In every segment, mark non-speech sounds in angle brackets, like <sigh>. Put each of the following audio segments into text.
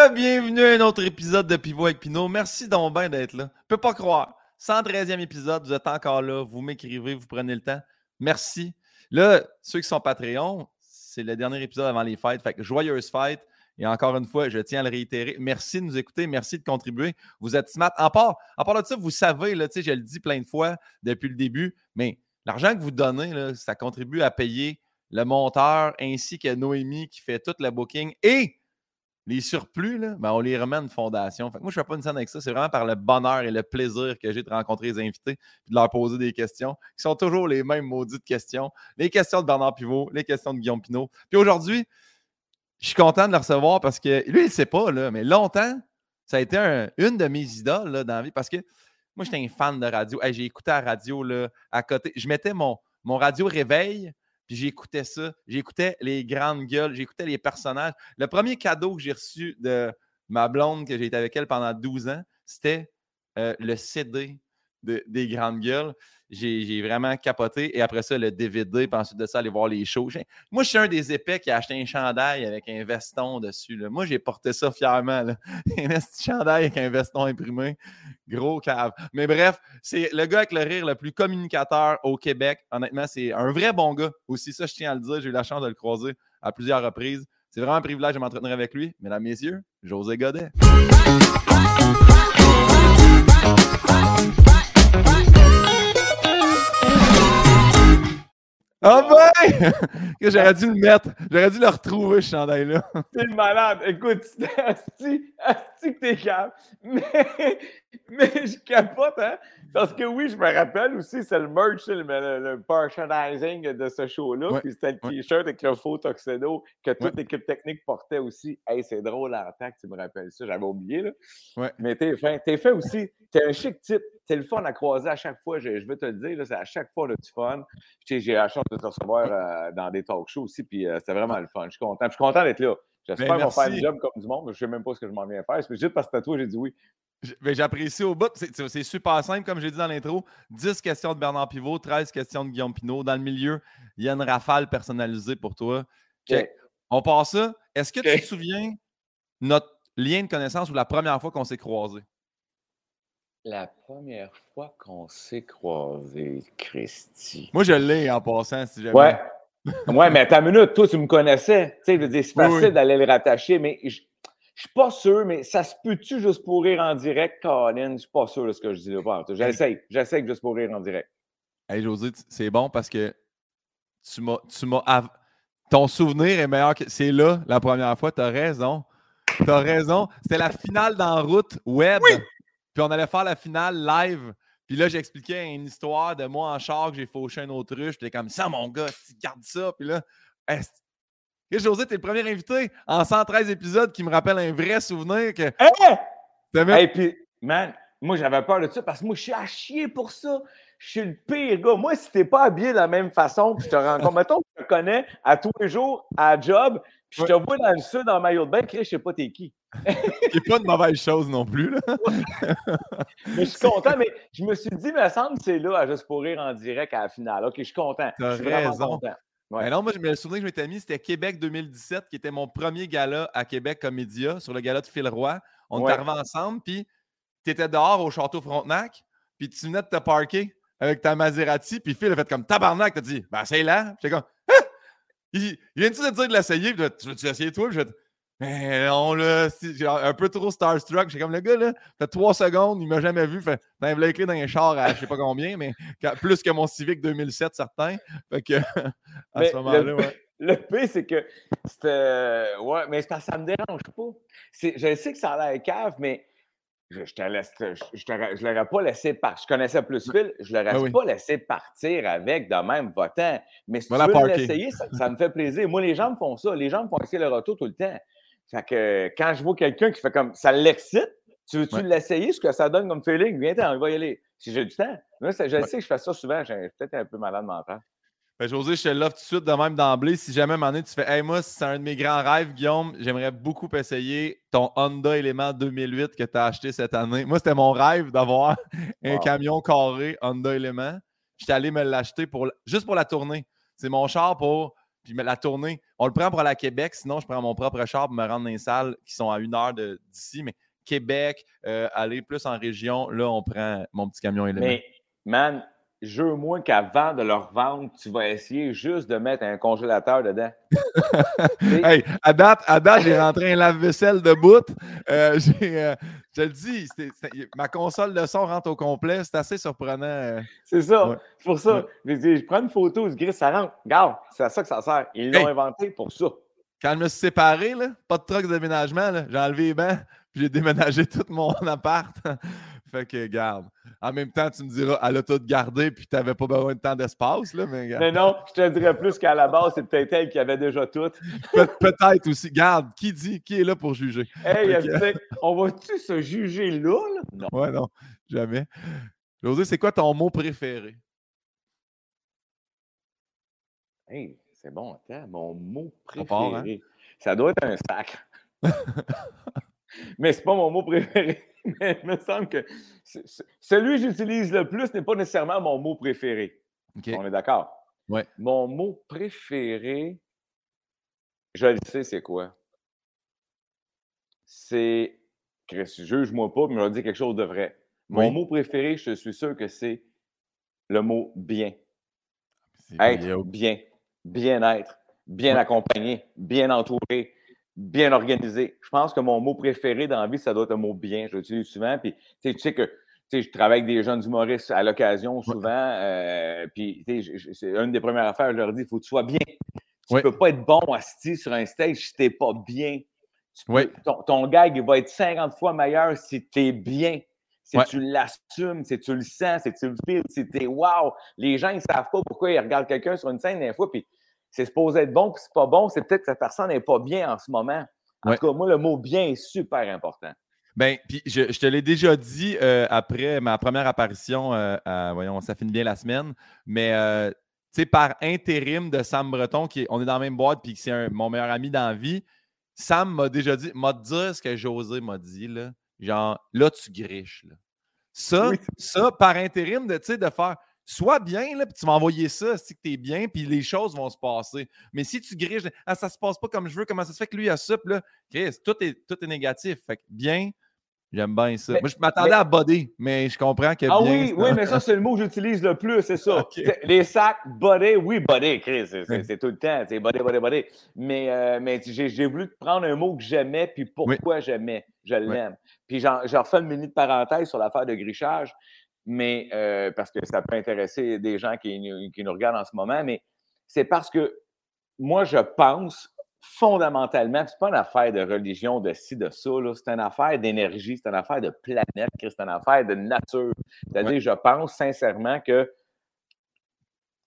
Re-bienvenue à un autre épisode de Pivot avec Pinot. Merci donc d'être là. Je peux pas croire. 113e épisode, vous êtes encore là, vous m'écrivez, vous prenez le temps. Merci. Là, ceux qui sont Patreon, c'est le dernier épisode avant les fêtes. Fait que joyeuse fête. Et encore une fois, je tiens à le réitérer. Merci de nous écouter, merci de contribuer. Vous êtes smart. En part, en part de ça, vous savez, là, je le dis plein de fois depuis le début, mais l'argent que vous donnez, ça contribue à payer le monteur ainsi que Noémie qui fait tout le booking et les surplus, là, ben, on les remet à une fondation. moi, je ne fais pas une scène avec ça. C'est vraiment par le bonheur et le plaisir que j'ai de rencontrer les invités et de leur poser des questions qui sont toujours les mêmes maudites questions. Les questions de Bernard Pivot, les questions de Guillaume Pinot. Puis aujourd'hui, je suis content de le recevoir parce que lui, il ne sait pas, mais longtemps, ça a été une de mes idoles dans la vie parce que moi, j'étais un fan de radio. j'ai écouté la radio là, à côté. Je mettais mon, mon radio réveil j'écoutais ça. J'écoutais les grandes gueules, j'écoutais les personnages. Le premier cadeau que j'ai reçu de ma blonde, que j'ai été avec elle pendant 12 ans, c'était euh, le CD des grandes gueules. J'ai vraiment capoté. Et après ça, le DVD, puis ensuite de ça, aller voir les shows. Moi, je suis un des épais qui a acheté un chandail avec un veston dessus. Moi, j'ai porté ça fièrement. <laughs> Un petit chandail avec un veston imprimé. Gros cave. Mais bref, c'est le gars avec le rire le plus communicateur au Québec. Honnêtement, c'est un vrai bon gars. Aussi, ça, je tiens à le dire. J'ai eu la chance de le croiser à plusieurs reprises. C'est vraiment un privilège de m'entretenir avec lui. Mesdames, Messieurs, José Godet. Ah ben! <laughs> J'aurais dû le mettre. J'aurais dû le retrouver, ce chandail-là. T'es malade. Écoute, <laughs> asti, asti que t'es calme. Mais, <laughs> mais je capote, hein? Parce que oui, je me rappelle aussi, c'est le merch, le, le, de ce show-là. puis c'était le t-shirt avec le faux tuxedo que toute l'équipe technique portait aussi. Hey, c'est drôle en tant que tu me rappelles ça. J'avais oublié, là. Ouais. Mais t'es fait, es fait aussi. T'es un chic type. T'es le fun à croiser à chaque fois. Je, je veux te le dire, c'est à chaque fois le du fun. J'ai la chance de te recevoir euh, dans des talk shows aussi. Puis euh, c'était vraiment le fun. Je suis content. Je suis content d'être là. J'espère ben, qu'on va faire le job comme du monde, mais je ne sais même pas ce que je m'en viens faire. C'est juste parce que toi, j'ai dit oui. Ben, j'apprécie au bout. C'est super simple, comme j'ai dit dans l'intro. 10 questions de Bernard Pivot, 13 questions de Guillaume Pinot. Dans le milieu, il y a une rafale personnalisée pour toi. On passe ça. Est-ce que tu te souviens notre lien de connaissance ou la première fois qu'on s'est croisés? La première fois qu'on s'est croisés, Christy. Moi, je l'ai en passant, si jamais. Ouais. Ouais, mais à ta minute, toi, tu me connaissais. Tu sais, c'est facile d'aller le rattacher, mais je je suis pas sûr, mais ça se peut-tu juste pour rire en direct, Colin? Je suis pas sûr de ce que je dis là. J'essaie. J'essaie juste pour rire en direct. Hey, José, c'est bon parce que tu m'as. Tu Ton souvenir est meilleur que. C'est là la première fois, tu as raison. Tu as raison. C'était la finale d'en route web. Puis on allait faire la finale live. Puis là, j'expliquais une histoire de moi en char que j'ai fauché un autruche. J'étais comme ça, mon gars, garde ça. Puis là, et José, t'es le premier invité en 113 épisodes qui me rappelle un vrai souvenir que. Et puis, man, moi, j'avais peur de ça parce que moi, je suis à chier pour ça. Je suis le pire gars. Moi, si t'es pas habillé de la même façon, puis je te rends compte, <laughs> mettons que je te connais à tous les jours, à job, puis je te vois dans le sud en maillot de bain, je sais pas t'es qui. C'est pas de mauvaise chose non plus. Là. <laughs> mais je suis content, mais je me suis dit, mais ça semble c'est là à juste pour rire en direct à la finale. OK, je suis content. T'as raison. Content. Ouais. non, moi, je me souviens que je m'étais mis, c'était Québec 2017, qui était mon premier gala à Québec Comédia, sur le gala de Phil Roy. On était arrivés ensemble, puis tu étais dehors au Château Frontenac, puis tu venais de te parker avec ta Maserati, puis Phil a fait comme tabarnak, t'as dit, ben, c'est là. J'étais comme, il, vient-tu de dire de l'essayer? Tu veux-tu l'essayer toi? Puis mais on l'a un peu trop starstruck. J'ai comme le gars, là, fait trois secondes, il m'a jamais vu. Fait, il l'a écrit dans un char à je sais pas combien, mais plus que mon Civic 2007, certain. Fait que, <laughs> à ce moment-là, ouais. <laughs> Le pire, c'est que c'était. Ouais, mais ça, ça me dérange pas. Je sais que ça a l'air cave, mais je, je, je, l'aurais pas laissé partir. Je connaissais plus Phil, je l'aurais ah pas laissé partir avec de même votant. Mais si tu veux l'essayer, ça, ça, me fait plaisir. Moi, les gens me font ça. Les gens me font essayer le retour tout le temps. Fait que quand je vois quelqu'un qui fait comme ça l'excite, tu veux-tu l'essayer, ce que ça donne comme feeling? Viens, on va y aller. Si j'ai du temps. Moi, je sais que je fais ça souvent, j'ai peut-être un peu malade mental. Ben, José, je te l'offre tout de suite de même d'emblée. Si jamais à un tu fais Hey, moi, c'est un de mes grands rêves, Guillaume, j'aimerais beaucoup essayer ton Honda Element 2008 que tu as acheté cette année. Moi, c'était mon rêve d'avoir <laughs> un camion carré Honda Element. J'étais allé me l'acheter pour juste pour la tournée. C'est mon char pour Puis la tournée, on le prend pour aller à Québec. Sinon, je prends mon propre char pour me rendre dans les salles qui sont à une heure d'ici. Mais Québec, euh, aller plus en région, là, on prend mon petit camion élément. Mais, man, je veux moins qu'avant de leur vendre, tu vas essayer juste de mettre un congélateur dedans. <laughs> hey, à date, à date j'ai rentré un lave-vaisselle de bout. Euh, <laughs> euh, je te le dis, ma console de son rentre au complet. C'est assez surprenant. Euh. C'est ça. C'est pour ça. Je, prends une photo, je dis, ça rentre. Regarde, c'est à ça que ça sert. Ils l'ont inventé pour ça. Quand je me suis séparé, là, pas de truc de déménagement, j'ai enlevé les bancs, puis j'ai déménagé <laughs> tout mon appart. Fait que, garde. En même temps, tu me diras, elle a tout gardé, puis tu n'avais pas besoin de temps d'espace, là, mais Mais non, je te dirais plus qu'à la base, c'est peut-être elle qui avait déjà tout. <laughs> peut-être aussi. Garde, qui dit, qui est là pour juger? Hey, <laughs> on va-tu se juger là, là? Non. Ouais, non, jamais. José, c'est quoi ton mot préféré? Hey, c'est bon, attends, mon mot hein? préféré. Ça doit être un sacre. <laughs> mais c'est pas mon mot préféré. <laughs> mais il me semble que celui que j'utilise le plus n'est pas nécessairement mon mot préféré. On est d'accord? Ouais. Mon mot préféré, je le sais, c'est quoi? C'est. Juge-moi pas, mais je vais dire quelque chose de vrai. Mon mot préféré, je suis sûr que c'est le mot bien. Être bien, bien-être, bien accompagné, bien entouré, bien organisé. Je pense que mon mot préféré dans la vie, ça doit être un mot bien. Je l'utilise souvent. Puis, tu sais que je travaille avec des jeunes humoristes à l'occasion souvent. Euh, puis, c'est une des premières affaires, je leur dis il faut que tu sois bien. Tu ne peux pas être bon assis sur un stage si tu n'es pas bien. ton, gag il va être 50 fois meilleur si tu es bien. Si tu l'assumes, si tu le sens, si tu le files, si tu es wow. Les gens, ils ne savent pas pourquoi ils regardent quelqu'un sur une scène des fois. Puis c'est supposé être bon, puis c'est pas bon, c'est peut-être que cette personne n'est pas bien en ce moment. En tout cas, moi, le mot bien est super important. Ben, puis je, te l'ai déjà dit euh, après ma première apparition, euh, voyons, ça finit bien la semaine, mais euh, tu sais, par intérim de Sam Breton, qui on est dans la même boîte, puis c'est mon meilleur ami dans la vie, Sam m'a déjà dit, m'a dit ce que José m'a dit, là, genre, là, tu griches. Là. Ça, ça, par intérim, de, de faire, sois bien, là, puis tu vas envoyer ça, si tu es bien, puis les choses vont se passer. Mais si tu griges, ah, ça se passe pas comme je veux, comment ça se fait que lui a ça, puis là, Chris, tout est, tout est négatif. Fait que bien, J'aime bien ça. Moi, je m'attendais à body, mais je comprends que. Ah oui, oui, mais ça, c'est le mot que j'utilise le plus, c'est ça. <laughs> Les sacs, body, oui, body, Chris, c'est tout le temps, c'est body, body, body. Mais, euh, mais j'ai voulu prendre un mot que j'aimais, puis pourquoi j'aimais, je l'aime. Puis j'en refais une minute parenthèse sur l'affaire de grichage mais euh, parce que ça peut intéresser des gens qui, nous regardent en ce moment, mais c'est parce que moi, je pense fondamentalement, c'est pas une affaire de religion, de ci, de ça, c'est une affaire d'énergie, c'est une affaire de planète, c'est une affaire de nature. C'est-à-dire, je pense sincèrement que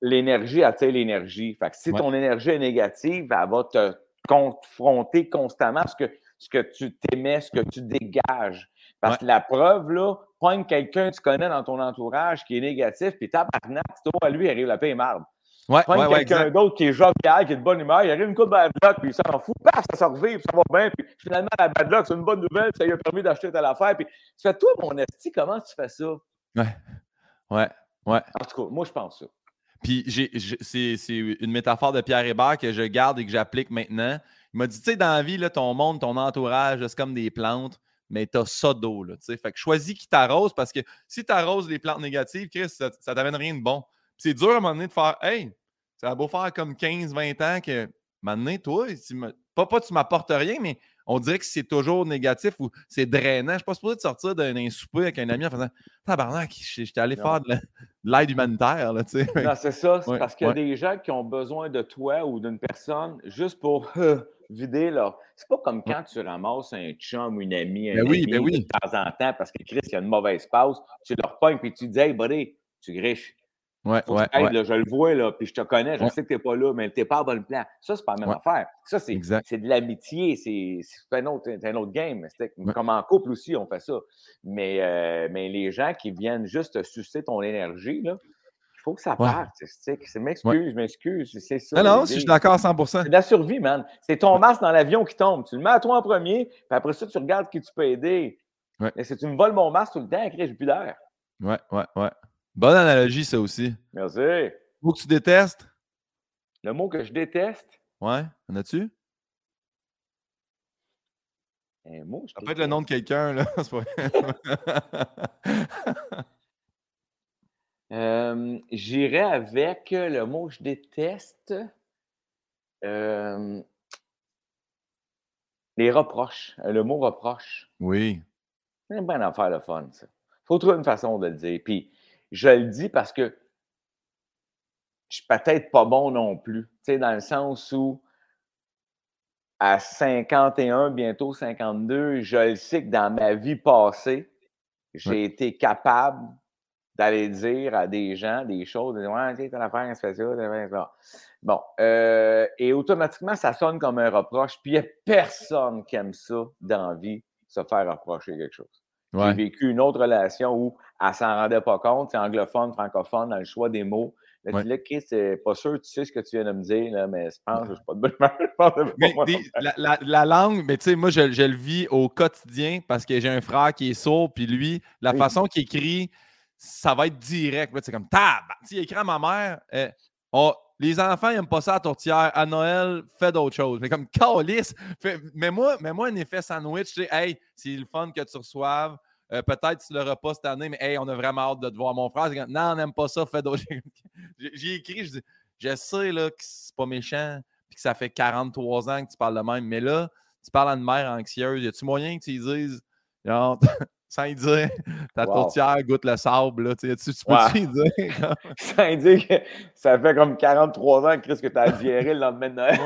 l'énergie attire l'énergie. Fait que si ton énergie est négative, elle va te confronter constamment à ce que, ce que tu t'aimais, ce que tu dégages. Parce que la preuve, là, pointe quelqu'un que tu connais dans ton entourage qui est négatif, puis tabarnak, toi, lui, il arrive la paix et marde. Ouais, ouais, quelqu'un d'autre qui est jovial, qui est de bonne humeur, il arrive une coupe de bad luck, puis il s'en fout, paf, ça sort vivre, ça va bien, puis finalement, la bad luck, c'est une bonne nouvelle, ça lui a permis d'acheter telle affaire, puis tu fais, toi, mon esti, comment tu fais ça? Ouais, ouais, ouais. En tout cas, moi, je pense ça. Puis c'est une métaphore de Pierre Hébert que je garde et que j'applique maintenant. Il m'a dit, tu sais, dans la vie, là, ton monde, ton entourage, c'est comme des plantes mais tu as ça d'eau. Là, fait que choisis qui t'arrose parce que si tu arroses les plantes négatives, Chris, ça, ça t'amène rien de bon. c'est dur à un moment donné de faire Hey, ça va beau faire comme 15-20 ans que maintenant, toi, pas, pas tu m'apportes rien, mais on dirait que c'est toujours négatif ou c'est drainant. Je ne suis pas supposé de sortir d'un souper avec un ami en faisant Tabarnak, j'étais allé faire de l'aide humanitaire. Là, non, c'est ça. C'est parce qu'il y a des gens qui ont besoin de toi ou d'une personne juste pour <laughs> vider leur. C'est pas comme quand tu ramasses un chum ou une amie, un ben oui, ben oui. de temps en temps parce que Chris, il y a une mauvaise pause, tu leur pognes puis tu dis Hey, buddy, tu griches. Ouais, ouais, je le vois, là, puis je te connais, je sais que tu n'es pas là, mais tu n'es pas à bon plan. Ça, c'est pas la même affaire. Ça, c'est de l'amitié, c'est un autre, un autre game. Comme en couple aussi, on fait ça. Mais, euh, mais les gens qui viennent juste sucer ton énergie, là, faut que ça parte. C'est m'excuse, je m'excuse. C'est ça. Non, non, si je suis d'accord à 100% C'est la survie, man. C'est ton masque dans l'avion qui tombe. Tu le mets à toi en premier, puis après ça, tu regardes qui tu peux aider. Mais si tu me voles mon masque tout le temps, j'ai plus d'air. Ouais, ouais, ouais. Bonne analogie, ça aussi. Merci. Faut que tu détestes? Le mot que je déteste? Ouais, en as-tu? Un mot, Ça peut être le nom de quelqu'un, là. <laughs> <laughs> euh, J'irai avec le mot que je déteste. Euh, les reproches. Le mot reproche. Oui. C'est une bonne affaire, le fun, ça. faut trouver une façon de le dire. Puis, je le dis parce que je suis peut-être pas bon non plus. Tu sais, dans le sens où à 51, bientôt 52, je le sais que dans ma vie passée, j'ai été capable d'aller dire à des gens des choses, de dire Ouais, tu sais, fait ça, Bon, euh, et automatiquement, ça sonne comme un reproche. Puis il n'y a personne qui aime ça dans la vie, se faire reprocher quelque chose. J'ai vécu une autre relation où elle s'en rendait pas compte, c'est anglophone, francophone, dans le choix des mots. Là, tu dis, Chris, c'est pas sûr, tu sais ce que tu viens de me dire, là, mais je pense que je suis pas de bonne humeur. <laughs> la, la, langue, mais tu sais, moi, je, je, le vis au quotidien parce que j'ai un frère qui est sourd, puis lui, la façon qu'il écrit, ça va être direct. C'est comme, tab! Il écrit à ma mère, euh, les enfants, n'aiment pas ça à tourtière. À Noël, fais d'autres choses. Mais comme, calice, mais moi, un effet sandwich, hey, c'est le fun que tu reçoives. Euh, peut-être tu l'auras pas cette année, mais hey, on a vraiment hâte de te voir. Mon frère, non, on n'aime pas ça, fais d'autres <laughs> choses. J'ai écrit, je dis, je sais là, que c'est pas méchant, puis que ça fait 43 ans que tu parles de même, mais là, tu parles à une mère anxieuse. Y a-tu moyen que tu dises, sans y dire, <laughs> ta tourtière goûte le sable, là, tu, tu peux y dire? <laughs> <laughs> sans dire que ça fait comme 43 ans, Chris, que tu as digéré le lendemain de Noël.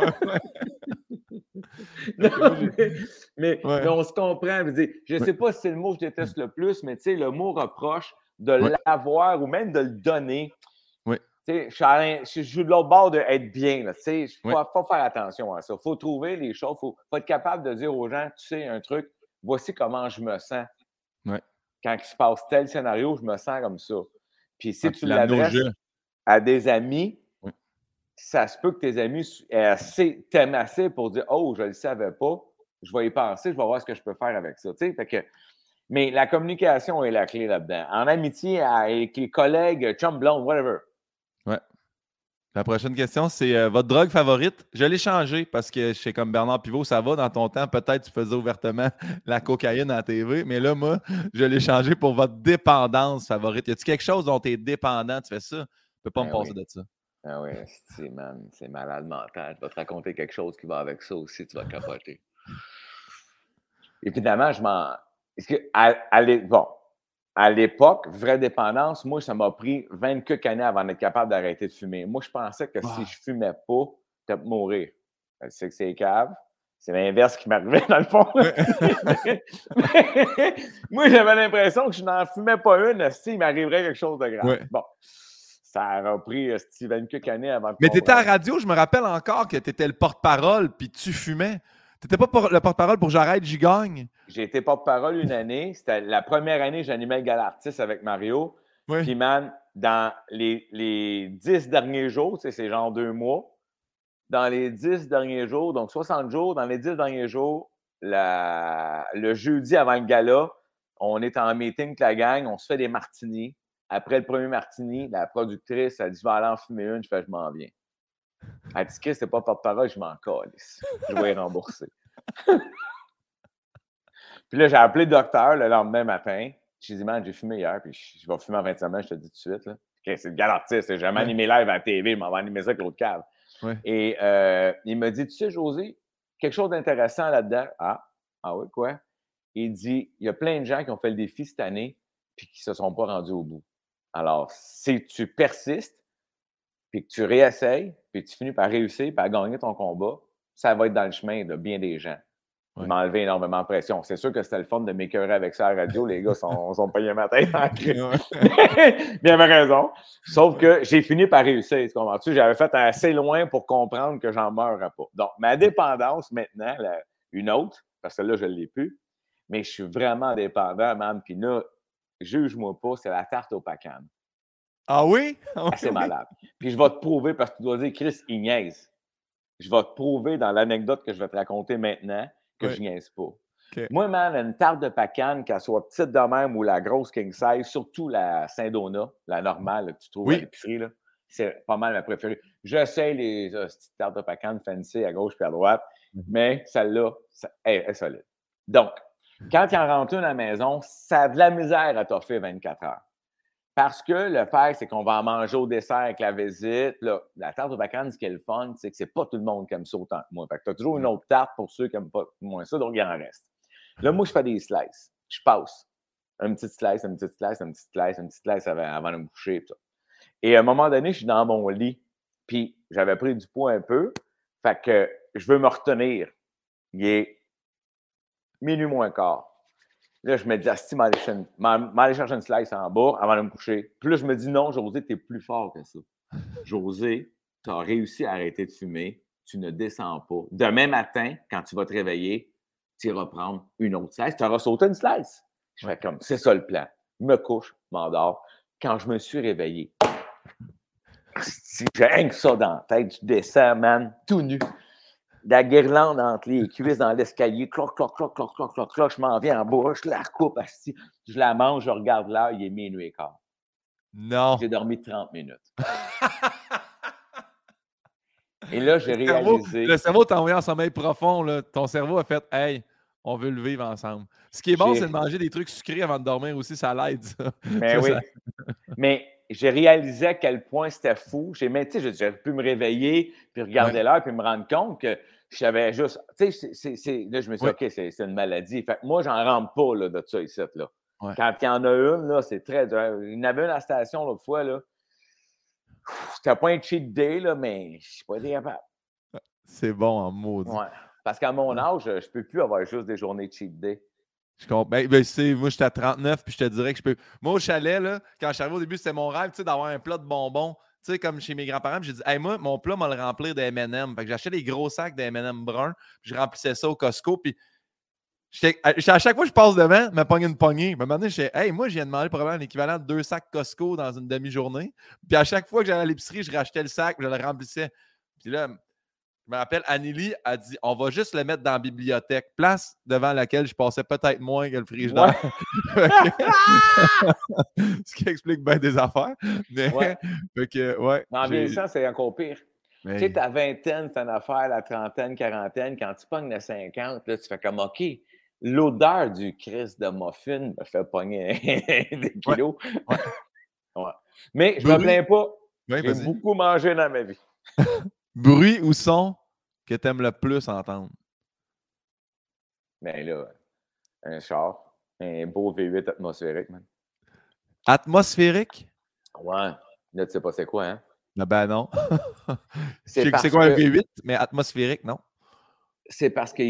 mais, on se comprend. Je ne sais pas si c'est le mot que je déteste le plus, mais le mot reproche, de l'avoir ou même de le donner. Oui. Je, je joue de l'autre bord d'être bien. Il faut, faut, faire attention à ça. Il faut trouver les choses. Il faut, être capable de dire aux gens, tu sais, un truc, voici comment je me sens. Quand il se passe tel scénario, je me sens comme ça. Puis si tu l'adresses à des amis, ça se peut que tes amis t'aiment assez pour dire Oh, je ne le savais pas, je vais y penser, je vais voir ce que je peux faire avec ça. Fait que, mais la communication est la clé là-dedans. En amitié, avec les collègues, chum blonde, whatever. La prochaine question, c'est euh, votre drogue favorite. Je l'ai changé parce que chez comme Bernard Pivot, ça va dans ton temps. Peut-être tu faisais ouvertement <laughs> la cocaïne à la TV, mais là, moi, je l'ai changé pour votre dépendance favorite. Y a-t-il quelque chose dont tu es dépendant? Tu fais ça? Tu peux pas me ben passer de ça. Ah oui, c'est man, c'est malade mental. Je vais te raconter quelque chose qui va avec ça aussi, tu vas capoter. Évidemment, je m'en. Est-ce que à, bon, à l'époque, vraie dépendance, moi, ça m'a pris 20 quelques années avant d'être capable d'arrêter de fumer. Moi, je pensais que si je fumais pas, allais mourir. Je sais que c'est cave. C'est l'inverse qui m'arrivait, <laughs> dans le fond. <laughs> moi, j'avais l'impression que je n'en fumais pas une, si il m'arriverait quelque chose de grave. Bon ça a repris euh, Steven Cook année avant. Mais tu étais à radio, je me rappelle encore que tu étais le porte-parole puis tu fumais. Tu n'étais pas le porte-parole pour J'arrête, j'y gagne. J'ai été porte-parole une année. C'était la première année que j'animais le Galartiste avec Mario. Puis, man, dans les, les dix derniers jours, c'est genre deux mois, dans les dix derniers jours, donc 60 jours, dans les dix derniers jours, le jeudi avant le gala, on est en meeting avec la gang, on se fait des martinis. Après le premier martini, la productrice a dit Je vais aller en fumer une. Je fais Je m'en viens. Elle dit que c'est pas porte-parole, je m'en calisse. Je vais rembourser. <laughs> puis là, j'ai appelé le docteur le lendemain matin. J'ai dit Man, j'ai fumé hier, puis je vais fumer en 20 semaines, je te dis tout de suite. Là. c'est le gars artiste, j'ai jamais animé live à la TV, je m'en vais animer ça avec l'autre cave. Et euh, il m'a dit Tu sais, José, quelque chose d'intéressant là-dedans. Ah, ah oui, quoi? Il dit Il y a plein de gens qui ont fait le défi cette année, puis qui ne se sont pas rendus au bout. Alors, si tu persistes, puis que tu réessayes, puis que tu finis par réussir, par gagner ton combat, ça va être dans le chemin de bien des gens. Il m'a enlevé énormément de pression. C'est sûr que c'était le fun de m'écœurer avec ça à la radio. Les gars sont, <laughs> sont payés ma tête en crise. il avait raison. Sauf que j'ai fini par réussir. Tu comprends-tu? J'avais fait assez loin pour comprendre que j'en meurs pas. Donc, ma dépendance maintenant, une autre, parce que là, je ne l'ai plus, mais je suis vraiment dépendant, man. Puis là, juge-moi pas, c'est la tarte au pacan. Ah oui? Ah c'est malade. Puis je vais te prouver, parce que tu dois dire, Chris, il niaise. Je vais te prouver dans l'anecdote que je vais te raconter maintenant que je niaise pas. Moi, man, une tarte de pacan, qu'elle soit petite de même ou la grosse king size, surtout la Saint-Donat, la normale que tu trouves à l'épicerie, c'est pas mal ma préférée. J'essaie les petites tartes de pacane fancy à gauche et à droite, mmh mais celle-là, elle, est solide. Donc, quand il en rentre une à la maison, ça a de la misère à t'offrir 24 heures. Parce que le fait, c'est qu'on va en manger au dessert avec la visite. la tarte de vacances, ce qui est le fun, c'est que c'est pas tout le monde qui aime ça autant que moi. Fait que tu as toujours une autre tarte pour ceux qui n'aiment pas moins ça, donc il en reste. Là, moi, je fais des slices. Je passe. Un petit slice, un petit slice, un petit slice, un petit slice avant, de me coucher. Et à un moment donné, je suis dans mon lit, puis j'avais pris du poids un peu. Fait que je veux me retenir. Il est minuit moins quart. Là, je me dis, Asti, m'aller chercher une slice en bas avant de me coucher. Puis là, je me dis, non, José, tu es plus fort que ça. <laughs> José, tu as réussi à arrêter de fumer. Tu ne descends pas. Demain matin, quand tu vas te réveiller, tu iras prendre une autre slice. Tu auras sauté une slice. Je fais comme, c'est ça le plan. Je me couche, m'endors. Quand je me suis réveillé, j'ai rien que ça dans la tête. Je descends, man, tout nu la guirlande entre les cuisses dans l'escalier, cloc, cloc, cloc, cloc, cloc, cloc, cloc, je m'en viens en bas, je la recoupe, je la mange, je regarde l'heure, il est minuit et quart. Non. J'ai dormi 30 minutes. <laughs> et là, j'ai réalisé. le cerveau t'a envoyé en sommeil profond, là. ton cerveau a fait Hey, on veut le vivre ensemble. Ce qui est bon, c'est de manger des trucs sucrés avant de dormir aussi, ça l'aide. Mais oui. Mais j'ai réalisé à quel point c'était fou. J'ai pu me réveiller, puis regarder l'heure, puis me rendre compte que j'avais juste. Tu sais, là, je me suis dit, OK, c'est une maladie. Fait moi, j'en rentre pas là, de ça ici. Là. Quand il y en a une, là, c'est très dur. Il y en avait une à la station l'autre fois. là. C'était pas un cheat day, là, mais je suis pas capable. C'est bon en mode. Ouais. Parce qu'à mon âge, je ne peux plus avoir juste des journées de cheat day. Je comprends. Ben, ben moi, j'étais à 39, puis je te dirais que je peux. Moi, au chalet, là, quand je suis arrivé au début, c'était mon rêve d'avoir un plat de bonbons. Tu sais, comme chez mes grands-parents, j'ai dit, hey, moi, mon plat, m'a le remplir de MM. Fait que j'achetais des gros sacs de MM bruns, je remplissais ça au Costco, puis à chaque fois que je passe devant, me pogne une poignée. À moment donné, je hey, moi, je viens de probablement l'équivalent de deux sacs Costco dans une demi-journée. Puis à chaque fois que j'allais à l'épicerie, je rachetais le sac, je le remplissais. Puis là, je me rappelle, Anneli a dit on va juste le mettre dans la bibliothèque, place devant laquelle je passais peut-être moins que le frigidaire. <laughs> Ce qui explique bien des affaires. Mais, ouais. <laughs> que, ouais, en vieillissant, c'est encore pire. Tu sais, ta vingtaine, c'est une affaire, la trentaine, quarantaine. Quand tu pognes le 50, là, tu fais comme OK, l'odeur du Christ de muffin me fait pogner <laughs> des kilos. Ouais. Mais je ne me plains pas. J'ai beaucoup mangé dans ma vie. Bruit ou son que tu aimes le plus entendre? Ben là, un char, un beau V8 atmosphérique, man. Atmosphérique? Ouais. Là, tu sais pas c'est quoi, hein? Ah ben non. <laughs> c'est quoi un V8, mais atmosphérique, non? C'est parce que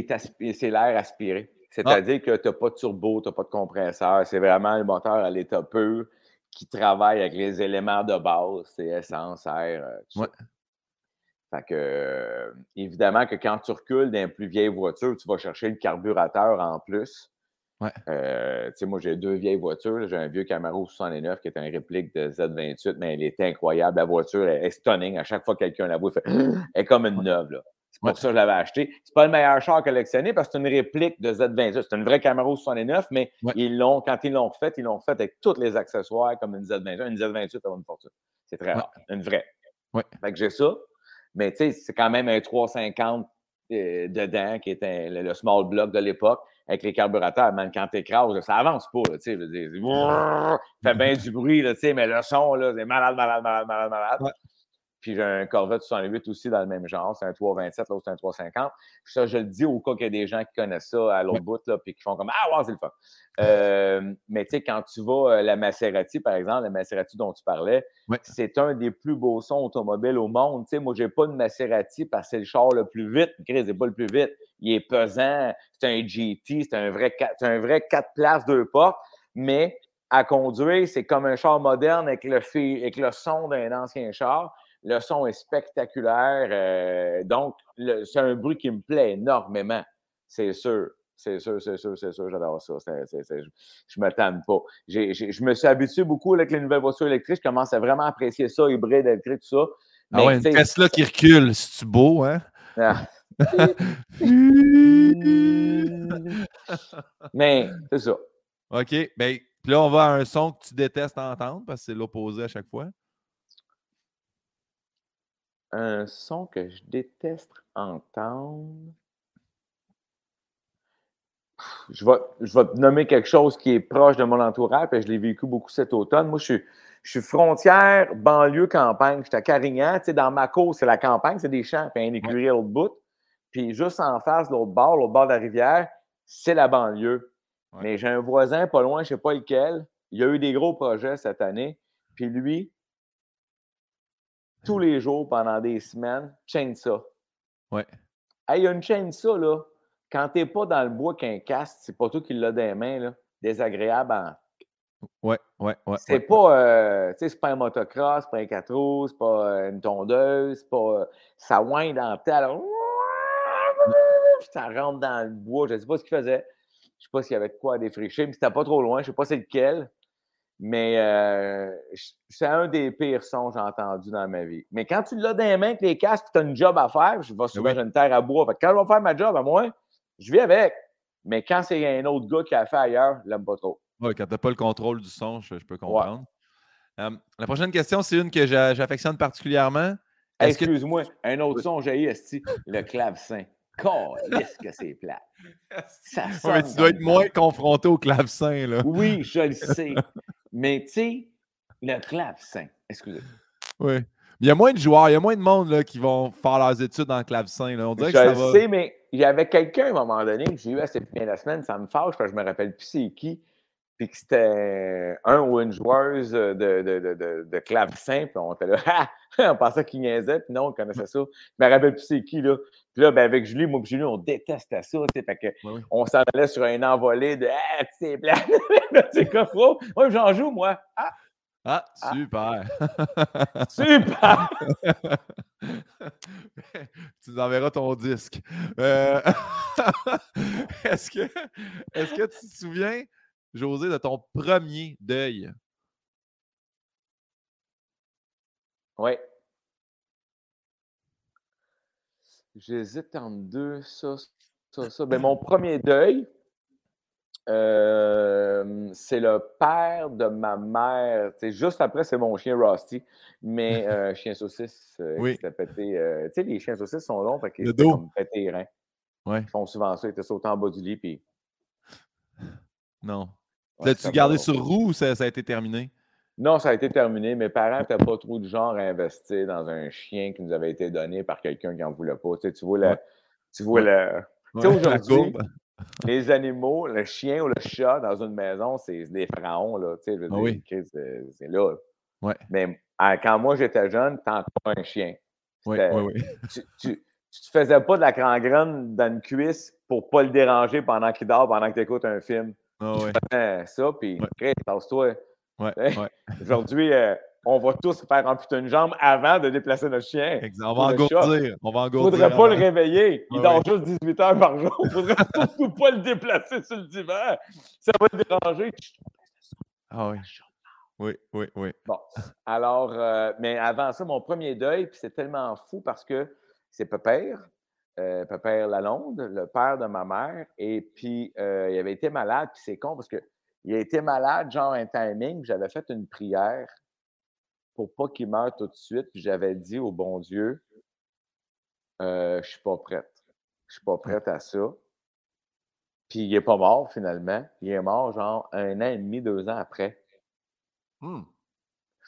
c'est l'air aspiré. C'est-à-dire que tu n'as pas de turbo, tu n'as pas de compresseur. C'est vraiment un moteur à l'état pur qui travaille avec les éléments de base. C'est essence, air. Euh, ouais. Fait que, euh, évidemment que quand tu recules dans une plus vieille voiture, tu vas chercher le carburateur en plus. Ouais. Euh, tu sais, moi, j'ai deux vieilles voitures. J'ai un vieux Camaro 69 qui est un réplique de Z28, mais elle est incroyable. La voiture est stunning. À chaque fois que quelqu'un la voit, fait, <gasps> elle est comme une neuve. C'est pour ça que je l'avais acheté. C'est pas le meilleur char collectionné parce que c'est une réplique de Z28. C'est une vraie Camaro 69, mais ils l'ont, quand ils l'ont refait, ils l'ont fait avec tous les accessoires comme une Z28. Une Z28, ça une fortune. C'est très rare. Une vraie. Ouais. Fait que j'ai ça. Mais tu sais, c'est quand même un 350 euh, dedans, qui était le, small block de l'époque, avec les carburateurs. Même quand tu écrases, ça avance pas. Tu sais, ça <laughs> fait bien du bruit, là, mais le son, là, c'est malade, malade, malade, malade, malade. Puis j'ai un Corvette 68 aussi dans le même genre. C'est un 327, l'autre c'est un 350. Ça, je le dis au cas qu'il y a des gens qui connaissent ça à l'autre bout, là, puis qui font comme Ah, ouais, c'est le fun. Euh, mais tu sais, quand tu vas à euh, la Maserati, par exemple, la Maserati dont tu parlais, c'est un des plus beaux sons automobiles au monde. Tu sais, moi, j'ai pas de Maserati parce que c'est le char le plus vite. Chris, c'est pas le plus vite. Il est pesant. C'est un GT. C'est un vrai, un vrai 4 places, deux portes. Mais à conduire, c'est comme un char moderne avec le, avec le son d'un ancien char. Le son est spectaculaire. Euh, donc, c'est un bruit qui me plaît énormément, c'est sûr. C'est sûr, c'est sûr, c'est sûr, j'adore ça. je ne me tanne pas. je me suis habitué beaucoup avec les nouvelles voitures électriques. Je commence à vraiment apprécier ça, hybride, électrique, tout ça. ah ouais, une Tesla qui recule, c'est-tu beau, hein? Ah. <laughs> Mais c'est ça. OK. Ben, là, on va à un son que tu détestes entendre parce que c'est l'opposé à chaque fois. Un son que je déteste entendre. Je vais, je vais te nommer quelque chose qui est proche de mon entourage, et je l'ai vécu beaucoup cet automne. Moi, je suis, je suis frontière, banlieue, campagne. J'étais à Carignan. Tu sais, dans ma cour, c'est la campagne, c'est des champs, puis un écurie à l'autre bout. Puis juste en face, l'autre bord, l'autre bord de la rivière, c'est la banlieue. Mais j'ai un voisin pas loin, je ne sais pas lequel. Il y a eu des gros projets cette année. Puis lui, tous les jours, pendant des semaines, chaîne ça. Ouais. Hey, il y a une chaîne ça, là. Quand tu n'es pas dans le bois qu'un casque, c'est pas toi qui l'as des mains, là. Désagréable en... Ouais, ouais, ouais. C'est pas, euh, tu sais, c'est pas un motocross, c'est pas un 4 roues, c'est pas euh, une tondeuse, c'est pas. Euh, ça wind dans le ça rentre dans le bois. Je ne sais pas ce qu'il faisait. Je ne sais pas s'il y avait de quoi à défricher, mais c'était pas trop loin. Je ne sais pas c'est lequel. Mais euh, c'est un des pires sons que j'ai entendu dans ma vie. Mais quand tu l'as dans les mains avec les casques, tu as une job à faire, je vais souvent, j'ai une terre à bois. quand je vais faire ma job à moi, je vis avec. Mais quand c'est un autre gars qui a fait ailleurs, je l'aime pas trop. Oui, quand tu n'as pas le contrôle du son, je, peux comprendre. Euh, la prochaine question, c'est une que j'affectionne particulièrement. Excuse-moi, un autre son, j'ai le clavecin. Qu'est-ce que c'est plat. <laughs> mais tu dois être moins confronté au clavecin, là. Oui, je le sais. <laughs> mais tu sais, le clavecin, excusez. Oui. Il y a moins de joueurs, il y a moins de monde là, qui vont faire leurs études en clavecin. Là. On dirait je que ça le sais, mais il y avait quelqu'un à un moment donné que j'ai eu assez bien la semaine, ça me fâche que je me rappelle plus c'est qui puis que c'était un ou une joueuse de, de, de, de clavecin, puis on était là, <laughs> on pensait qu'il niaisait, puis non, on connaissait ça. Je me rappelle plus c'est qui, là. Puis là, ben, avec Julie, moi et Julie, on détestait ça, tu sais, fait que on s'en allait sur un envolé de « Ah, c'est plat! » C'est quoi, frérot? Moi, j'en joue, moi. Ah! Ah, ah. super! super! <laughs> tu nous enverras ton disque. Euh, <laughs> est-ce que, est que tu te souviens José, de ton premier deuil? Oui. J'hésite entre deux, ça, ça, ça. Ben, mon premier deuil, euh, c'est le père de ma mère. juste après, c'est mon chien Rusty, mais <laughs> euh, chien saucisse euh, oui. qui pété. tu sais, les chiens saucisses sont longs, fait qu'ils comme pété les reins. Ouais. Ils font souvent ça, ils étaient sautés en bas du lit, puis. Non. L'as-tu gardé sur roue ou ça, a été terminé? Non, ça a été terminé. Mes parents n'étaient pas trop du genre à investir dans un chien qui nous avait été donné par quelqu'un qui n'en voulait pas. Tu, sais, tu vois, tu vois le. Tu sais, aujourd'hui, les animaux, le chien ou le chat dans une maison, c'est des pharaons. Là, tu sais, ah oui. c'est là. Ouais. Mais quand moi j'étais jeune, t'en pas un chien. Oui, oui, oui. Tu, tu, tu, te faisais pas de la crangrane dans une cuisse pour pas le déranger pendant qu'il dort, pendant que tu écoutes un film. Ah ouais. ça, puis ouais. toi Ouais, <laughs> Aujourd'hui, euh, on va tous faire amputer une jambe avant de déplacer notre chien. Exact. On va engourdir. On va engourdir. faudrait pas le réveiller. Il dort juste 18 heures par jour. Il <laughs> faudrait surtout pas le déplacer sur le divan. Ça va le déranger. Ah oui. Oui, oui, oui. Bon. Alors, euh, mais avant ça, mon premier deuil, puis c'est tellement fou parce que c'est Pépère euh, Lalonde, le père de ma mère, et puis euh, il avait été malade, puis c'est con parce qu'il a été malade, genre un timing, j'avais fait une prière pour pas qu'il meure tout de suite, puis j'avais dit au bon Dieu, euh, je suis pas prête. Je suis pas prête à ça. Puis il est pas mort finalement. Il est mort genre un an et demi, deux ans après. Mmh.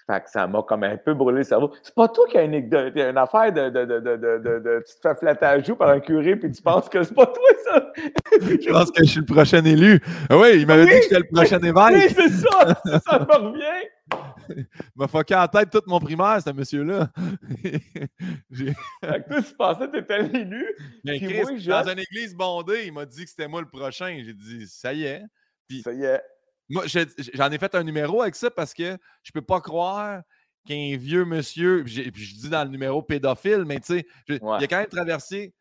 Fait que ça m'a comme un peu brûlé le cerveau. C'est pas toi qui as une, une affaire de, de, de, de, Tu te fais flatter à joue par un curé puis tu penses que c'est pas toi, ça? <laughs> je pense que je suis le prochain élu. Ah oui, il m'avait dit que j'étais le prochain évêque. Oui, c'est ça. ça me <laughs> revient. il m'a foqué en tête toute mon primaire, ce monsieur-là. <laughs> fait que toi, tu pensais que tu étais l'élu. Mais Chris, moi, dans une église bondée, il m'a dit que c'était moi le prochain. J'ai dit, ça y est. Puis, ça y est. Moi, j'en ai fait un numéro avec ça parce que je peux pas croire qu'un vieux monsieur, puis je dis dans le numéro pédophile, mais tu sais, il a quand même traversé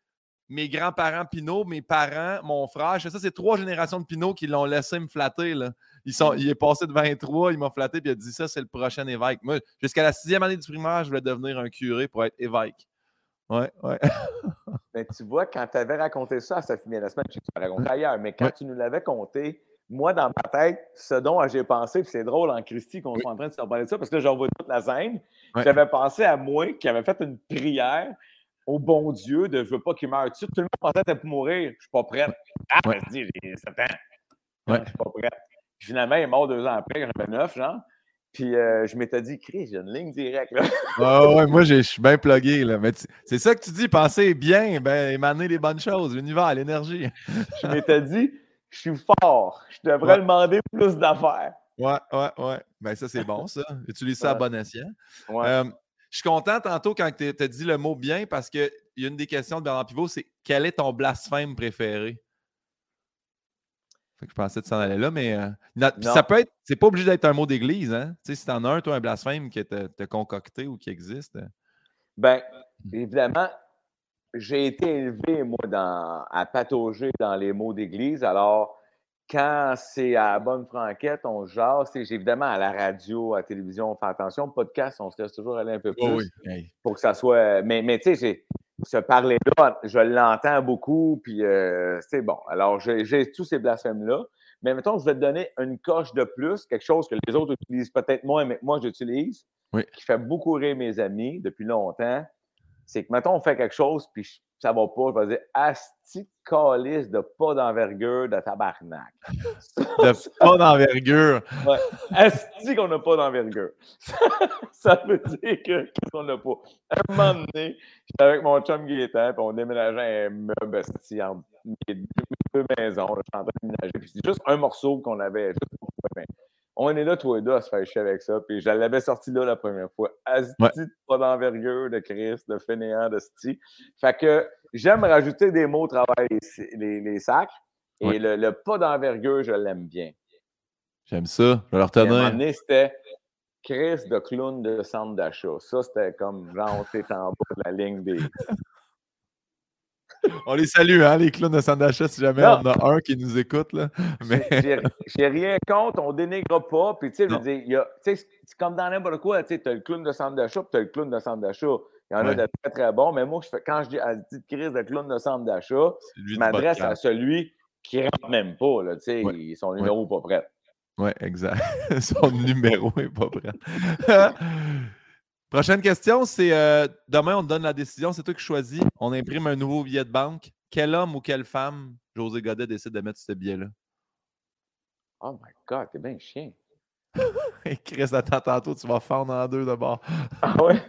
mes grands-parents Pinot, mes parents, mon frère. Ça, c'est trois générations de Pinot qui l'ont laissé me flatter. Là. Ils sont, il est passé de 23, il m'a flatté, puis il a dit ça, c'est le prochain évêque. Moi, jusqu'à la sixième année du primaire, je voulais devenir un curé pour être évêque. Ouais, ouais. mais tu vois, quand tu avais raconté ça à sa fille la semaine, je sais que tu l'as raconté <laughs> ailleurs, mais quand tu nous l'avais conté, moi, dans ma tête, ce dont j'ai pensé, puis c'est drôle en Christie qu'on soit en train de se parler de ça, parce que là, j'en vois toute la scène. J'avais pensé à moi qui avait fait une prière au bon Dieu de je veux pas qu'il meure tout Tout le monde pensait être pour mourir. Je suis pas prête. Ah, ouais. je dis, j'ai 7 ans. Ouais. Je suis pas prête. finalement, il est mort deux ans après, j'avais 9, genre. Puis euh, je m'étais dit, Chris, j'ai une ligne directe. Là. <laughs> Ah ouais, moi, je suis bien plugué. Là. Mais c'est ça que tu dis, penser bien, ben, émaner les bonnes choses, l'univers, l'énergie. je m'étais dit, je suis fort. Je devrais demander plus d'affaires. Ouais, ouais, ouais. Ben, ça, c'est bon, ça. Utilise ça à bon escient. Euh, je suis content tantôt quand tu as dit le mot bien parce qu'il y a une des questions de Bernard Pivot, c'est quel est ton blasphème préféré? je pensais que tu s'en allais là, mais euh, ça peut être. C'est pas obligé d'être un mot d'église, hein? Tu sais, si t'en as un, toi, un blasphème qui est concocté ou qui existe. Euh. Ben, évidemment, j'ai été élevé, moi, dans, à patauger dans les mots d'église. Alors, quand c'est à la bonne franquette, on jase. Évidemment, à la radio, à la télévision, on fait attention. Podcast, on se laisse toujours aller un peu plus. oui. Pour que ça soit. Mais, mais tu sais, ce parler-là, je l'entends beaucoup, puis euh, c'est bon. Alors, j'ai tous ces blasphèmes-là. Mais mettons, je vais te donner une coche de plus, quelque chose que les autres utilisent peut-être moins, mais moi, j'utilise, qui fait beaucoup rire mes amis depuis longtemps. C'est que, mettons, on fait quelque chose, puis ça va pas, je vais dire Asti calice de pas d'envergure de tabarnak. <laughs> de pas d'envergure. Ouais. Asti qu'on n'a pas d'envergure. <laughs> ça veut dire qu'on n'a pas. À un moment donné, j'étais avec mon chum Gaétan, puis on déménageait un meuble asti en deux maisons. je suis en train de déménager. Puis c'est juste un morceau qu'on avait. Juste on est là, toi et deux, à se faire chier avec ça. Puis je l'avais sorti là la première fois. Asti, pas d'envergure, de Christ, de fainéant, de sti. Fait que j'aime rajouter des mots au travers les, les, sacs. Et le, pas d'envergure, je l'aime bien. J'aime ça. Je vais le retenir. c'était Chris de clown de centre d'achat. Ça, c'était comme genre, t'es en bas de la ligne des. On les salue, hein, les clowns de centre d'achat, si jamais on a un qui nous écoute. Là. Mais... J'ai rien contre, on dénigre pas. Puis, tu sais, je veux dire, c'est comme dans n'importe quoi, tu as le clown de centre d'achat, puis tu as le clown de centre d'achat. Il y en a de très, très bons. Mais moi, quand je dis à petite crise de clown de centre d'achat, je m'adresse à celui qui ne rentre même pas. Là, sais, <laughs> Son numéro n'est pas prêt. Oui, exact. son numéro n'est pas prêt. Prochaine question, c'est euh, demain, on te donne la décision, c'est toi qui choisis. On imprime un nouveau billet de banque. Quel homme ou quelle femme José Godet décide de mettre ce billet-là? Oh my God, t'es bien chien. <laughs> Chris, attends, tantôt, tu vas fendre en deux d'abord. ah ouais?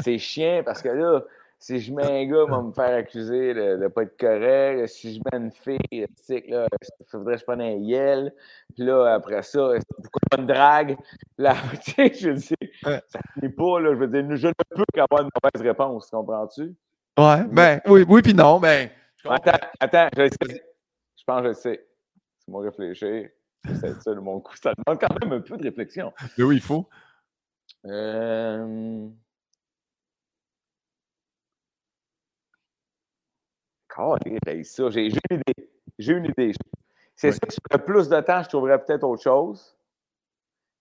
C'est chien parce que là, si je mets un gars, il va me faire accuser de ne pas être correct. Si je mets une fille, il là, il faudrait que je prenne un yel. Puis là, après ça, pourquoi pas une drague? Là, <laughs> tu sais, je dis, ça finit pas, là. Je veux dire, je ne peux qu'avoir une mauvaise réponse, comprends-tu? Ouais, ben, oui, oui, puis non, ben. Attends, attends, je sais. Je pense que je sais. C'est moi réfléchir. C'est ça, mon coup. Ça demande quand même un peu de réflexion. Mais oui, il faut. Euh... ça. J'ai une idée. J'ai une idée. C'est sûr que si j'avais plus de temps, je trouverais peut-être autre chose.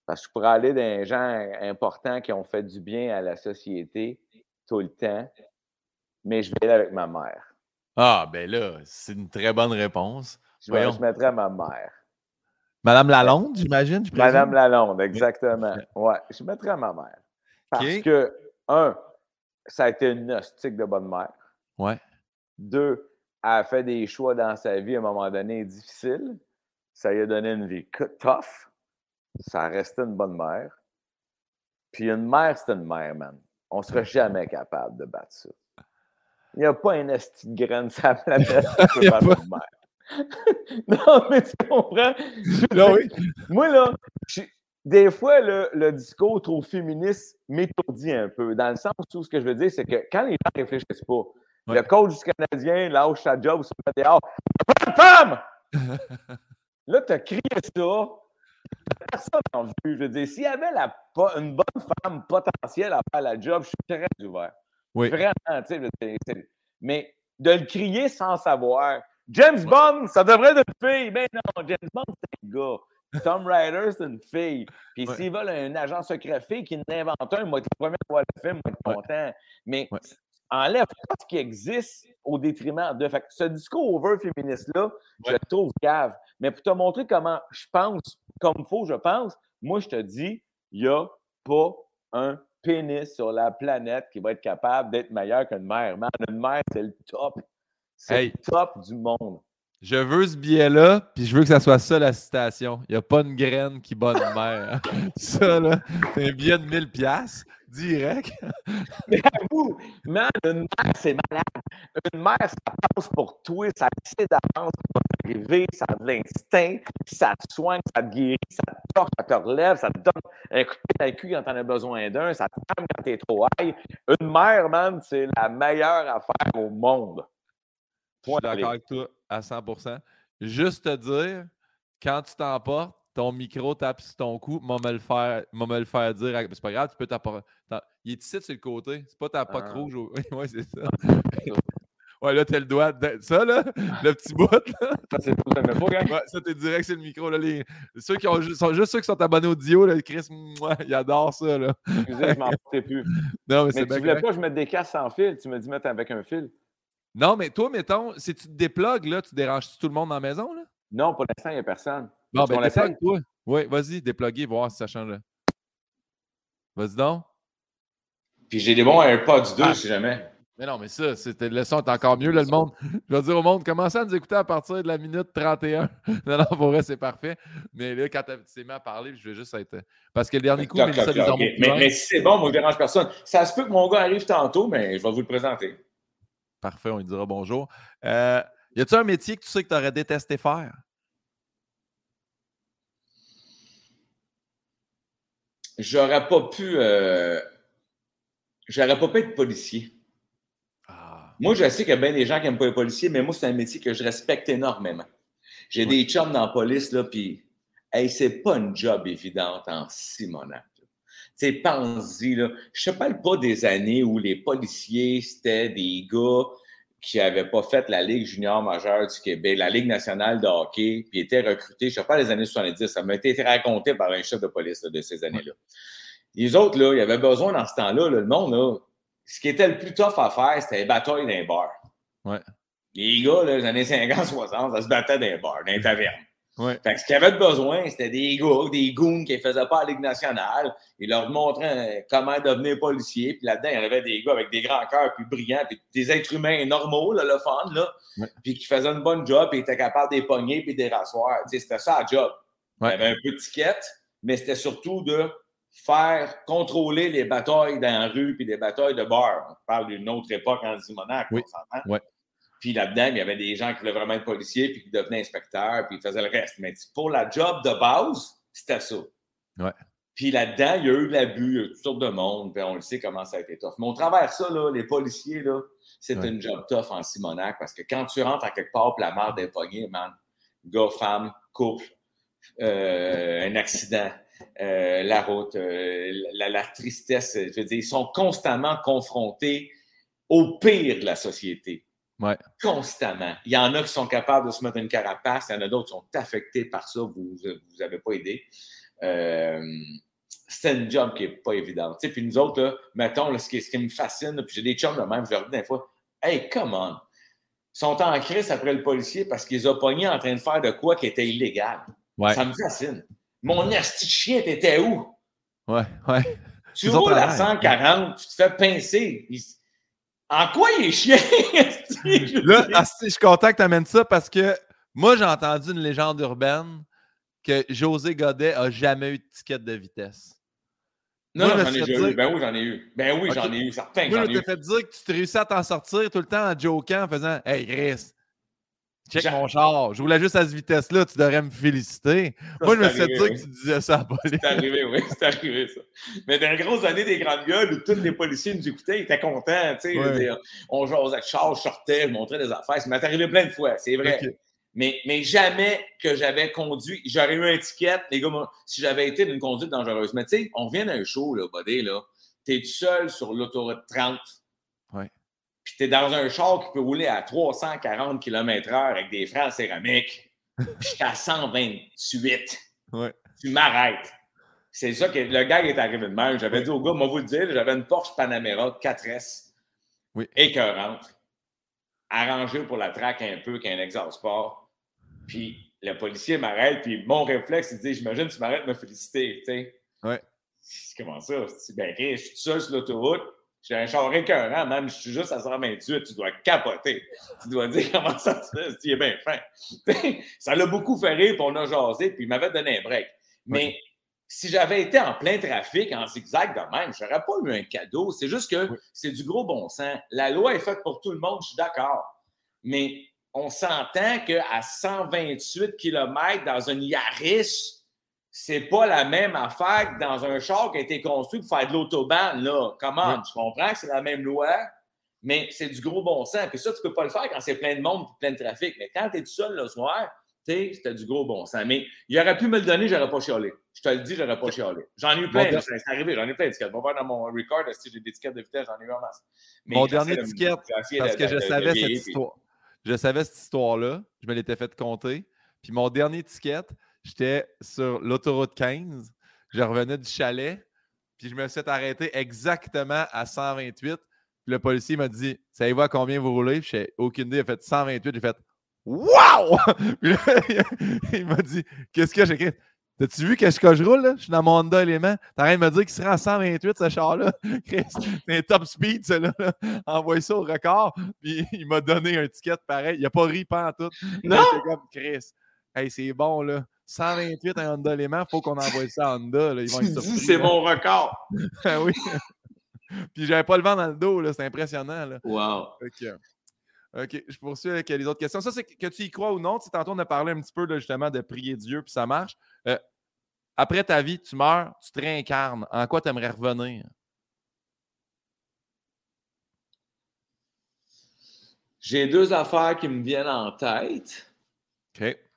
Parce que je pourrais aller dans gens importants qui ont fait du bien à la société tout le temps. Mais je vais aller avec ma mère. Ah, ben là, c'est une très bonne réponse. Je, je mettrais ma mère. Madame Lalonde, j'imagine? Madame Lalonde, exactement. <laughs> Ouais, je mettrais ma mère. Parce que, un, ça a été une gnostique de bonne mère. Ouais. Deux, elle a fait des choix dans sa vie à un moment donné difficiles. Ça lui a donné une vie tough. Ça a resté une bonne mère. Puis une mère, c'est une mère, man. On ne sera <laughs> jamais capable de battre ça. Il n'y a pas un esti de graine sur la planète qui peut battre une mère. <laughs> non, mais tu comprends? Non, oui. Moi, là, des fois, le, le, discours trop féministe m'étourdit un peu, dans le sens où ce que je veux dire, c'est que quand les gens ne réfléchissent pas, le coach du Canadien lâche sa job sur le dehors. Pas de femme! <laughs> là, tu as crié ça. Personne n'a vu. Je veux dire, s'il y avait la, une bonne femme potentielle à faire la job, je suis très ouvert. Oui. Vraiment, tu sais. Mais de le crier sans savoir. James Bond, ça devrait être une fille. Mais non, James Bond, c'est un gars. Tom Ryder, c'est une fille. Puis s'il s'ils veulent un agent secret fille qui n'invente un, moi, premier à voir le film, moi, être content. Mais enlève tout ce qui existe au détriment de. Fait ce discours over féministe-là, je le trouve cave. Mais pour te montrer comment je pense, comme il faut, je pense, moi, je te dis, il n'y a pas un pénis sur la planète qui va être capable d'être meilleur qu'une mère. Man, une mère, c'est le top. C'est le top du monde. Je veux ce billet-là, puis je veux que ça soit ça la citation. Il n'y a pas une graine qui bat une mère. <laughs> ça, là, c'est un billet de 1000$, direct. <laughs> Mais vous, man, une mère, c'est malade. Une mère, ça passe pour toi, ça décide d'avance pour arriver, ça a de l'instinct, ça te soigne, ça te guérit, ça te porte, ça te relève, ça te donne un coup de pied cul quand t'en as besoin d'un, ça te calme quand t'es trop high. Une mère, man, c'est la meilleure affaire au monde. Je suis d'accord avec toi à 100% Juste te dire, quand tu t'emportes, ton micro tape sur ton cou, moi me le faire, me le faire dire. C'est pas grave, tu peux t'apporter. Il est ici sur le côté. C'est pas ta poque ah. rouge. <laughs> Oui, c'est ça. <laughs> Ouais, là, t'as le doigt. Ça, là, le petit bout. Là. Ça, c'est tout ça, ouais, ça, t'es direct sur le micro. Là, les... Ceux qui ont... sont juste ceux qui sont abonnés au Dio, là, Chris, moi, il adore ça. Là. Excusez, je m'en plus. <laughs> Non, mais, mais tu voulais pas que je mette des casques sans fil. Tu me dis mettre avec un fil. Non, mais toi, mettons, si tu te déplugues, là, tu déranges tout le monde dans la maison? Là? Non, pour l'instant, il n'y a personne. Bon, ben, déplugue, toi. Oui, vas-y, dépluguer, voir si ça change. Vas-y donc. Puis j'ai des bons AirPods 2 ah. si jamais. Mais non, mais ça, c'était le son, est encore mieux, là, le monde. Je vais dire au monde, commencez à nous écouter à partir de la minute 31. <laughs> non, non, pour vrai, c'est parfait. Mais là, quand tu t'es mis à parler, je vais juste être. Parce que le dernier coup, mais, ça, mais, mais si c'est bon, moi, je dérange personne. Ça se peut que mon gars arrive tantôt, mais je vais vous le présenter. Parfait, on lui dira bonjour. Euh, y a-tu un métier que tu sais que tu aurais détesté faire? J'aurais pas pu. Euh, j'aurais pas pu être policier. Ah. Moi, je sais qu'il y a bien des gens qui n'aiment pas les policiers, mais moi, c'est un métier que je respecte énormément. J'ai des chums dans la police, là, puis, hey, c'est pas une job évidente en Simonac. Tu sais, pense-y, là. Je ne parle pas des années où les policiers, c'était des gars qui n'avaient pas fait la Ligue junior majeure du Québec, la Ligue nationale de hockey, puis étaient recrutés, je ne sais pas, les années 70, ça m'a été raconté par un chef de police de ces années-là. Les autres, là, il y avait besoin dans ce temps-là, le monde, là, ce qui était le plus tough à faire, c'était les batailles les bars. Ouais. Les gars, là, les années 50-60, ça se battait dans les bars, dans les tavernes. Ouais. Fait que ce qu'ils avaient besoin, c'était des gars, des goons qui ne faisaient pas la Ligue nationale. Ils leur montraient comment devenir policier. Puis là-dedans, il y avait des gars avec des grands cœurs, puis brillants, puis des êtres humains normaux, là, le fun, là. Puis qui faisaient une bonne job, puis étaient capables de pogner, puis de rasseoir. C'était ça, la job. Il y avait un peu de ticket, mais c'était surtout de faire contrôler les batailles dans la rue, puis les batailles de bar. On parle d'une autre époque en Zimonac, oui. on s'entend. Puis là-dedans, il y avait des gens qui voulaient vraiment être policiers, puis qui devenaient inspecteurs, puis ils faisaient le reste. Mais pour la job de base, c'était ça. Ouais. Puis là-dedans, il y a eu de l'abus, il y a eu toutes sortes de monde, puis on le sait comment ça a été tough. Mais au travers ça, là, les policiers, là, c'est une job tough en Simonac, parce que quand tu rentres à quelque part, puis la mère des poignets, man, gars, femme, couple, euh, un accident, euh, la route, euh, la, la, tristesse, je veux dire, ils sont constamment confrontés au pire de la société. Constamment. Il y en a qui sont capables de se mettre une carapace, il y en a d'autres qui sont affectés par ça, vous n'avez pas aidé. Euh, c'est une job qui n'est pas évidente. puis nous autres, mettons, ce, qui, ce, qui, me fascine, puis j'ai des chums de même, je leur dis des fois, Hey, come on! Ils sont en crise après le policier parce qu'ils ont pogné en train de faire de quoi qui était illégal. Ça me fascine. Mon esti de chien, t'étais où? Ouais, ouais. Tu roules à 140, tu te fais pincer. En quoi il est chien? <laughs> là, je suis content que tu amènes ça parce que moi, j'ai entendu une légende urbaine que José Godet a jamais eu de ticket de vitesse. Non, j'en ai eu. Ben oui, j'en ai eu. Ben oui, j'en ai eu, certain. Moi, je t'ai fait dire que tu te réussis à t'en sortir tout le temps en jokant, en faisant Hey, Chris, Check mon char. Je voulais juste à cette vitesse-là, tu devrais me féliciter. Moi, je me suis dit que tu disais ça à. C'est arrivé, oui, c'est arrivé ça. Mais dans les grosses années des grandes gueules où tous les policiers nous écoutaient, ils étaient contents. Tu sais, on jouait avec char, je sortais, je montrais des affaires. Ça m'est arrivé plein de fois, c'est vrai. Mais, mais jamais que j'avais conduit. J'aurais eu un ticket, les gars, si j'avais été d'une conduite dangereuse. Mais tu sais, on vient d'un show, là, buddy, là. T'es tout seul sur l'autoroute 30 puis tu es dans un char qui peut rouler à 340 km/h avec des freins céramiques, puis je suis à 128. Tu m'arrêtes. C'est ça que le gars est arrivé de même. J'avais dit au gars, moi vous le dire, j'avais une Porsche Panamera 4S. Oui. Écœurante. Arrangée pour la traque un peu qu'un exhaust sport. Puis le policier m'arrête, puis mon réflexe, il dit J'imagine que tu m'arrêtes de me féliciter. Tu sais. Ouais. Comment ça? Je ben, je suis tout seul sur l'autoroute. J'ai un char écœurant, même, je suis juste à 128, tu dois capoter. Tu dois dire <laughs> comment ça se fait, tu es bien fin. <laughs> ça l'a beaucoup fait rire, puis on a jasé, puis il m'avait donné un break. Mais si j'avais été en plein trafic, en zigzag de même, je n'aurais pas eu un cadeau. C'est juste que c'est du gros bon sens. La loi est faite pour tout le monde, je suis d'accord. Mais on s'entend qu'à 128 km dans un Yaris, c'est pas la même affaire que dans un char qui a été construit pour faire de l'autobahn, là. Comment? Tu comprends que c'est la même loi, mais c'est du gros bon sens. Puis ça, tu peux pas le faire quand c'est plein de monde plein de trafic. Mais quand tu es tout seul le soir, tu sais, c'était du gros bon sens. Mais il aurait pu me le donner, j'aurais pas chialé. Je te le dis, j'aurais pas chialé. J'en ai eu plein, c'est arrivé, j'en ai plein d'étiquettes. On va voir dans mon record si j'ai des étiquettes de vitesse, j'en ai eu en masse. mon dernier étiquette, parce que je savais cette histoire. Je savais cette histoire-là, je me l'étais fait compter. Puis mon dernier étiquette, J'étais sur l'autoroute 15. Je revenais du chalet. Puis je me suis arrêté exactement à 128. Puis le policier m'a dit Savez-vous à combien vous roulez Puis j'ai aucune idée. Il a fait 128. J'ai fait Waouh <laughs> Puis là, <laughs> il m'a dit Qu'est-ce que j'ai écrit? T'as-tu vu qu'est-ce que je roule? Là? Je suis dans mon Honda Element. T'as de me dire qu'il serait à 128, ce char-là? <laughs> C'est un top speed, celui-là. Envoie ça au record. Puis il m'a donné un ticket pareil. Il n'a pas ri pas en tout. Non! comme Chris. Hey, c'est bon, là. 128 un Honda Léman, il faut qu'on envoie ça à Honda. Là. Ils vont être C'est mon record. <laughs> ah oui. Puis j'avais pas le vent dans le dos, là. c'est impressionnant. Là. Wow. OK, je poursuis avec les autres questions. Ça, c'est que tu y crois ou non. Tu tantôt, on a parlé un petit peu justement de prier Dieu, puis ça marche. Euh, après ta vie, tu meurs, tu te réincarnes. En quoi tu aimerais revenir? J'ai deux affaires qui me viennent en tête. OK.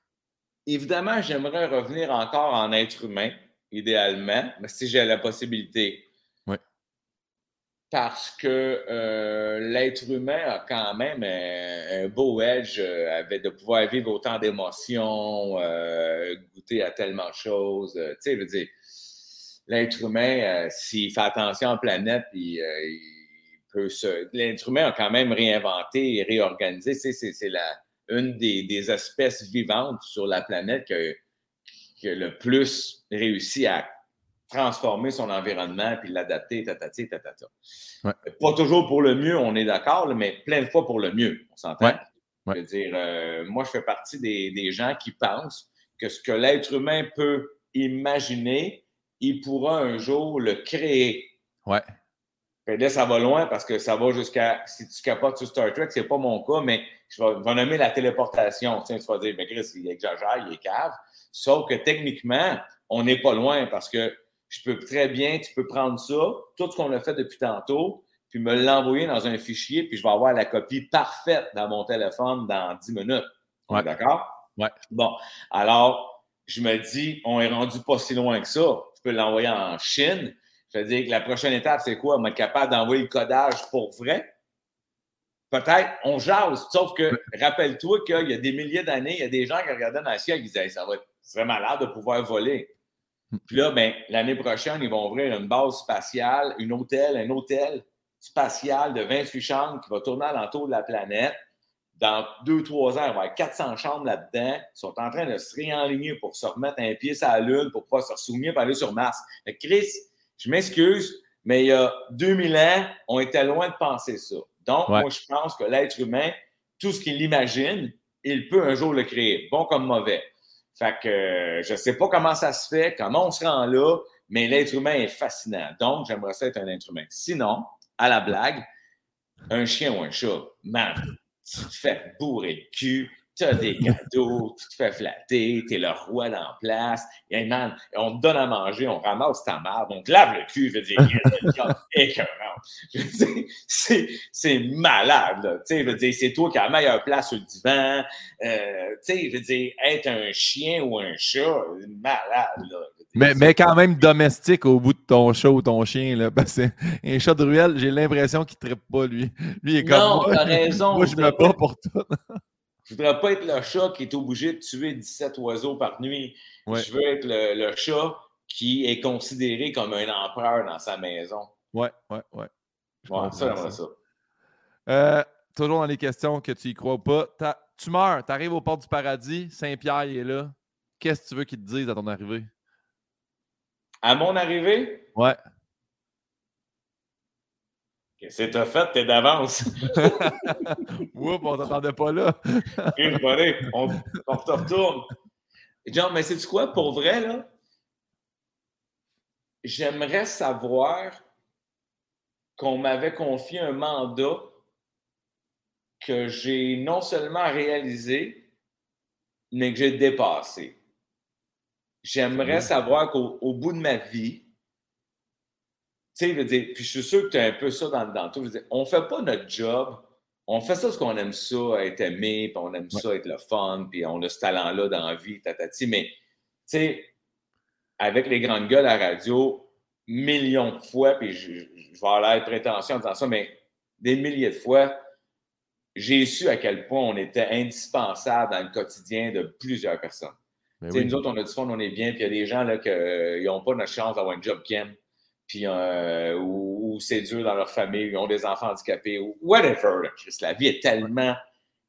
Évidemment, j'aimerais revenir encore en être humain, idéalement, mais si j'ai la possibilité. Oui. Parce que euh, l'être humain a quand même un, beau edge euh, avec de pouvoir vivre autant d'émotions, euh, goûter à tellement de choses. tu sais, je veux dire, l'être humain, s'il fait attention à la planète, il, il peut se. L'être humain a quand même réinventé et réorganisé. C'est la une des, espèces vivantes sur la planète qui a, le plus réussi à transformer son environnement puis l'adapter, tatati, tatata. Pas toujours pour le mieux, on est d'accord, mais plein de fois pour le mieux, on s'entend? Je veux dire, euh, moi, je fais partie des, gens qui pensent que ce que l'être humain peut imaginer, il pourra un jour le créer. Ouais. Là, ça va loin parce que ça va jusqu'à, si tu capotes sur Star Trek, c'est pas mon cas, mais je vais, nommer la téléportation. Tu, tu vas dire, mais Chris, il exagère, il est cave. Sauf que techniquement, on n'est pas loin parce que je peux très bien, tu peux prendre ça, tout ce qu'on a fait depuis tantôt, puis me l'envoyer dans un fichier, puis je vais avoir la copie parfaite dans mon téléphone dans 10 minutes. Ouais. D'accord? Ouais. Bon. Alors, je me dis, on est rendu pas si loin que ça. Tu peux l'envoyer en Chine. Je veux dire que la prochaine étape, c'est quoi? On être capable d'envoyer le codage pour vrai? Peut-être, on jase. Sauf que, rappelle-toi qu'il y a des milliers d'années, il y a des gens qui regardaient dans le ciel et disaient ça va être vraiment malade de pouvoir voler. Puis là, ben, l'année prochaine, ils vont ouvrir une base spatiale, une hôtel, un hôtel spatial de 28 chambres qui va tourner alentour de la planète. Dans deux, trois ans, il va y avoir 400 chambres là-dedans. Ils sont en train de se réaligner pour se remettre un pied sur la Lune, pour pouvoir se souvenir pour aller sur Mars. Chris, je m'excuse, mais il y a 2000 ans, on était loin de penser ça. Donc, moi, je pense que l'être humain, tout ce qu'il imagine, il peut un jour le créer, bon comme mauvais. Fait que euh, je ne sais pas comment ça se fait, comment on se rend là, mais l'être humain est fascinant. Donc, j'aimerais ça être un être humain. Sinon, à la blague, un chien ou un chat, man, tu te fais bourrer le cul, tu as des cadeaux, tu te fais flatter, tu es le roi dans la place. Et man, on te donne à manger, on ramasse ta marde, on te lave le cul, je veux dire, <laughs> écœurant. C'est malade, Tu sais, je veux dire, c'est toi qui as la meilleure place sur le divan. Euh, tu sais, je veux dire, être un chien ou un chat, malade, là. Mais, mais quand même domestique au bout de ton chat ou ton chien. Là, parce que un chat de ruelle, j'ai l'impression qu'il ne trippe pas, lui. Lui, il est comme non, t'as raison. Moi, je me bats pour tout. Je voudrais pas être le chat qui est obligé de tuer 17 oiseaux par nuit. Je veux être le, chat qui est considéré comme un empereur dans sa maison. Ouais, ouais, ouais. ça, j'aimerais ça. Euh, toujours dans les questions que tu y crois pas. Tu meurs, tu arrives aux portes du paradis, Saint-Pierre est là. Qu'est-ce que tu veux qu'il te dise à ton arrivée? À mon arrivée? Ouais. Que t'as fait? T'es d'avance. <laughs> Oups, on t'attendait pas là. <laughs> on, on te retourne. John, mais c'est quoi? Pour vrai, là, j'aimerais savoir qu'on m'avait confié un mandat que j'ai non seulement réalisé, mais que j'ai dépassé. J'aimerais savoir qu'au bout de ma vie, tu sais, puis je suis sûr que tu as un peu ça dans, dans tout. on ne fait pas notre job. On fait ça parce qu'on aime ça, être aimé, puis on aime ça, être le fun, puis on a ce talent-là dans la vie, tatati. Mais, tu sais, avec les grandes gueules à la radio, millions de fois, puis je, je vais aller être prétentieux en disant ça, mais des milliers de fois, j'ai su à quel point on était indispensable dans le quotidien de plusieurs personnes. Ben nous autres, on a du fond, on est bien, puis il y a des gens là, qui n'ont pas notre chance d'avoir un job Ken, puis euh, ou, c'est dur dans leur famille, ils ont des enfants handicapés, ou whatever. La vie est tellement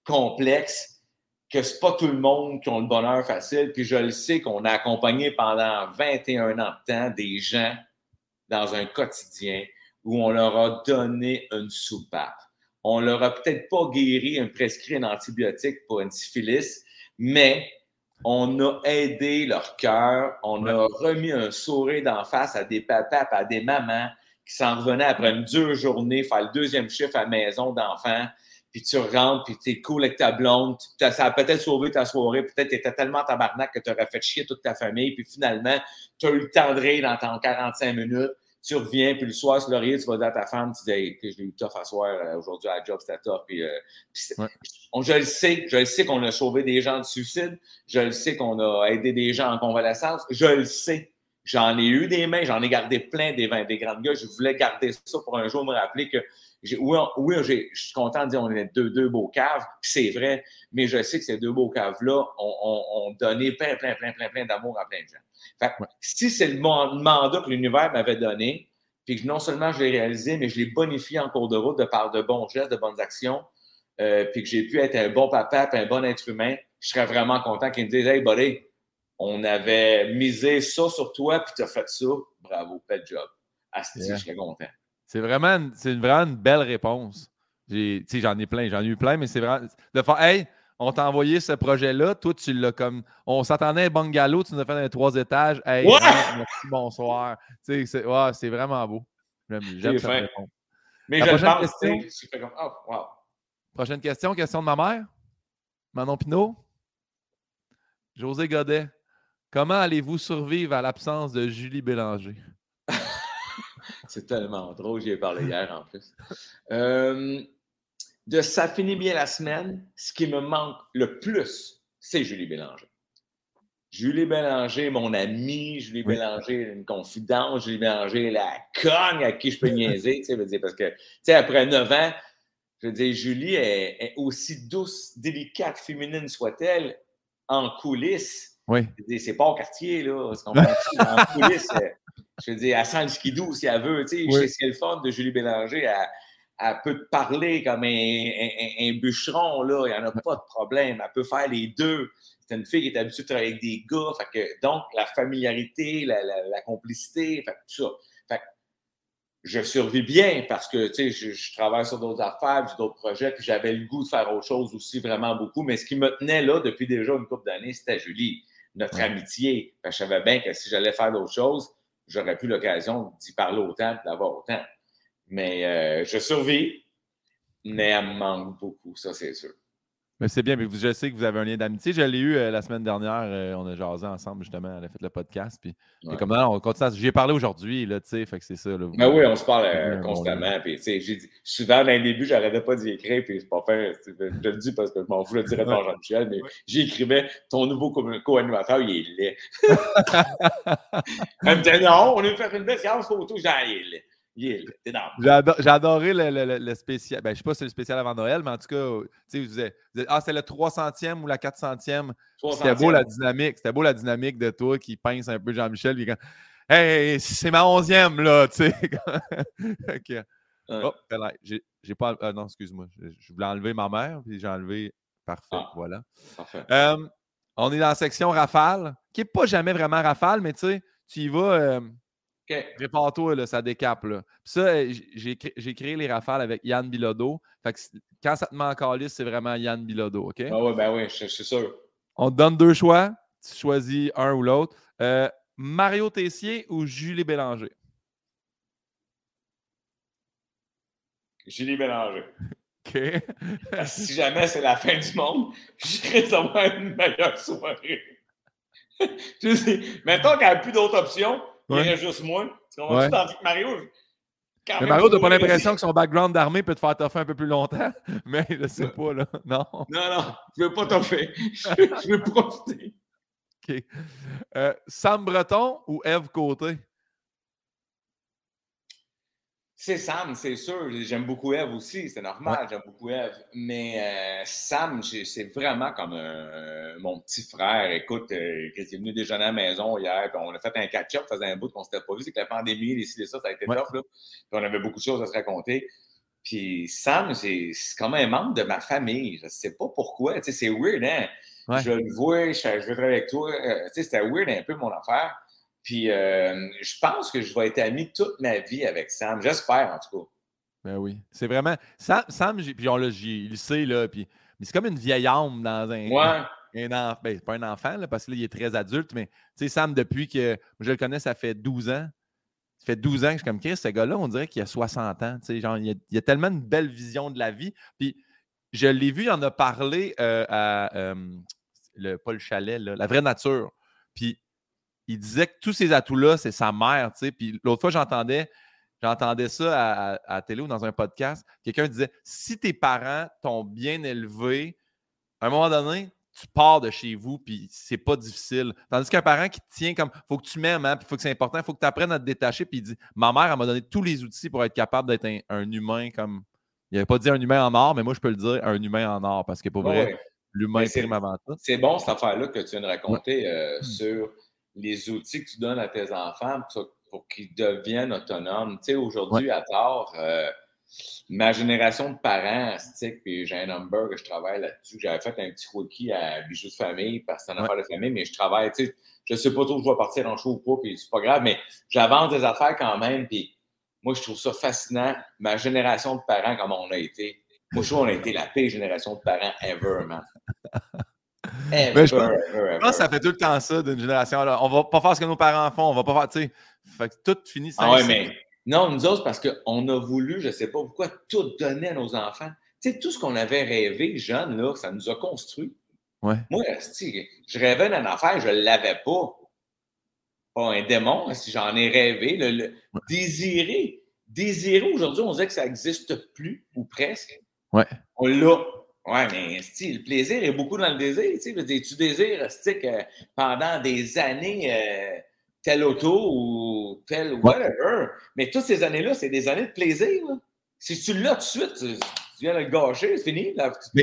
complexe que c'est pas tout le monde qui a le bonheur facile. Puis je le sais qu'on a accompagné pendant 21 ans de temps des gens dans un quotidien où on leur a donné une soupape. On leur a peut-être pas guéri, un prescrit un antibiotique pour une syphilis, mais on a aidé leur cœur, on a remis un sourire d'en face à des papas, à des mamans qui s'en revenaient après une dure journée, faire le deuxième chiffre à la maison d'enfants, puis tu rentres, puis tu es cool avec ta blonde, ça a peut-être sauvé ta soirée, peut-être tu étais tellement tabarnak que tu aurais fait chier toute ta famille, puis finalement, tu as eu le temps de rire dans ton 45 minutes, tu reviens, puis le soir, sur l'oreiller, tu vas dire à ta femme, tu dis, hey, que je l'ai eu tough à soir, euh, aujourd'hui à la job, c'était tough. Puis, euh, je le sais, je le sais qu'on a sauvé des gens de suicide, je le sais qu'on a aidé des gens en convalescence, je le sais. J'en ai eu des mains, j'en ai gardé plein des, des grandes gars. Je voulais garder ça pour un jour me rappeler que oui, oui je suis content de dire qu'on est deux, deux beaux caves, c'est vrai, mais je sais que ces deux beaux caves-là ont, donné plein, plein, plein, plein, plein d'amour à plein de gens. Fait si c'est le mandat que l'univers m'avait donné, puis que non seulement je l'ai réalisé, mais je l'ai bonifié en cours de route de par de bons gestes, de bonnes actions, euh, puis que j'ai pu être un bon papa, puis un bon être humain, je serais vraiment content qu'ils me disent Hey, buddy, on avait misé ça sur toi, puis tu as fait ça. Bravo, bel job. Asti, yeah. je serais content. C'est vraiment, c'est vraiment une belle réponse. J'en ai, plein, j'en ai eu plein, mais c'est vraiment de faire Hey, on t'a envoyé ce projet-là, toi, tu l'as comme. On s'attendait à un bungalow, tu nous as fait dans les trois étages. Hey, merci, bonsoir. C'est c'est vraiment beau. J'aime ça. Mais La je prochaine pense, question, comme, oh, wow. Prochaine question, question de ma mère? Manon Pinot. José Godet. Comment allez-vous survivre à l'absence de Julie Bélanger? C'est tellement drôle, j'y ai parlé hier en plus. Euh, de ça finit bien la semaine, ce qui me manque le plus, c'est Julie Bélanger. Julie Bélanger, mon ami, Julie Bélanger, une confidente, Julie Bélanger, la cogne à qui je peux niaiser, tu sais, parce que, tu sais, après neuf ans, je veux dire, Julie est, aussi douce, délicate, féminine soit-elle, en coulisses. Oui. C'est pas au quartier, là, <laughs> en coulisses, je veux dire, elle sent le skidou si elle veut, tu sais, oui. c'est le fun de Julie Bélanger, elle peut te parler comme un, bûcheron, là, il n'y en a pas de problème. Elle peut faire les deux. C'est une fille qui est habituée à travailler avec des gars. Fait que, donc, la familiarité, la, complicité, fait tout ça. Fait je survis bien parce que, tu sais, je, travaille sur d'autres affaires, j'ai d'autres projets, puis j'avais le goût de faire autre chose aussi, vraiment beaucoup. Mais ce qui me tenait là depuis déjà une couple d'années, c'était Julie, notre amitié. je savais bien que si j'allais faire d'autres choses, j'aurais plus l'occasion d'y parler autant, d'avoir autant. Mais euh, je survis, mais elle me manque beaucoup, ça, c'est sûr. Mais c'est bien, mais je sais que vous avez un lien d'amitié. Je l'ai eu euh, la semaine dernière. Euh, on a jasé ensemble, justement. Elle a fait le podcast. Puis, comme là, on continue. J'y ai parlé aujourd'hui, là, tu sais. Fait que c'est ça. Là, ben oui, on se parle constamment. Puis, tu sais, j'ai dit, souvent, dans le début, j'arrêtais pas d'y écrire. Puis, c'est pas fait. Je te le dis parce que je m'en fous le directeur Jean-Michel. Mais j'écrivais, ton nouveau co-animateur, il est laid. <laughs> elle me disait, non, on a fait une belle séance photo. J'ai dit, il laid. J'ai adoré le, spécial. Ben, je ne sais pas si c'est le spécial avant Noël, mais en tout cas, vous vous ah, c'est le 300e ou la 400e. C'était beau la dynamique. C'était beau la dynamique de toi qui pince un peu Jean-Michel. Hey, c'est ma 11e, là, tu sais. <laughs> Oh, j'ai pas. Ah, non, excuse-moi. Je, voulais enlever ma mère, puis j'ai enlevé. Parfait, ah, voilà. Parfait. on est dans la section rafale, qui n'est pas jamais vraiment rafale, mais tu sais, tu y vas. Okay. Répare-toi, ça décape. Là. Puis ça, euh, j'ai créé les rafales avec Yann Bilodeau. Fait que quand ça te met en liste, c'est vraiment Yann Bilodeau, OK? Ah ben oui, c'est sûr. On te donne deux choix. Tu choisis un ou l'autre. Euh, Mario Tessier ou Julie Bélanger? Julie Bélanger. <laughs> OK. si jamais c'est la fin du monde, <laughs> je risque d'avoir une meilleure soirée. <laughs> tu sais, mettons qu'il n'y a plus d'autres options, il y a juste moi. Tu comprends ouais. tandis que Mario. Mais Mario n'a pas l'impression que son background d'armée peut te faire toffer un peu plus longtemps, <laughs> mais je ne sais pas, là. <laughs> Non. Non, non, je ne veux pas toffer. <laughs> je veux profiter. OK. Euh, Sam Breton ou Eve Côté? C'est Sam, c'est sûr. J'aime beaucoup Eve aussi, c'est normal, j'aime beaucoup Eve. Mais euh, Sam, c'est vraiment comme euh, mon petit frère. Écoute, euh, il est venu déjeuner à la maison hier, puis on a fait un catch-up, faisait un bout qu'on s'était pas vu. C'est que la pandémie, les ci, ça, ça a été ouais. tough, là. Puis on avait beaucoup de choses à se raconter. Puis Sam, c'est comme un membre de ma famille. Je sais pas pourquoi. Tu sais, c'est weird, hein? Je le vois, je, je veux travailler avec toi. tu sais, c'était weird un peu mon affaire. Puis euh, je pense que je vais être ami toute ma vie avec Sam. J'espère, en tout cas. Ben oui. C'est vraiment. Sam, Sam puis on, là, il le sait, là. Puis, mais c'est comme une vieille âme dans un. Ouais. Un enfant. Ben, c'est pas un enfant, là, parce qu'il est très adulte, mais tu sais, Sam, depuis que je le connais, ça fait 12 ans. Ça fait 12 ans que je suis comme Chris, ce gars-là, on dirait qu'il a 60 ans. Tu sais, genre, il a, a, tellement une belle vision de la vie. Puis je l'ai vu, il en a parlé euh, à euh, le, pas le chalet, là, la vraie nature. Puis il disait que tous ces atouts-là, c'est sa mère, tu sais. Puis l'autre fois, j'entendais, j'entendais ça à, télé ou dans un podcast. Quelqu'un disait si tes parents t'ont bien élevé, à un moment donné, tu pars de chez vous, puis c'est pas difficile. Tandis qu'un parent qui te tient comme faut que tu m'aimes, hein, puis faut que c'est important, il faut que tu apprennes à te détacher, puis il dit Ma mère, elle m'a donné tous les outils pour être capable d'être un, humain comme. Il n'avait pas dit un humain en or, mais moi, je peux le dire un humain en or, parce que pour vrai, l'humain prime avant ça. C'est bon cette affaire-là que tu viens de raconter euh, hmm. sur les outils que tu donnes à tes enfants pour, qu'ils deviennent autonomes. Tu sais, aujourd'hui, à tort, euh, ma génération de parents, puis j'ai un number que je travaille là-dessus. J'avais fait un petit wiki à bijoux de famille parce que c'est un affaire de famille, mais je travaille, tu sais, je sais pas trop où je vais partir en show ou pas, puis c'est pas grave, mais j'avance des affaires quand même, puis moi, je trouve ça fascinant. Ma génération de parents, comme on a été. Moi, je trouve qu'on a été la pire génération de parents ever, man. <laughs> je, pense, que ça fait tout le temps ça d'une génération. Là. On va pas faire ce que nos parents font, on va pas faire, tu sais. Fait que tout finit ah ouais, mais non, nous autres, parce qu'on a voulu, je sais pas pourquoi, tout donner à nos enfants. Tu sais, tout ce qu'on avait rêvé jeune, là, ça nous a construit. Ouais. Moi, je rêvais d'une affaire, je ne l'avais pas. Pas un démon, si j'en ai rêvé. Le, désirer. Désirer, aujourd'hui, on dirait que ça n'existe plus, ou presque. Ouais. On l'a. Oui, mais le plaisir est beaucoup dans le désir. Tu, sais, tu désires que pendant des années euh, tel auto ou tel whatever. Mais toutes ces années-là, c'est des années de plaisir. Si tu l'as tout de suite, tu, viens de le gâcher, c'est fini.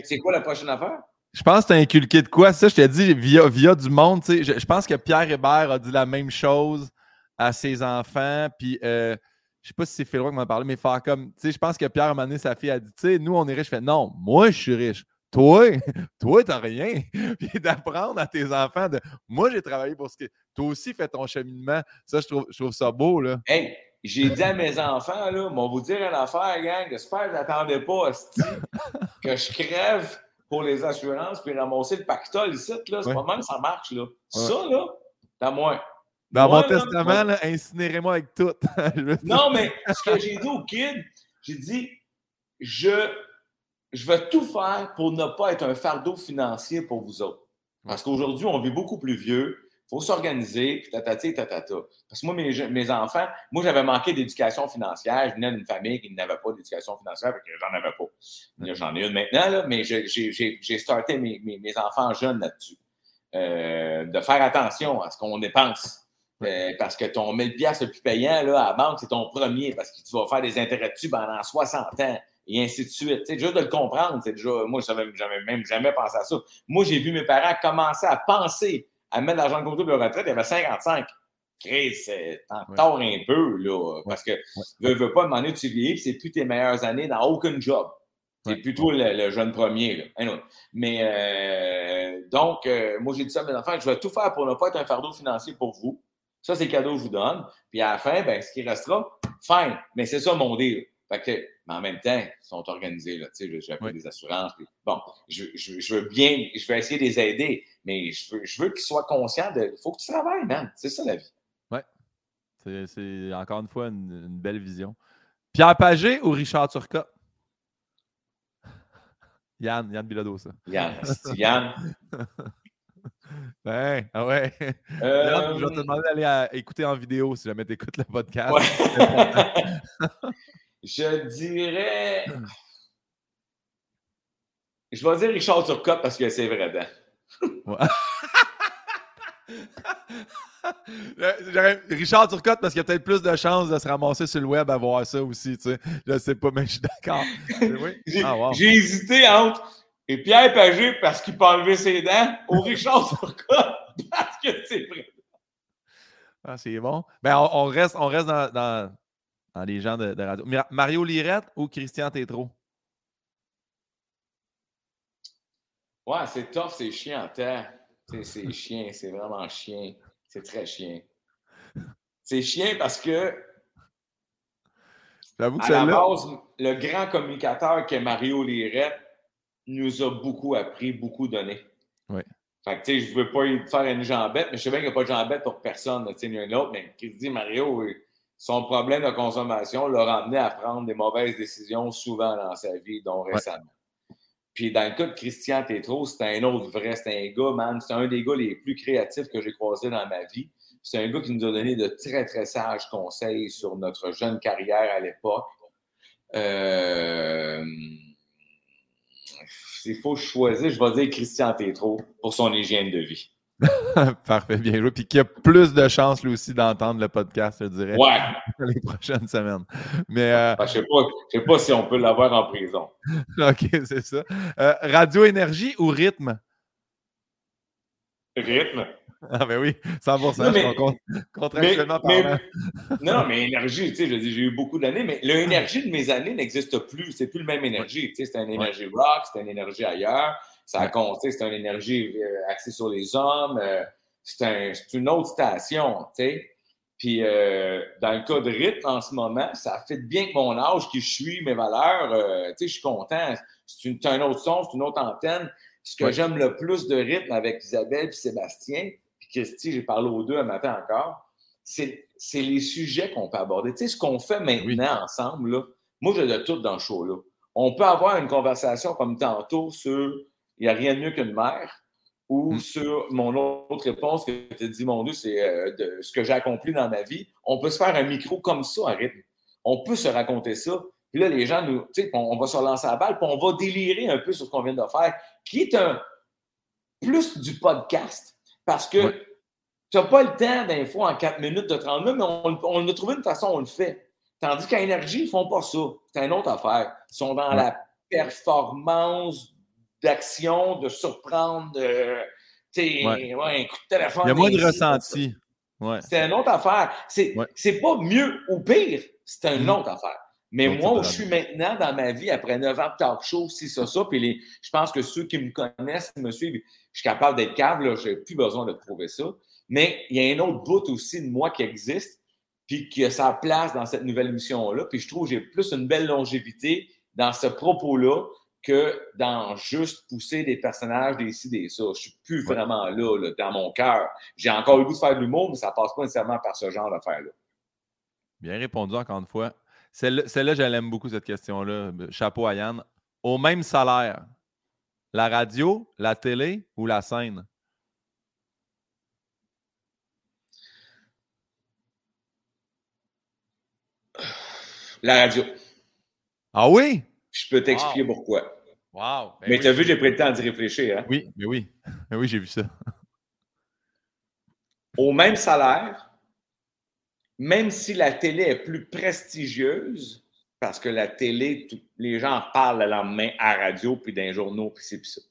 C'est quoi la prochaine affaire? Je pense que tu as inculqué de quoi? Ça, je t'ai dit via, via du monde. Tu sais, je, je, pense que Pierre Hébert a dit la même chose à ses enfants. Puis euh, je sais pas si c'est Phil qui m'en parlé, mais faire comme, tu sais, je pense que Pierre, moment donné, sa fille a dit, tu sais, nous, on est riche. Je fais, non, moi, je suis riche. Toi, <laughs> toi, t'as rien. <laughs> Puis d'apprendre à tes enfants de, moi, j'ai travaillé pour ce que, toi aussi, fais ton cheminement. Ça, je trouve, je trouve ça beau, là. Hey, j'ai dit à mes enfants, là, on vous dire une affaire, gang, j'espère que vous n'attendez pas, <laughs> que je crève pour les assurances puis ramasser le pactole ici, là. C'est pas mal ça marche, là. Ça, là, t'as moins. Dans mon testament, incinérez-moi avec tout. <laughs> non, mais ce que j'ai dit au kid, j'ai dit, je, je vais tout faire pour ne pas être un fardeau financier pour vous autres. Parce qu'aujourd'hui, on vit beaucoup plus vieux, il faut s'organiser, puis tatati, tatata. Parce que moi, mes, mes enfants, moi, j'avais manqué d'éducation financière. Je venais d'une famille qui n'avait pas d'éducation financière, que j'en avais pas. J'en ai une maintenant, là, mais j'ai starté mes, mes, mes, enfants jeunes là-dessus. Euh, de faire attention à ce qu'on dépense. Euh, parce que ton 1000 pièces le plus payant là, à la banque, c'est ton premier parce que tu vas faire des intérêts dessus pendant 60 ans et ainsi de suite. juste de le comprendre, c'est déjà, moi, je n'avais même jamais pensé à ça. Moi, j'ai vu mes parents commencer à penser à mettre l'argent de côté de leur retraite, il y avait 55. Chris, t'en un peu, là. Parce que, ne veux pas demander, tu vieillis, c'est plus tes meilleures années dans aucun job. C'est plutôt le, jeune premier. Là. Mais euh, donc, euh, moi, j'ai dit ça à mes enfants, je vais tout faire pour ne pas être un fardeau financier pour vous. Ça, c'est le cadeau que je vous donne. Puis à la fin, ben, ce qui restera, fine. Mais c'est ça mon deal. Fait que, mais en même temps, ils sont organisés. Là, j'ai appelé des assurances. bon, je, je, veux bien, je vais essayer de les aider, mais je veux, je veux qu'ils soient conscients de. Il faut que tu travailles, man. C'est ça la vie. Ouais. C'est encore une fois une, belle vision. Pierre Pagé ou Richard Turcotte? <laughs> Yann, Yann Bilodeau, ça. Yann, Yann? <laughs> Ben, ah ouais. je vais te euh, demander d'aller écouter en vidéo si jamais tu écoutes le podcast. <laughs> je dirais. Je vais dire Richard Turcotte parce que c'est vrai, ouais. <laughs> Richard Turcotte, parce qu'il y a peut-être plus de chances de se ramasser sur le web à voir ça aussi. Tu sais. Je sais pas, mais je suis d'accord. <laughs> Ah, j'ai hésité entre et Pierre Pagé parce qu'il peut enlever ses dents ou Richard Turcotte <laughs> parce que c'est vrai. Ah, c'est bon. Ben, on, reste, on reste dans, dans, dans les gens de, de, radio. Mario Lirette ou Christian Tétro? Ouais, c'est tough, c'est chiant. C'est chien, c'est vraiment chien. C'est très chien. C'est chien parce que. J'avoue que à la base, le grand communicateur qu'est Mario Liret nous a beaucoup appris, beaucoup donné. Oui. Fait que, tu sais, je veux pas faire une jambette, mais je sais bien qu'il n'y a pas de jambette pour personne, tu sais, ni un autre, mais qui dit Mario, son problème de consommation l'a amené à prendre des mauvaises décisions souvent dans sa vie, dont récemment. Puis dans le cas de Christian Tétro, c'est un autre vrai, c'est un gars, man, c'est un des gars les plus créatifs que j'ai croisé dans ma vie. C'est un gars qui nous a donné de très, très sages conseils sur notre jeune carrière à l'époque. Euh... S'il faut choisir, je vais dire Christian Tétro pour son hygiène de vie. <laughs> Parfait, bien joué. Puis qu'il y a plus de chances, lui aussi, d'entendre le podcast, je dirais, ouais. <laughs> les prochaines semaines. Mais, euh, je ne sais, sais, pas si on peut l'avoir en prison. <laughs> OK, c'est ça. Euh, radio énergie ou rythme? Rythme. <laughs> Ah ben oui, 100%, non, mais, contractuellement parlant. <laughs> non, mais énergie, tu sais, j'ai eu beaucoup d'années, mais l'énergie de mes années n'existe plus. C'est plus le même énergie. Tu sais, c'est une énergie rock, c'est une énergie ailleurs. Ça a compté, c'est une énergie euh, axée sur les hommes. Euh, c'est une autre station, tu sais. Puis euh, dans le cas de rythme en ce moment, ça fait bien que mon âge, qui je suis, mes valeurs, tu sais, je suis content. C'est un autre son, c'est une autre antenne. Ce que j'aime le plus de rythme avec Isabelle et Sébastien, Christy, j'ai parlé aux deux un matin encore, c'est les sujets qu'on peut aborder. Tu sais, ce qu'on fait maintenant ensemble, là, moi, j'ai de tout dans le show. Là. On peut avoir une conversation comme tantôt sur il n'y a rien de mieux qu'une mère. Ou hmm. sur mon autre réponse que tu as dit, mon Dieu, c'est euh, ce que j'ai accompli dans ma vie. On peut se faire un micro comme ça à rythme. On peut se raconter ça. Puis là, les gens, nous, on, on va se relancer à la balle, puis on va délirer un peu sur ce qu'on vient de faire, qui est un plus du podcast. Parce que tu n'as pas le temps d'info en 4 minutes de 30 minutes, mais on, on, a trouvé une façon, on le fait. Tandis qu'à Énergie, ils ne font pas ça. C'est une autre affaire. Ils sont dans la performance d'action, de surprendre, de, un coup de téléphone. Il y a moins de ressenti. C'est une autre affaire. C'est n'est pas mieux ou pire, c'est une mm. autre affaire. Mais moi, où je suis maintenant dans ma vie, après 9 ans de talk show, si ça, ça, puis les, je pense que ceux qui me connaissent, qui me suivent, je suis capable d'être câble, je n'ai plus besoin de prouver ça. Mais il y a un autre bout aussi de moi qui existe, puis qui a sa place dans cette nouvelle mission-là. Puis je trouve que j'ai plus une belle longévité dans ce propos-là que dans juste pousser des personnages des ci, des ça. Je suis plus vraiment là, dans mon cœur. J'ai encore le goût de faire de l'humour, mais ça passe pas nécessairement par ce genre d'affaires-là. Bien répondu encore une fois. Celle-là, j'aime beaucoup cette question-là. Chapeau à Yann. Au même salaire, la radio, la télé ou la scène? La radio. Ah oui? Je peux t'expliquer pourquoi. Wow. Ben mais tu as vu, j'ai pris le temps d'y réfléchir. Hein? Oui, mais oui. Mais oui, j'ai vu ça. Au même salaire, même si la télé est plus prestigieuse, parce que la télé, les gens en parlent le lendemain à radio, puis dans les journaux, puis c'est puis ça.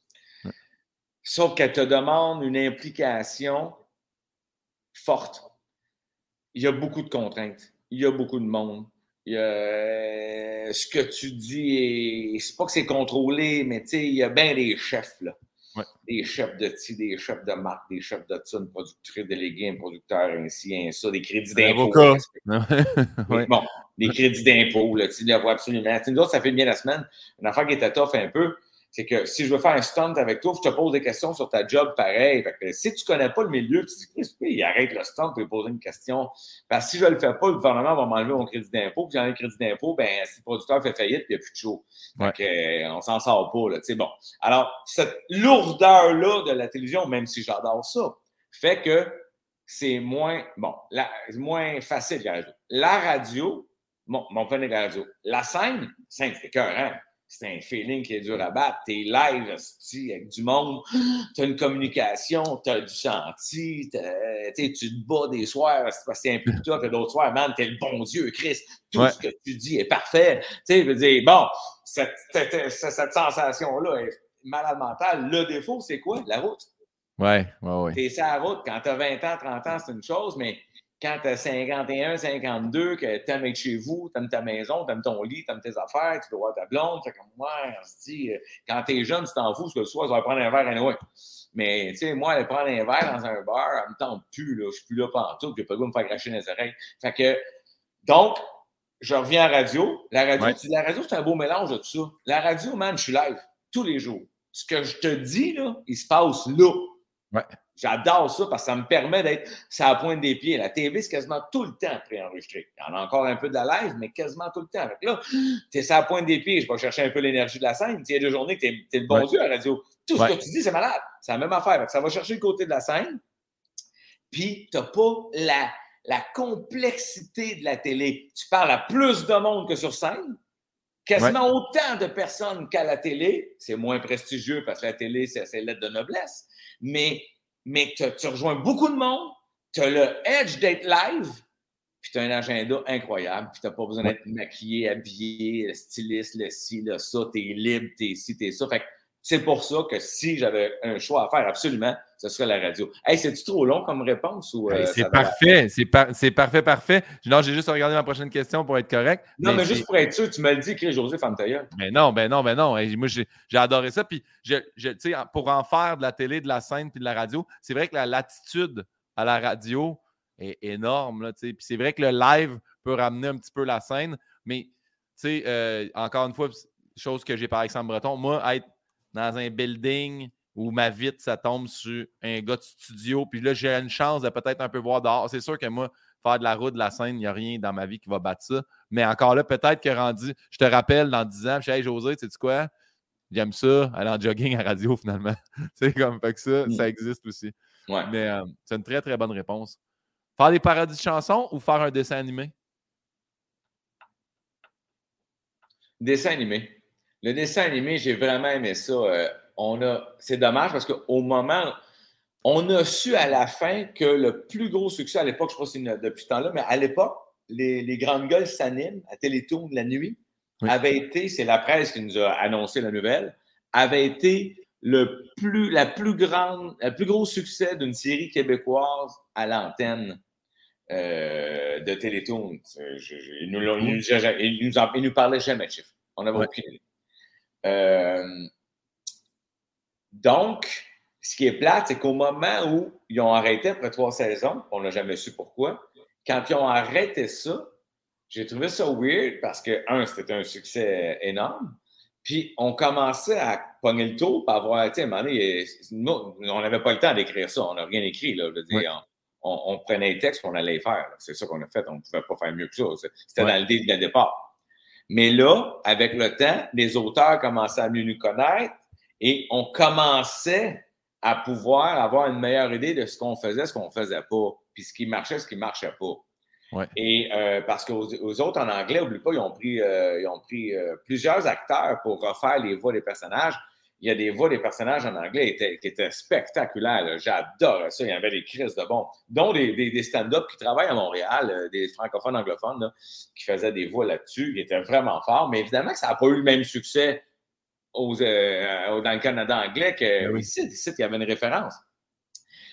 Sauf qu'elle te demande une implication forte. il y a beaucoup de contraintes. Il y a beaucoup de monde. Euh, ce que tu dis, c'est pas que c'est contrôlé, mais il y a bien des chefs, là. Des chefs de ti, des chefs de marque, des chefs de une productrice déléguée, un producteur, ainsi, ainsi, des crédits d'impôt. <laughs> Bon, des crédits d'impôt, tu absolument. Nous autres, ça fait bien la semaine. Une affaire qui était tough un peu, c'est que si je veux faire un stunt avec toi, je te pose des questions sur ta job pareil. si tu connais pas le milieu, tu te dis, il arrête le stunt pour lui poser une question. Parce que si je le fais pas, le gouvernement va m'enlever mon crédit d'impôt. Puis j'ai un crédit d'impôt, ben, si le producteur fait faillite, il n'y a plus de show. Donc, euh, on s'en sort pas, là. bon. Alors, cette lourdeur-là de la télévision, même si j'adore ça, fait que c'est moins, bon, la, moins facile la radio. La radio, bon, mon de la radio. La scène, scène, c'est cœur, hein? C'est un feeling qui est dur à battre. T'es live avec du monde, <gasps> t'as une communication, t'as du senti, tu te bats des soirs, c'est parce que c'est un peu toi que d'autres soirs, man, t'es le bon Dieu, Christ. Tout ce que tu dis est parfait. Tu sais, je veux dire, bon, cette, cette, sensation-là est malade mentale. Le défaut, c'est quoi? La route. Ouais, ouais, ouais. T'es sur la route. Quand t'as 20 ans, 30 ans, c'est une chose, mais quand tu as 51, 52, que tu aimes être chez vous, tu aimes ta maison, tu aimes ton lit, tu aimes tes affaires, tu dois voir ta blonde, fait comme moi, on se dit, euh, quand tu es jeune, tu t'en fous, parce que le soir, tu vas prendre un verre anyway. Mais, tu sais, moi, aller prendre un verre dans un bar, elle me tente plus, là. Je suis plus là partout, j'ai pas le goût de me faire cracher dans les oreilles. Fait que, donc, je reviens à la radio. La radio, la radio, c'est un beau mélange de tout ça. La radio, man, je suis live tous les jours. Ce que je te dis, là, il se passe là. Ouais. J'adore ça parce que ça me permet d'être sur la pointe des pieds. La TV, c'est quasiment tout le temps préenregistré. Il y en a encore un peu de la live, mais quasiment tout le temps. là, tu es sur la pointe des pieds, je vais chercher un peu l'énergie de la scène. Il y a des journées que tu es, le bon Dieu à la radio. Tout ce que tu dis, c'est malade. C'est la même affaire. Ça va chercher le côté de la scène. Puis, tu n'as pas la, la complexité de la télé. Tu parles à plus de monde que sur scène. Quasiment autant de personnes qu'à la télé. C'est moins prestigieux parce que la télé, c'est l'aide de noblesse. Mais mais tu rejoins beaucoup de monde, tu as le edge d'être live, puis tu as un agenda incroyable, puis tu n'as pas besoin d'être maquillé, habillé, le styliste, le ci, le ça, tu es libre, tu es ci, tu es ça. Fait c'est pour ça que si j'avais un choix à faire, absolument, ce serait la radio. Hey, c'est-tu trop long comme réponse? ou euh, C'est parfait, c'est parfait, parfait. Non, j'ai juste regardé ma prochaine question pour être correct. Non, mais, juste pour être sûr, tu me le dis, que José Fantaïa. Mais non, ben non, ben non. moi, j'ai adoré ça. Puis, je, je pour en faire de la télé, de la scène puis de la radio, c'est vrai que la latitude à la radio est énorme. Là, puis c'est vrai que le live peut ramener un petit peu la scène, mais euh, encore une fois, chose que j'ai par exemple breton, moi, être dans un building où ma vitre, ça tombe sur un gars de studio, puis là, j'ai une chance de peut-être un peu voir dehors. C'est sûr que moi, faire de la route, de la scène, il n'y a rien dans ma vie qui va battre ça. Mais encore là, peut-être que rendu, je te rappelle dans 10 ans, je suis Hey José, tu sais quoi? J'aime ça, aller en jogging à radio finalement. <laughs> c'est comme fait que ça, mm. ça existe aussi. Mais euh, c'est une très, très bonne réponse. Faire des parodies de chansons ou faire un dessin animé? Dessin animé. Le dessin animé, j'ai vraiment aimé ça. Euh, on a, c'est dommage parce qu'au moment, on a su à la fin que le plus gros succès à l'époque, je crois que c'est depuis ce temps-là, mais à l'époque, les, grandes gueules s'animent à Télétoon la nuit, avait été, c'est la presse qui nous a annoncé la nouvelle, avait été le plus, la plus grande, le plus gros succès d'une série québécoise à l'antenne euh, de Télétoon. Il nous, nous, nous, parlait jamais de chiffres. On n'avait aucune idée. Euh, donc, ce qui est plate, c'est qu'au moment où ils ont arrêté après trois saisons, on n'a jamais su pourquoi, quand ils ont arrêté ça, j'ai trouvé ça weird parce que, un, c'était un succès énorme. Puis, on commençait à pogner le tour pour avoir, tu sais, on n'avait pas le temps d'écrire ça. On n'a rien écrit, là. on, prenait les textes, on allait les faire. C'est ça qu'on a fait. On ne pouvait pas faire mieux que ça. C'était dans l'idée de départ. Mais là, avec le temps, les auteurs commençaient à mieux nous connaître et on commençait à pouvoir avoir une meilleure idée de ce qu'on faisait, ce qu'on ne faisait pas, puis ce qui marchait, ce qui ne marchait pas. Et euh, parce qu'aux aux autres en anglais, n'oublie pas, ils ont pris, euh, ils ont pris euh, plusieurs acteurs pour refaire les voix des personnages il y a des voix des personnages en anglais qui étaient, spectaculaires. J'adore ça. Il y avait des crises de bon, dont des, stand-up qui travaillent à Montréal, euh, des francophones anglophones, qui faisaient des voix là-dessus. Ils étaient vraiment forts. Mais évidemment que ça n'a pas eu le même succès euh, dans le Canada anglais qu'ici. Ben ici, il y avait une référence.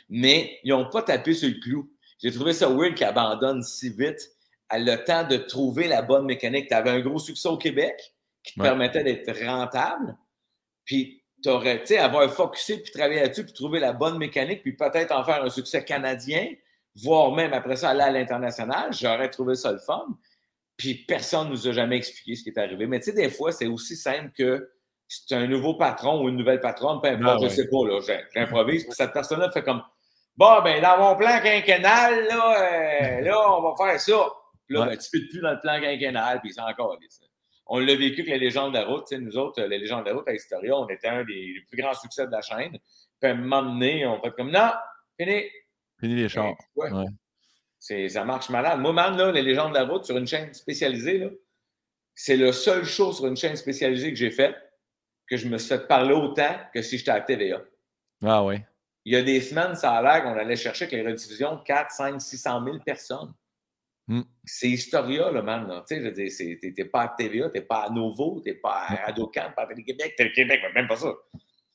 Mais ils n'ont pas tapé sur le clou. j'ai trouvé ça weird qu'il abandonne si vite à le temps de trouver la bonne mécanique. Tu avais un gros succès au Québec qui te permettait d'être rentable. Puis tu aurais, tu sais, avoir focusé puis travailler là-dessus puis trouver la bonne mécanique puis peut-être en faire un succès canadien, voire même après ça aller à l'international. J'aurais trouvé ça le fun. Puis personne ne nous a jamais expliqué ce qui est arrivé. Mais tu sais, des fois, c'est aussi simple que c'est un nouveau patron ou une nouvelle patronne, peu importe, ah je ne sais pas, là, j'improvise. Puis cette personne-là fait comme Bon, ben, dans mon plan quinquennal, là, euh, là, on va faire ça. Puis là, ben, tu ne fais plus dans le plan quinquennal, puis c'est encore. On l'a vécu avec les légendes de la route. Nous autres, les légendes de la route à Historia, on était un des plus grands succès de la chaîne. Puis à un moment donné, on fait comme Non, fini. Fini les chars. Ouais. Ça marche malade. Moi, man, là, les légendes de la route sur une chaîne spécialisée, là, c'est le seul show sur une chaîne spécialisée que j'ai fait que je me suis fait parler autant que si j'étais à TVA. Ah oui. Il y a des semaines, ça a l'air qu'on allait chercher avec les rediffusions 4, 5, 600 000 personnes. Hmm. C'est Historia, là, man. Tu sais, t'es pas à TVA, t'es pas à Novo, t'es pas à Radio-Can, pas à Télé-Québec, Télé-Québec, même pas ça.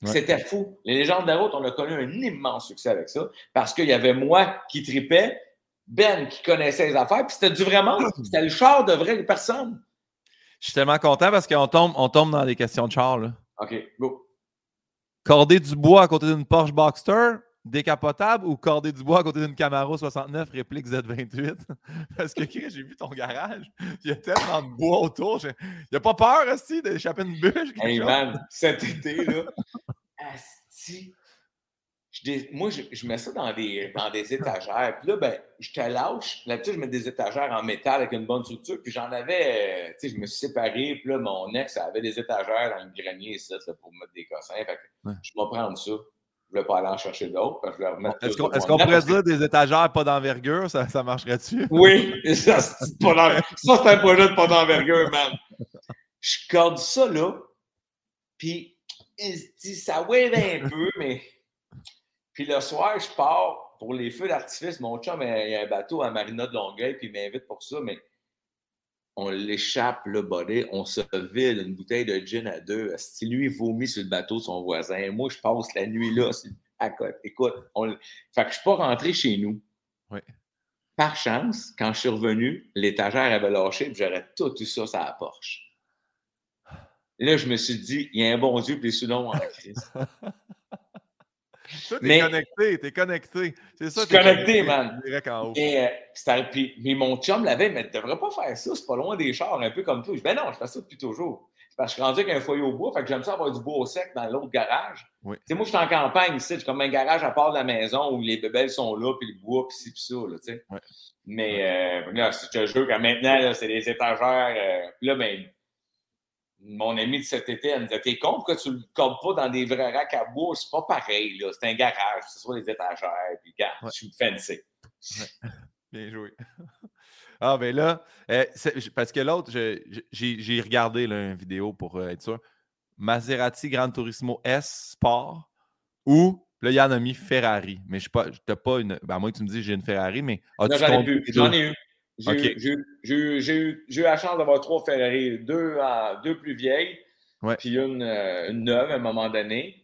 C'était fou. Les légendes de la route, on a connu un immense succès avec ça parce qu'il y avait moi qui tripais, Ben qui connaissait les affaires, puis c'était du vraiment, c'était le char de vraies personnes. Je suis tellement content parce qu'on tombe, on tombe dans des questions de char. Là. OK, go. Corder du bois à côté d'une Porsche Boxster, décapotable ou corder du bois à côté d'une Camaro 69 réplique Z28? <laughs> Parce que j'ai vu ton garage, il y a tellement de bois autour. Il n'y a pas peur, aussi d'échapper une bûche? Hey man, cet été, là, asti, moi, je, mets ça dans des, dans des étagères. Puis là, ben, je te lâche. Là-dessus, je mets des étagères en métal avec une bonne structure. Puis j'en avais, euh, tu sais, je me suis séparé. Puis là, mon ex avait des étagères dans le grenier, ça, pour mettre des cossins. Fait que je vais prendre ça. Je ne vais pas aller en chercher d'autres. Est-ce qu'on pourrait dire des étagères pas d'envergure? Ça, ça marcherait-tu? <laughs> Oui, ça, c'est un projet de pas d'envergure, man. Je corde ça là. Puis, ça wave un peu, mais puis le soir, je pars pour les feux d'artifice. Mon chum, il y a un bateau à Marina de Longueuil, puis il m'invite pour ça, mais on l'échappe, le body, on se vide une bouteille de gin à deux. Si lui vomit sur le bateau de son voisin, moi, je passe la nuit là, <laughs> à côté. Écoute, on... fait que je suis pas rentré chez nous. Par chance, quand je suis revenu, l'étagère avait lâché, puis j'aurais tout eu ça sur la Porsche. Là, je me suis dit, il y a un bon Dieu, puis sous en <laughs> crise. Toi, t'es connecté, t'es connecté. C'est ça. T'es connecté, man. Et, euh, puis, mais mon chum l'avait, mais tu devrais pas faire ça, c'est pas loin des chars, un peu comme toi. Je dis, ben non, je fais ça depuis toujours. Parce que je suis rendu avec un foyer au bois, fait que j'aime ça avoir du bois au sec dans l'autre garage. Oui. Tu sais, moi, je suis en campagne ici, j'ai comme un garage à part de la maison où les bébelles sont là, puis le bois, puis ci, puis ça, là, tu sais. Mais euh, là, je te jure que maintenant, c'est des étagères. Euh, là, ben, mon ami de cet été, elle me disait T'es con que tu ne le cordes pas dans des vrais racks à bois? C'est pas pareil, là. C'est un garage, ce soit des étagères, puis regarde, je suis fancy. Bien joué. <laughs> Ah, ben là, euh, parce que l'autre, j'ai regardé une vidéo pour euh, être sûr. Maserati Gran Turismo S Sport ou là, il y en a mis Ferrari. Mais je n'ai pas, une. Ben, que tu me dises j'ai une Ferrari, mais. J'en ai, J'en ai eu. J'ai eu, la chance d'avoir trois Ferrari, deux, deux plus vieilles, puis une, euh, une, neuve à un moment donné.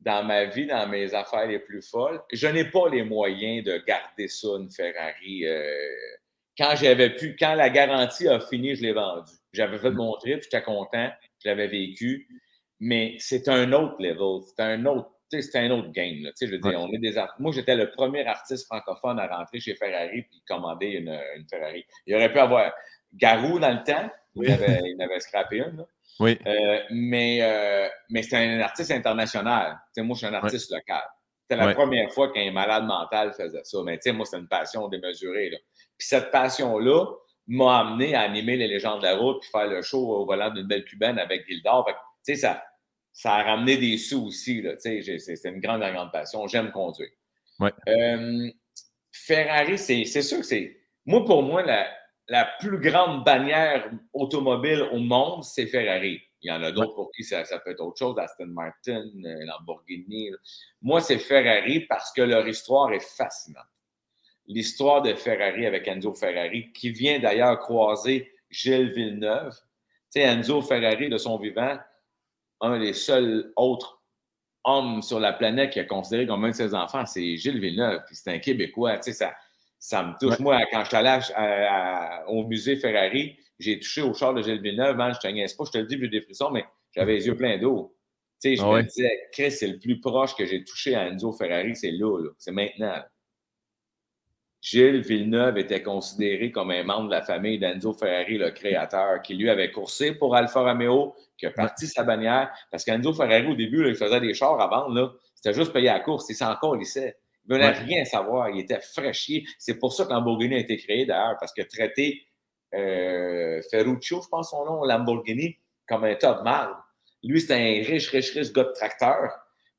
Dans ma vie, dans mes affaires les plus folles, je n'ai pas les moyens de garder ça, une Ferrari. Euh, quand j'avais pu, quand la garantie a fini, je l'ai vendue. J'avais fait mon trip, j'étais content, je l'avais vécu, mais c'est un autre level, c'est un autre c'était un autre game. Je veux dire, on est des Moi, j'étais le premier artiste francophone à rentrer chez Ferrari et commander une, une, Ferrari. Il aurait pu avoir Garou dans le temps. Il, avait, il avait scrappé une. Oui. Euh, mais euh, mais c'était un artiste international. moi, je suis un artiste local. C'était la première fois qu'un malade mental faisait ça. Mais moi, c'était une passion démesurée. Là. Puis cette passion-là m'a amené à animer les légendes de la route puis faire le show au volant d'une belle cubaine avec Gildor. Sais, ça, ça a ramené des sous aussi. C'est une grande, grande passion. J'aime conduire. Euh, Ferrari, c'est sûr que c'est. Moi, pour moi, la, la, plus grande bannière automobile au monde, c'est Ferrari. Il y en a d'autres pour qui ça, peut être autre chose, Aston Martin, euh, Lamborghini. Moi, c'est Ferrari parce que leur histoire est fascinante. L'histoire de Ferrari avec Enzo Ferrari, qui vient d'ailleurs croiser Gilles Villeneuve. Tu sais, Enzo Ferrari, de son vivant, un des seuls autres hommes sur la planète qui a considéré comme un de ses enfants, c'est Gilles Villeneuve. c'est un Québécois. Tu sais, ça, ça me touche. Moi, quand je suis allé au musée Ferrari, j'ai touché au char de Gilles Villeneuve. Hein, je te pas, je te le dis, j'ai des frissons, mais j'avais les yeux pleins d'eau. Tu sais, je ah me disais, Chris, c'est le plus proche que j'ai touché à Enzo Ferrari, c'est là, là. c'est maintenant. Gilles Villeneuve était considéré comme un membre de la famille d'Enzo Ferrari, le créateur, qui lui avait coursé pour Alfa Romeo, qui a parti sa bannière. Parce qu'Enzo Ferrari, au début, il faisait des chars à vendre. C'était juste payé à la course. Il s'en colissait. Il ne voulait rien savoir. Il était fraîchier. C'est pour ça que Lamborghini a été créé, d'ailleurs, parce que traiter euh, Ferruccio, je pense son nom, Lamborghini, comme un top mal. Lui, c'était un riche, riche, riche gars de tracteur.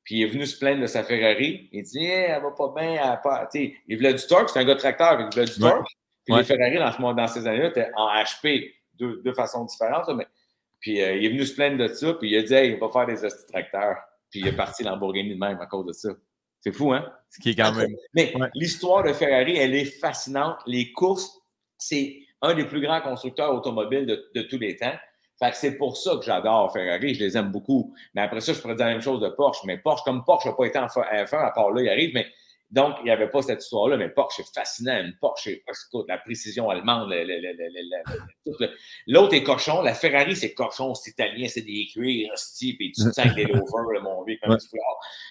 Puis il est venu se plaindre de sa Ferrari. Il dit, eh, elle va pas bien, elle pas. il voulait du torque, c'est un gars de tracteur, il voulait du torque. Puis les Ferrari, dans, ce, dans ces années-là, étaient en HP, deux, deux façons différentes. mais... Puis euh, il est venu se plaindre de ça, puis il a dit, hey, il va faire des tracteurs. Puis il est parti Lamborghini de même à cause de ça. C'est fou, hein? Ce qui est quand même. <laughs> Mais l'histoire de Ferrari, elle est fascinante. Les courses, c'est un des plus grands constructeurs automobiles de, de tous les temps. Fait que c'est pour ça que j'adore Ferrari, je les aime beaucoup. Mais après ça, je pourrais dire la même chose de Porsche. Mais Porsche, comme Porsche n'a pas été en F1, à part là, il arrive, mais donc, il n'y avait pas cette histoire-là, mais Porsche, c'est fascinant. Une Porsche, écoute, la précision allemande, l'autre est cochon. La Ferrari, c'est cochon, c'est italien, c'est des cuirs, puis tu te sens des <laughs> lovers, mon vieux, comme tu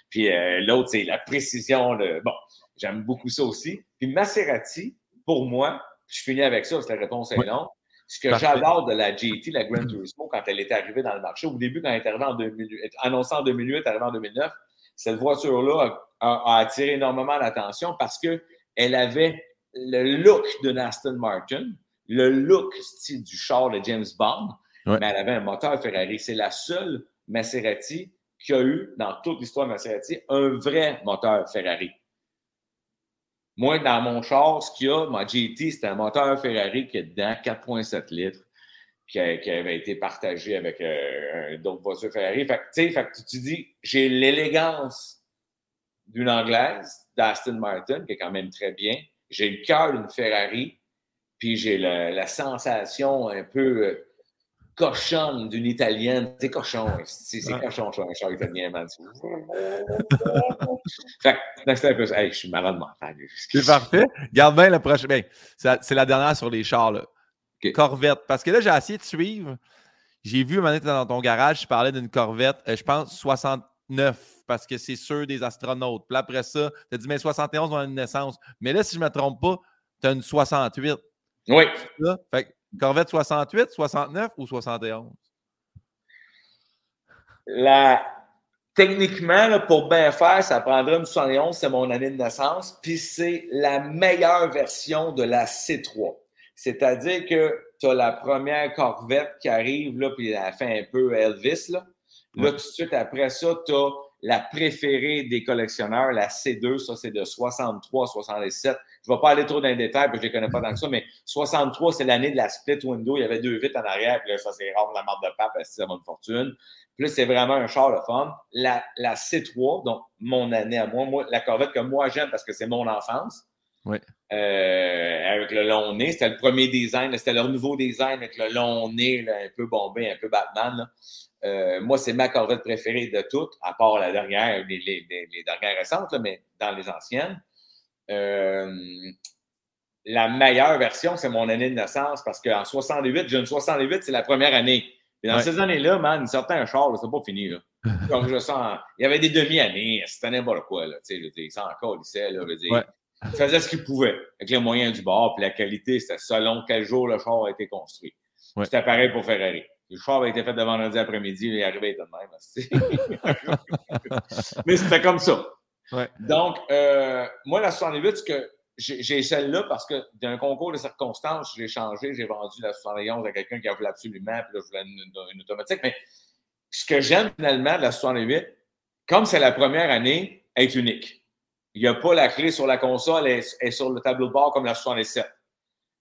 Puis euh, l'autre, c'est la précision. Bon, j'aime beaucoup ça aussi. Puis Maserati, pour moi, je finis avec ça, parce que la réponse est longue. Ce que j'adore de la GT, la Gran Turismo, quand elle est arrivée dans le marché, au début, quand elle est arrivée en 2008, annoncée en 2008, arrivée en 2009, cette voiture-là a, attiré énormément l'attention parce qu'elle avait le look de Aston Martin, le look style du char de James Bond, mais elle avait un moteur Ferrari. C'est la seule Maserati qui a eu, dans toute l'histoire de Maserati, un vrai moteur Ferrari. Moi, dans mon char, ce qu'il y a, ma GT, c'était un moteur Ferrari qui est dedans, 4,7 litres, qui, avait été partagé avec euh, d'autres voitures Ferrari. Fait que, tu dis, j'ai l'élégance d'une anglaise, d'Aston Martin, qui est quand même très bien. J'ai le cœur d'une Ferrari, puis j'ai la, sensation un peu euh, cochonne d'une italienne. C'est cochon, c'est cochon, un char italien, man. <laughs> fait que c'est un peu hey, je suis malade mental. C'est parfait. Garde bien la prochaine. Ben, c'est la dernière sur les chars, là. Corvette. Parce que là, j'ai essayé de suivre. J'ai vu moment dans ton garage, je parlais d'une Corvette, euh, je pense 69, parce que c'est ceux des astronautes. Puis après ça, tu as dit, mais 71 ont une naissance. Mais là, si je ne me trompe pas, tu as une 68. Oui. Fait Corvette 68, 69 ou 71? La... Techniquement, pour bien faire, ça prendrait une 71, c'est mon année de naissance, puis c'est la meilleure version de la C3. C'est-à-dire que tu as la première Corvette qui arrive, là, puis elle fait un peu Elvis. Là, là tout de suite après ça, tu as la préférée des collectionneurs, la C2, ça c'est de 63 67. Je ne vais pas aller trop dans les détails, parce que je ne les connais pas tant que ça, mais 63, c'est l'année de la split window. Il y avait deux vitres en arrière, puis là, ça c'est rare la marque de pape, ça vaut une fortune. Puis là, c'est vraiment un char de fun. La, la C3, donc mon année à moi, moi, la Corvette que moi j'aime parce que c'est mon enfance. Oui. Euh, avec le long nez. C'était le premier design, c'était leur nouveau design avec le long nez, un peu bombé, un peu Batman. Euh, moi, c'est ma corvette préférée de toutes, à part la dernière, les, les, dernières récentes, mais dans les anciennes. Euh, la meilleure version, c'est mon année de naissance parce qu'en 68, j'ai une 68, c'est la première année. Et dans ces années-là, man, il sortait un char, c'est pas fini. Là. <laughs> Donc, je sens, il y avait des demi-années, c'était n'importe quoi. Là, tu sais, il s'en encore, il là, dire, il faisait ce qu'il pouvait avec les moyens du bord, puis la qualité, c'était selon quel jour le char a été construit. C'était pareil pour Ferrari. Le char a été fait de vendredi après-midi, il est arrivé de même. <laughs> <laughs> Mais c'était comme ça. Donc, euh, moi, la 68, ce que j'ai celle-là parce que d'un concours de circonstances, j'ai changé, j'ai vendu la 71 à quelqu'un qui a voulu absolument, puis là, je voulais une, automatique. Mais ce que j'aime finalement de la 68, comme c'est la première année, est unique. Il n'y a pas la clé sur la console, elle est, sur le tableau de bord comme la 67.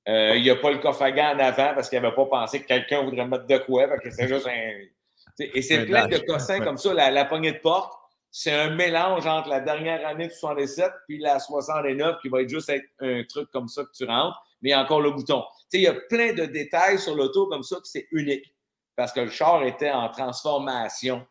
Euh, il n'y a pas le coffre à gants en avant parce qu'il n'avait pas pensé que quelqu'un voudrait mettre de quoi. c'est juste un. Et c'est plein de cossins comme ça. La, poignée de porte, c'est un mélange entre la dernière année de 67 puis la 69 qui va être juste être un truc comme ça que tu rentres, mais encore le bouton. Il y a plein de détails sur l'auto comme ça que c'est unique parce que le char était en transformation.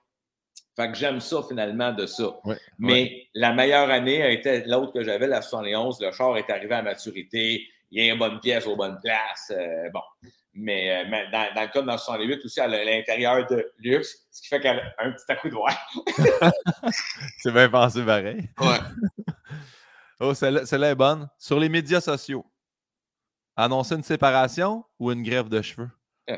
Fait que j'aime ça finalement de ça. Mais la meilleure année a été l'autre que j'avais, la 71. Le char est arrivé à maturité. Il y a une bonne pièce aux bonnes places. Euh, bon. Mais, euh, dans, le cas de la 68 aussi, elle a l'intérieur de luxe, ce qui fait qu'elle a un petit coup de <laughs> C'est bien pensé pareil. Ouais. <laughs> oh, celle-là est bonne. Sur les médias sociaux, annoncer une séparation ou une grève de cheveux? Ah,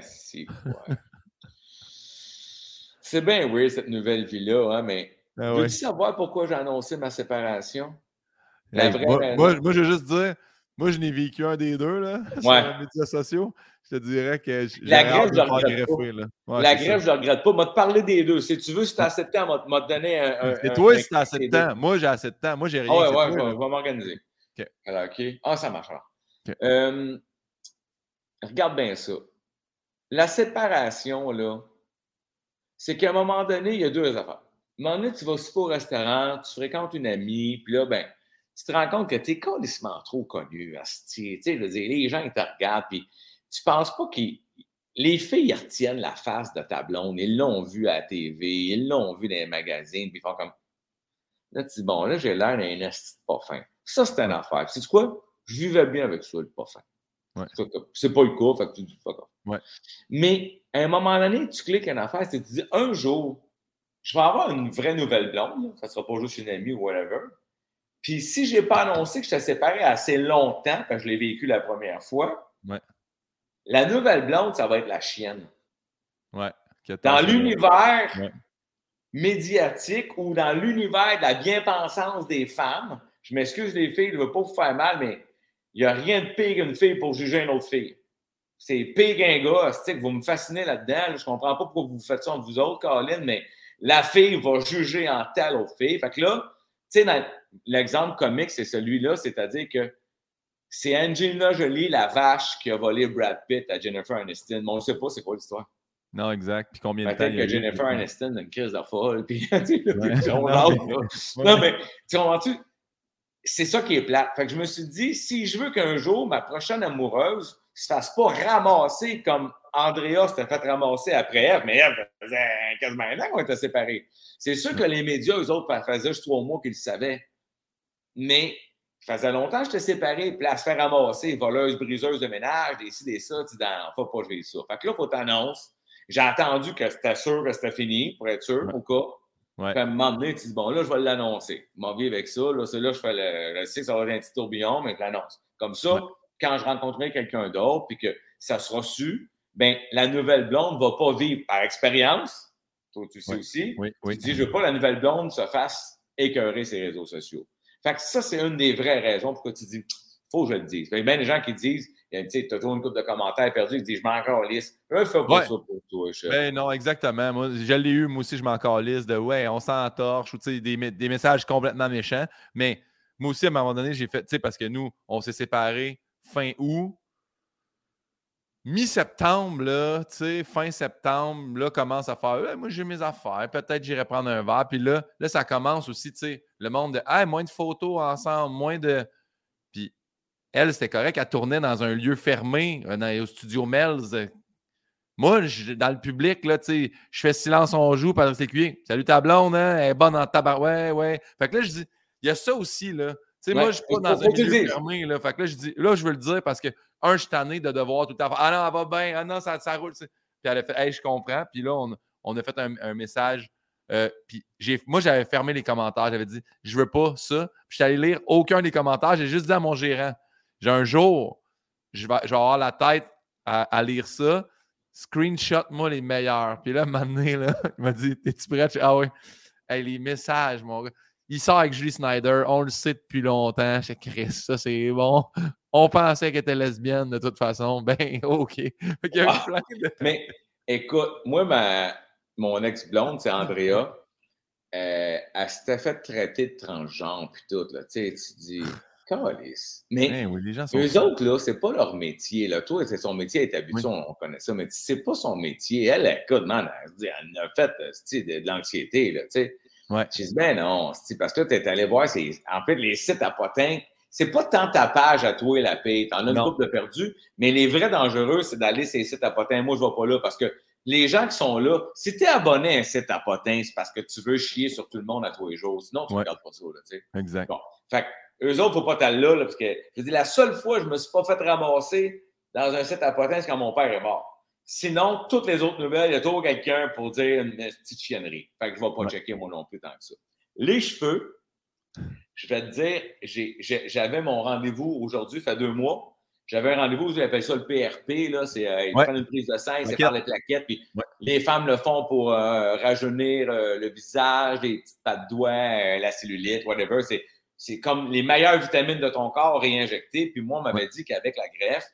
c'est bien weird cette nouvelle vie-là, hein, mais ah, veux-tu savoir pourquoi j'ai annoncé ma séparation? La vraie moi, moi, moi, je veux juste dire, moi, je n'ai vécu un des deux là, <laughs> sur les médias sociaux. Je te dirais que la grève, je ne regrette pas. la grève, je ne regrette pas. Moi, te parler des deux. Si tu veux, si tu as assez de temps, m'a donné un. Et toi, si tu as assez de temps. Moi, j'ai assez de temps. Moi, j'ai rien. Ah ouais, ouais, je vais m'organiser. OK. Alors, OK. Ah, ça marche alors. Euh, regarde bien ça. La séparation, là, c'est qu'à un moment donné, il y a deux affaires. À un moment donné, tu vas super au restaurant, tu fréquentes une amie, puis là, ben, tu te rends compte que tu es colissement trop connu. Tu sais, je veux dire, les gens, ils te regardent, puis tu penses pas que les filles retiennent la face de ta blonde, ils l'ont vu à la TV, ils l'ont vu dans les magazines, puis ils font comme. Là, tu dis, bon, là, j'ai l'air d'un esti pas fin. Ça, c'est une affaire. C'est quoi? Je vivais bien avec ça, le pas fin. Ouais. C'est pas le cas, fait que tu dis pas ouais. Mais à un moment donné, tu cliques une affaire, tu te dis, un jour, je vais avoir une vraie nouvelle blonde, ça sera pas juste une amie ou whatever. Puis si je n'ai pas annoncé que je t'ai séparé assez longtemps, quand je l'ai vécu la première fois, la nouvelle blonde, ça va être la chienne. Ouais. Dans l'univers médiatique ou dans l'univers de la bien-pensance des femmes, je m'excuse les filles, je ne veux pas vous faire mal, mais il n'y a rien de pire qu'une fille pour juger une autre fille. C'est pire qu'un gars, que vous me fascinez là-dedans. je ne comprends pas pourquoi vous faites ça entre vous autres, Caroline, mais la fille va juger en telle autre fille. Fait que là, tu sais, l'exemple comique, c'est celui-là, c'est-à-dire que c'est Angelina Jolie, la vache, qui a volé Brad Pitt à Jennifer Aniston. Mais on ne sait pas c'est quoi l'histoire. Non, exact. Puis combien de temps Peut-être que Jennifer Aniston a une crise de folle. Puis, Non, mais tu comprends-tu? C'est ça qui est plate. Fait que je me suis dit, si je veux qu'un jour, ma prochaine amoureuse ne se fasse pas ramasser comme Andrea s'était fait ramasser après Eve, mais Eve faisait quasiment un an qu'on était séparés. C'est sûr que les médias, eux autres, faisaient juste trois mois qu'ils le savaient. Mais ça faisait longtemps que j'étais séparé, puis là, se faire ramasser, voleuse, briseuse de ménage, des ci, des ça, tu dis, faut pas jouer ça. Fait que là, il faut t'annoncer. J'ai attendu que c'était sûr que c'était fini, pour être sûr, au cas. Ouais. Puis à un moment donné, tu dis, bon, là, je vais l'annoncer. Je m'en avec ça. Là, c'est là, je fais le. Je sais que ça va être un petit tourbillon, mais je l'annonce. Comme ça, quand je rencontrerai quelqu'un d'autre, puis que ça sera su, ben la nouvelle blonde ne va pas vivre par expérience. Toi, tu sais aussi. Oui, oui. Tu dis, je ne veux pas que la nouvelle blonde se fasse écœurer ses réseaux sociaux. Fait que ça, c'est une des vraies raisons pourquoi tu dis, faut que je le dise. Il y a bien des gens qui disent, tu sais, as toujours une coupe de commentaires perdus, ils disent, je m'en calisse. Eux, fais pas ça pour toi. Ben non, exactement. Moi, je l'ai eu, moi aussi, je m'en calisse de, ouais, on s'entorche, ou tu sais, des, des messages complètement méchants. Mais moi aussi, à un moment donné, j'ai fait, tu sais, parce que nous, on s'est séparés fin août. Mi-septembre, là, fin septembre, là, commence à faire moi, j'ai mes affaires, peut-être j'irai prendre un verre. Puis là, là, ça commence aussi, tu sais, le monde de hey, moins de photos ensemble, moins de. Puis elle, c'était correct, elle tournait dans un lieu fermé, euh, au studio Melz. Moi, dans le public, là, tu sais, je fais silence, on joue, c'est cuit. Salut ta blonde, hein? Elle est bonne en tabac. Ouais, ouais. Fait que là, je dis, il y a ça aussi, là. Tu sais, moi, je suis pas dans un lieu fermé, là. Fait que là, je dis, là, je veux le dire parce que un, je suis tanné de devoir tout le temps Ah non, elle va bien, ah non, ça, ça roule. Puis elle a fait Hey, je comprends. Puis là, on, on a fait un, message. Euh, puis moi, j'avais fermé les commentaires. J'avais dit Je veux pas ça. Puis je suis allé lire aucun des commentaires. J'ai juste dit à mon gérant J'ai un jour, je vais, avoir la tête à, lire ça. Screenshot-moi les meilleurs. Puis là, un là, <laughs> il m'a dit Es-tu prêt Ah oui. Hey, les messages, mon gars. Il sort avec Julie Snyder. On le sait depuis longtemps. Je Chris, ça, c'est bon. On pensait qu'elle était lesbienne de toute façon. <laughs> Ben, OK. Ah, <laughs> mais écoute, moi, ma, mon ex-blonde, c'est Andrea. <laughs> Euh, elle s'était fait traiter de transgenre puis tout. Là. Tu sais, tu dis, <sighs> calice. Mais ben oui, les gens sont eux autres, là, c'est pas leur métier. Là. Toi, c'est son métier, elle est habituée, on, connaît ça, mais c'est pas son métier. Elle, écoute, man, elle, elle a fait de, de l'anxiété. Là, tu sais. Ouais. Je dis, ben non, parce que là, tu es allé voir, en fait, les sites à potins, c'est pas tant ta page à toi la paix. T'en as une couple de perdu, mais les vrais dangereux, c'est d'aller sur les sites à potins. Moi, je vais pas là parce que les gens qui sont là, si tu es abonné à un site à potins, c'est parce que tu veux chier sur tout le monde à tous les jours. Sinon, tu ne regardes pas ça. Là, tu sais. Exact. Bon. Fait eux autres, il ne faut pas t'aller là, là, parce que je dis, la seule fois que je ne me suis pas fait ramasser dans un site à potins, c'est quand mon père est mort. Sinon, toutes les autres nouvelles, il y a toujours quelqu'un pour dire une petite chiennerie. Fait que je ne vais pas checker moi non plus tant que ça. Les cheveux, je vais te dire, j'avais mon rendez-vous aujourd'hui, ça fait deux mois. J'avais un rendez-vous, j'appelle ça le PRP, là, c'est euh, une prise de sang, c'est par les plaquettes, puis les femmes le font pour euh, rajeunir euh, le visage, les petites pattes de doigts, la cellulite, whatever. C'est comme les meilleures vitamines de ton corps réinjectées. Puis moi, on m'avait dit qu'avec la greffe,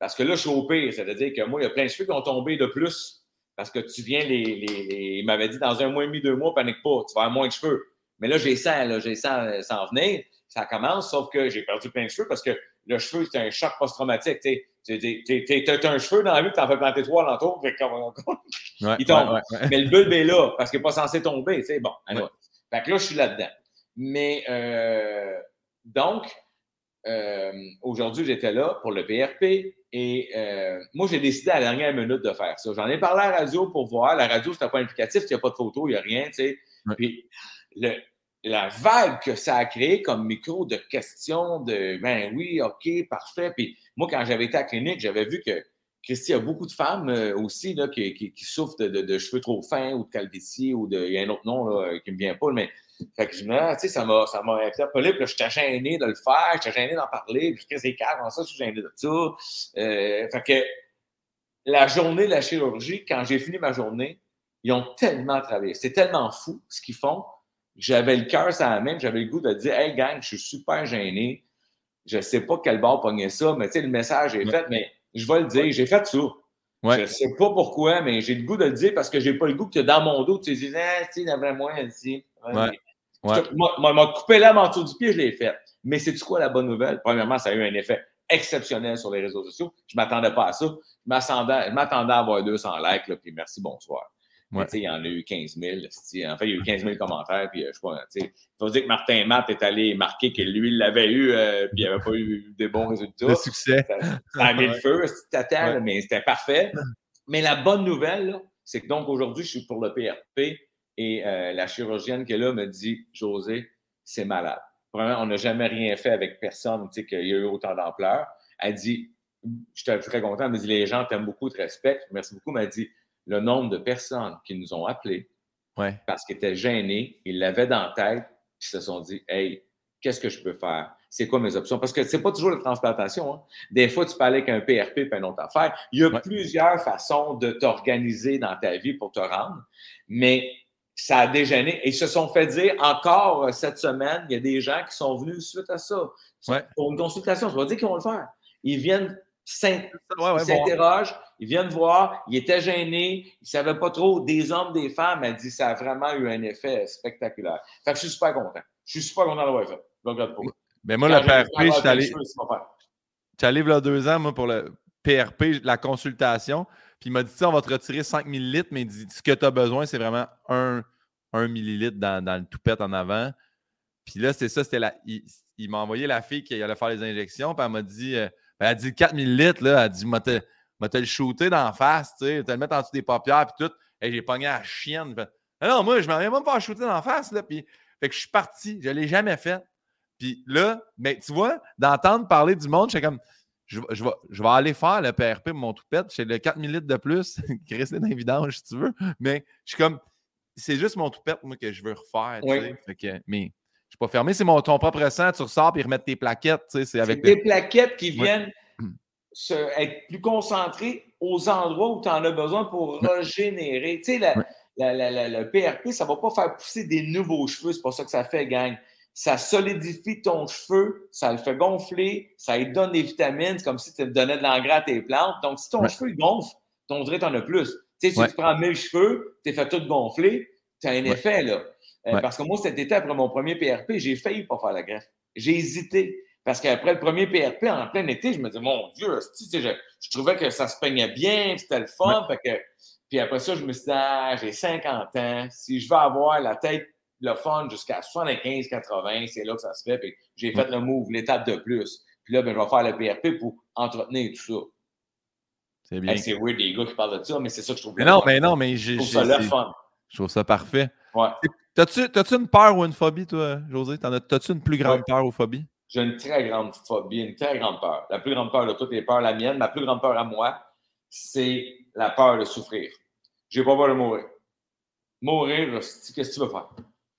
parce que là, je suis au pire, c'est-à-dire que moi, il y a plein de cheveux qui ont tombé de plus parce que tu viens les. les, il m'avait dit dans un mois et demi, deux mois, panique pas, tu vas avoir moins de cheveux. Mais là, j'ai ça, là, j'ai ça sans venir. Ça commence, sauf que j'ai perdu plein de cheveux parce que le cheveu, c'est un choc post-traumatique. Tu as un cheveu dans la vue, tu en fais planter trois l'entour, il tombe. Mais le bulbe est là parce qu'il n'est pas censé tomber. Bon, alors. Fait que là, je suis là-dedans. Mais euh, donc, euh, aujourd'hui, j'étais là pour le PRP et euh, moi, j'ai décidé à la dernière minute de faire ça. J'en ai parlé à la radio pour voir. La radio, c'était pas implicatif, il n'y a pas de photo, il n'y a rien. tu sais. Puis le, la vague que ça a créé comme micro de questions de ben oui, OK, parfait. Puis moi, quand j'avais été à la clinique, j'avais vu que Christy, il y a beaucoup de femmes euh, aussi là, qui, qui, souffrent de, cheveux trop fins ou de calvitie ou de. Il y a un autre nom là, qui ne me vient pas, mais fait que je me tu sais, ça m'a, ça m'a interpellé, puis là, j'étais gêné de le faire, j'étais gêné d'en parler, puis je c'est calme, ça, je suis gêné de ça. Euh, fait que la journée de la chirurgie, quand j'ai fini ma journée, ils ont tellement travaillé. C'est tellement fou ce qu'ils font j'avais le cœur sur la main, j'avais le goût de dire Hey gang, je suis super gêné. Je ne sais pas quel bord pogner ça, mais tu sais, le message est fait, mais je vais le dire, j'ai fait ça. Je ne sais pas pourquoi, mais j'ai le goût de le dire parce que j'ai pas le goût que dans mon dos, tu dis Ah, tu d'après moi, ici. Ouais. M'a coupé la dessous du pied, je l'ai fait. Mais c'est tu quoi la bonne nouvelle? Premièrement, ça a eu un effet exceptionnel sur les réseaux sociaux. Je ne m'attendais pas à ça. Je m'attendais à avoir 200 likes, là, puis merci, bonsoir. Il y en a eu 15 000. En fait, il y a eu 15 000 commentaires. Puis, euh, je sais pas, il faut dire que Martin Matt est allé marquer que lui, il l'avait eu, euh, puis il n'avait pas eu des bons résultats. Le succès. Ça, a mis le feu, c'était mais c'était parfait. Mais la bonne nouvelle, c'est que donc aujourd'hui, je suis pour le PRP et euh, la chirurgienne qui est là me dit José, c'est malade. Premièrement, on n'a jamais rien fait avec personne tu sais, qu'il y a eu autant d'ampleur. Elle dit Je suis très content. Elle me dit Les gens t'aiment beaucoup, te respectent. Merci beaucoup. Elle m'a dit le nombre de personnes qui nous ont appelés parce qu'ils étaient gênés, ils l'avaient dans la tête, puis se sont dit Hey, qu'est-ce que je peux faire? C'est quoi mes options? Parce que c'est pas toujours la transplantation. Hein. Des fois, tu peux aller avec un PRP et une autre affaire. Il y a plusieurs façons de t'organiser dans ta vie pour te rendre, mais ça a dégénéré. Et ils se sont fait dire encore euh, cette semaine, il y a des gens qui sont venus suite à ça. Pour une consultation, ça veut dire qu'ils vont le faire. Ils viennent s'interroge, ils viennent voir, ils étaient gênés, ils ne savaient pas trop des hommes, des femmes. Elle dit ça a vraiment eu un effet spectaculaire. Fait que je suis super content. Je suis super content d'avoir fait. Je regarde pas. Mais moi, le PRP, je suis allé. Tu allé il y a deux ans, moi, pour le PRP, la consultation. Puis il m'a dit, on va te retirer 5 millilitres, mais il dit, ce que tu as besoin, c'est vraiment 1, 1 millilitre dans, le toupette en avant. Puis là, c'est ça, c'était la. Il, m'a envoyé la fille qui allait faire les injections, puis elle m'a dit. Euh, elle a dit 4 millilitres, là, elle a dit, m'a te, le shooter d'en face, tu sais, te le mettre en dessous des paupières, puis tout. Et j'ai pogné à la chienne. Ah non, moi, je m'en viens même pas shooter d'en face, là. Puis, fait que je suis parti, je l'ai jamais fait. Puis là, mais tu vois, d'entendre parler du monde, je comme, je, je, vais, je vais aller faire le PRP mon toupette. J'ai le 4 millilitres de plus, <laughs> dans vidange, si tu veux. Mais je suis comme, c'est juste mon toupette, moi, que je veux refaire. Fait que, mais je suis pas fermé. C'est ton propre sang, tu ressors et remettre tes plaquettes. C'est avec des plaquettes qui viennent <clears throat> être plus concentrées aux endroits où tu en as besoin pour régénérer. Tu sais, le PRP, ça ne va pas faire pousser des nouveaux cheveux. C'est pas ça que ça fait, gang. Ça solidifie ton cheveu, ça le fait gonfler, ça lui donne des vitamines. C'est comme si tu donnais de l'engrais à tes plantes. Donc, si ton cheveu gonfle, ton dirait en as plus. Tu sais, si tu prends 1000 cheveux, tu fait tout gonfler, tu as un effet, là. Euh, parce que moi, cet été, après mon premier PRP, j'ai failli pas faire la greffe. J'ai hésité. Parce qu'après le premier PRP, en plein été, je me disais, mon Dieu, je, je trouvais que ça se peignait bien, c'était le fun. que, puis après ça, je me suis dit, ah, j'ai 50 ans, si je veux avoir la tête, le fun jusqu'à 75, 80, c'est là que ça se fait. Puis j'ai fait le move, l'étape de plus. Puis là, ben, je vais faire le PRP pour entretenir tout ça. C'est bien. c'est weird des gars qui parlent de ça, mais c'est ça que je trouve bien. Non, mais non, mais j'ai. Je trouve ça le fun. Je trouve ça parfait. Ouais. T'as-tu une peur ou une phobie, toi, José? T'as-tu une plus grande peur ou phobie? J'ai une très grande phobie, une très grande peur. La plus grande peur de toutes les peurs, la mienne, ma plus grande peur à moi, c'est la peur de souffrir. J'ai pas peur de mourir. Mourir, qu'est-ce que tu veux faire?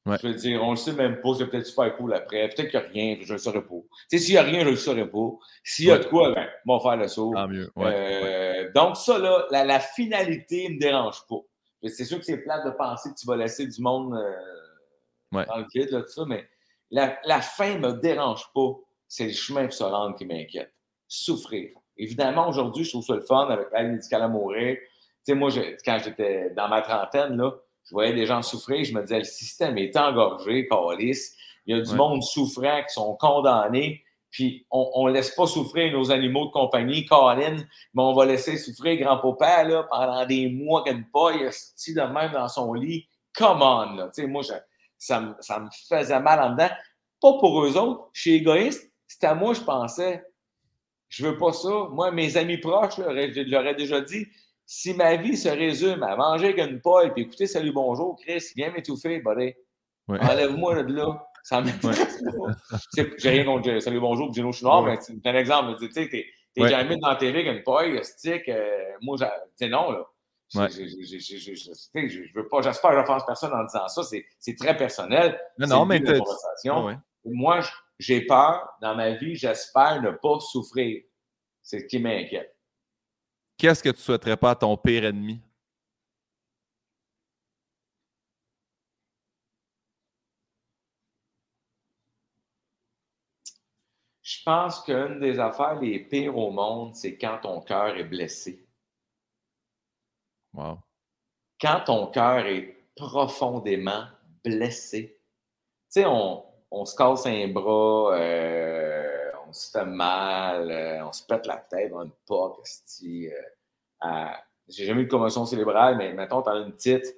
Je veux dire, on le sait même pas, c'est peut-être super cool après. Peut-être qu'il n'y a rien, je ne le saurais pas. Tu sais, s'il n'y a rien, je ne le saurais pas. S'il y a de quoi, ben, on va faire le saut. mieux. Euh, donc, ça, là, la, finalité ne me dérange pas. C'est sûr que c'est plate de penser que tu vas laisser du monde euh, dans le vide, là, tout ça, mais la, la fin ne me dérange pas. C'est le chemin pour se rendre qui m'inquiète. Souffrir. Évidemment, aujourd'hui, je trouve ça le fun avec l'aide médicale à mourir. Tu sais, moi, quand j'étais dans ma trentaine, là, je voyais des gens souffrir, je me disais, le système est engorgé, calice. Il y a du monde souffrant qui sont condamnés, puis on ne laisse pas souffrir nos animaux de compagnie, Colin, mais on va laisser souffrir grand-papa là, pendant des mois qu'une paille, de même dans son lit. Come on, là. Moi, ça, me, ça me faisait mal en dedans. Pas pour eux autres. Je suis égoïste. C'était à moi, je pensais. Je veux pas ça. Moi, mes amis proches, je leur ai déjà dit, si ma vie se résume à manger avec une poêle puis écouter Salut Bonjour, Chris, viens m'étouffer, buddy. Enlève-moi de là. Ça m'intéresse pas. J'ai rien contre Salut Bonjour Gino Chouinard, mais c'est un exemple. Tu sais, t'es jamais dans la télé avec une poêle, stick. Euh, moi, je non, là. Je, je, veux pas, j'espère que personne en disant ça. C'est très personnel. Non, non, mais conversation. Moi, j'ai peur dans ma vie, j'espère ne pas souffrir. C'est ce qui m'inquiète. Qu'est-ce que tu souhaiterais pas à ton pire ennemi? Je pense qu'une des affaires les pires au monde, c'est quand ton cœur est blessé. Wow. Quand ton cœur est profondément blessé. Tu sais, on, se casse un bras, euh, on se fait mal, euh, on se pète la tête dans une poque, euh, j'ai jamais eu de commotion cérébrale, mais maintenant, tu as une petite,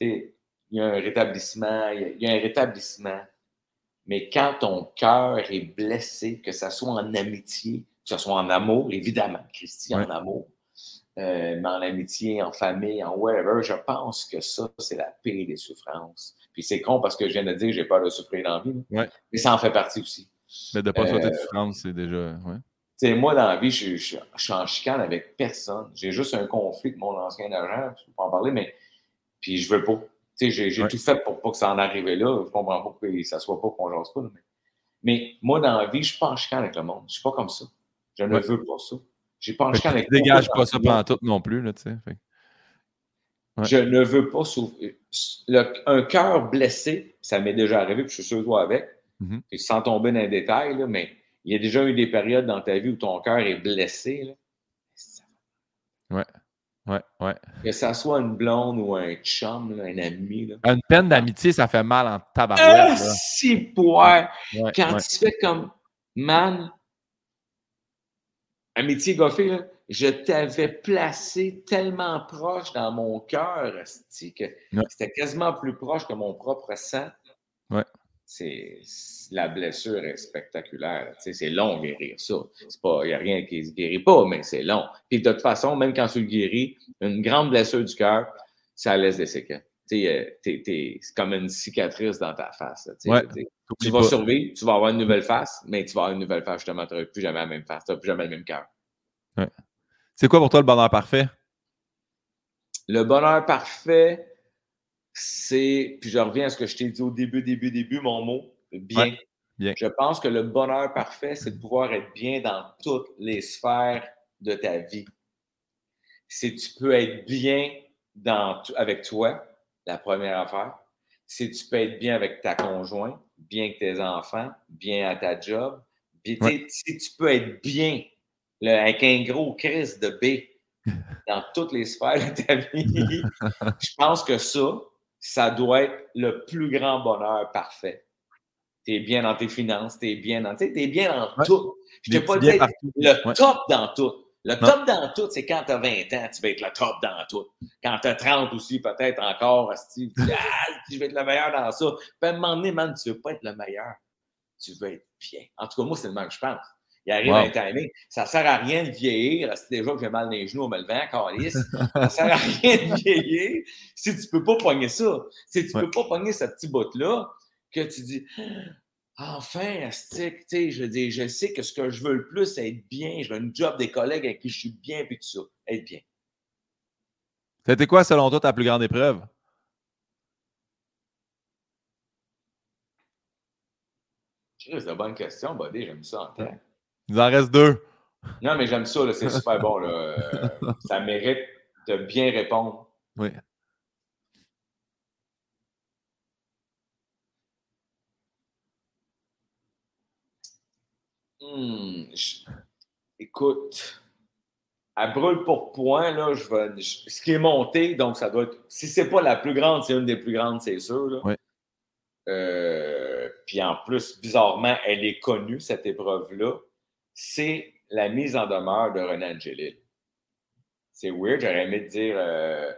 il y a un rétablissement, il y, a un rétablissement. Mais quand ton cœur est blessé, que ce soit en amitié, que ce soit en amour, évidemment, Christy, en amour, euh, mais en amitié, en famille, en whatever, je pense que ça, c'est la pire des souffrances. Puis c'est con parce que je viens de dire que j'ai peur de souffrir dans la vie. Mais ça en fait partie aussi. Mais de ne pas souhaiter de euh, souffrance, c'est déjà. Ouais. moi, dans la vie, je, suis en chicane avec personne. J'ai juste un conflit avec mon ancien agent, je peux pas en parler, mais puis je veux pas. J'ai tout fait pour pas que ça en arrive là. Je comprends pas que ça soit pas qu'on jase pas. Mais... moi, dans la vie, je suis pas en chicane avec le monde. Je suis pas comme ça. Je ne veux pas ça. J'ai pas en chicane avec Tu dégages pas ça pendant tout non plus, là, tu sais. Je ne veux pas souffrir. un cœur blessé, ça m'est déjà arrivé, puis je suis sûr toi avec. Mm sans tomber dans les détails, là, mais il y a déjà eu des périodes dans ta vie où ton cœur est blessé. Là. Ouais. Ouais, ouais. Que ça soit une blonde ou un chum, un ami. Là. Une peine d'amitié, ça fait mal en tabarouette. Ah, si, poire! Quand tu fais comme, man, amitié goffée, je t'avais placé tellement proche dans mon cœur, que c'était quasiment plus proche que mon propre sang. Ouais c'est la blessure est spectaculaire. c'est long guérir ça. Il n'y a rien qui ne se guérit pas, mais c'est long. Puis de toute façon, même quand tu le guéris, une grande blessure du cœur, ça laisse des séquelles. Euh, c'est comme une cicatrice dans ta face. tu vas survivre, tu vas avoir une nouvelle face, mais tu vas avoir une nouvelle face justement, tu n'auras plus jamais la même face, tu n'auras plus jamais le même cœur. C'est quoi pour toi le bonheur parfait? Le bonheur parfait, c'est, puis je reviens à ce que je t'ai dit au début, début, début, mon mot, bien. bien. Je pense que le bonheur parfait, c'est de pouvoir être bien dans toutes les sphères de ta vie. Si tu peux être bien dans, avec toi, la première affaire. Si tu peux être bien avec ta conjointe, bien avec tes enfants, bien à ta job. si tu peux être bien avec un gros crise de B <laughs> dans toutes les sphères de ta vie, je pense que ça, ça doit être le plus grand bonheur parfait. Tu es bien dans tes finances, tu es bien dans, tu es bien dans tout. Je t'ai pas dit le top dans tout. Le top dans tout, c'est quand tu as 20 ans, tu vas être le top dans tout. Quand tu as 30 aussi, peut-être encore, tu dis, <laughs> ah, je vais être le meilleur dans ça. Puis à un moment donné, man, tu veux pas être le meilleur. Tu veux être bien. En tout cas, moi, c'est le même que je pense. Il arrive à un timing. Ça ne sert à rien de vieillir. C'est déjà que j'ai mal dans les genoux, on me le vent, calice. Ça ne sert à <laughs> rien de vieillir si tu ne peux pas pogner ça. Si tu ne peux pas pogner ce petit bout-là, que tu dis Enfin, sais, je dis, je sais que ce que je veux le plus, c'est être bien. Je veux un job des collègues avec qui je suis bien, puis tout ça. Être bien. C'était quoi, selon toi, ta plus grande épreuve? C'est une bonne question, Buddy. J'aime ça en tête. Il en reste deux. Non, mais j'aime ça. C'est super bon. Là. Euh, ça mérite de bien répondre. Oui. Hmm, écoute, à brûle pour point, là, je vais, ce qui est monté, donc ça doit être. Si c'est pas la plus grande, c'est une des plus grandes, c'est sûr. Là. Oui. Euh, puis en plus, bizarrement, elle est connue, cette épreuve-là. C'est la mise en demeure de René Angelil. C'est weird, j'aurais aimé te dire. Euh,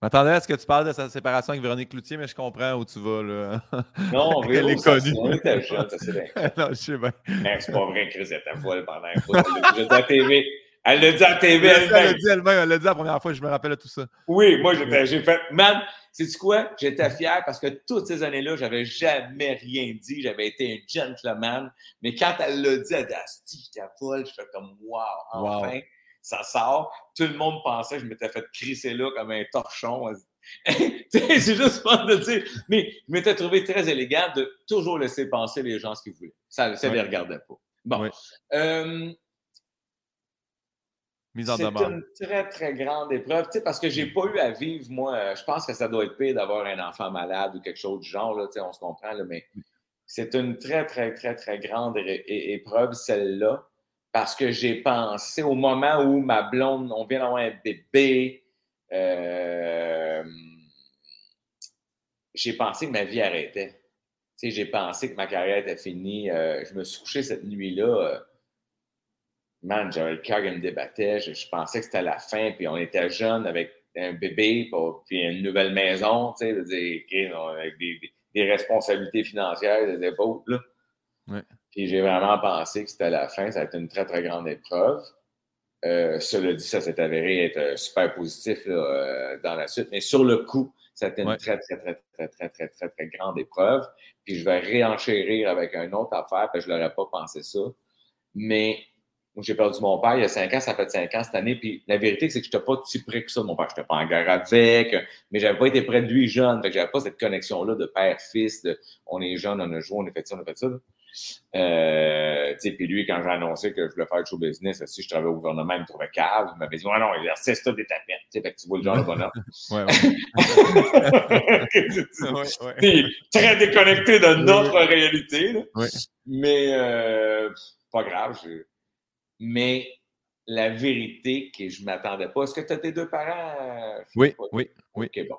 Attendez, est-ce que tu parles de sa séparation avec Véronique Cloutier, mais je comprends où tu vas, là. <laughs> Non, Elle est connue. On était jeune, ça c'est bien. non, je sais bien. C'est pas vrai, Chris, elle était folle pendant un fois. Je dit à TV. Elle l'a dit à TV elle-même. Elle l'a dit elle-même, elle l'a dit la première fois, je me rappelle de tout ça. Oui, moi, j'ai fait, man, sais-tu quoi? J'étais fier parce que toutes ces années-là, j'avais jamais rien dit. J'avais été un gentleman. Mais quand elle l'a dit, elle a dit, Asti, j'étais folle. Je fais comme, wow, enfin ça sort. Tout le monde pensait que je m'étais fait crisser là comme un torchon. <laughs> c'est juste fun de dire. Mais je m'étais trouvé très élégant de toujours laisser penser les gens ce qu'ils voulaient. Ça ne les regardait pas. Bon. Euh, c'est une très, très grande épreuve, parce que je n'ai pas eu à vivre, moi, euh, je pense que ça doit être pire d'avoir un enfant malade ou quelque chose du genre, là, on se comprend, là, mais c'est une très, très, très, très grande épreuve, celle-là parce que j'ai pensé au moment où ma blonde, on vient d'avoir un bébé, euh, j'ai pensé que ma vie arrêtait. j'ai pensé que ma carrière était finie. Euh, je me suis couché cette nuit-là. Euh, man, j'avais le cœur qui me débattait. Je, pensais que c'était la fin. Puis on était jeunes avec un bébé, puis une nouvelle maison, tu sais, avec des, responsabilités financières, des épaules. Là. Ouais. Puis j'ai vraiment pensé que c'était la fin. Ça a été une très, très grande épreuve. Euh, cela dit, ça s'est avéré être euh, super positif euh, dans la suite. Mais sur le coup, ça a été une très, très, très, très, très, très, très, très grande épreuve. Puis je vais réenchérir avec une autre affaire, parce que je ne l'aurais pas pensé ça. Mais j'ai perdu mon père il y a cinq ans, ça fait cinq ans cette année. Puis la vérité, c'est que je n'étais pas si près que ça de mon père. Je n'étais pas en guerre avec, mais je n'avais pas été près de lui jeune. Fait que j'avais pas cette connexion-là de père-fils, de on est jeune, on a joué, on a fait ça, on a fait ça. Euh, puis lui, quand j'ai annoncé que je voulais faire du show business, si je travaillais au gouvernement, il me trouvait cave. Il m'avait dit Ouais, non, c'est ça des tapettes. Fait que tu vois le genre de bonhomme. <laughs> ouais, ouais. <laughs> très déconnecté de notre réalité. Mais euh, pas grave. Mais la vérité que je ne m'attendais pas. Est-ce que tu as tes deux parents? Oui, oui, oui. OK, bon.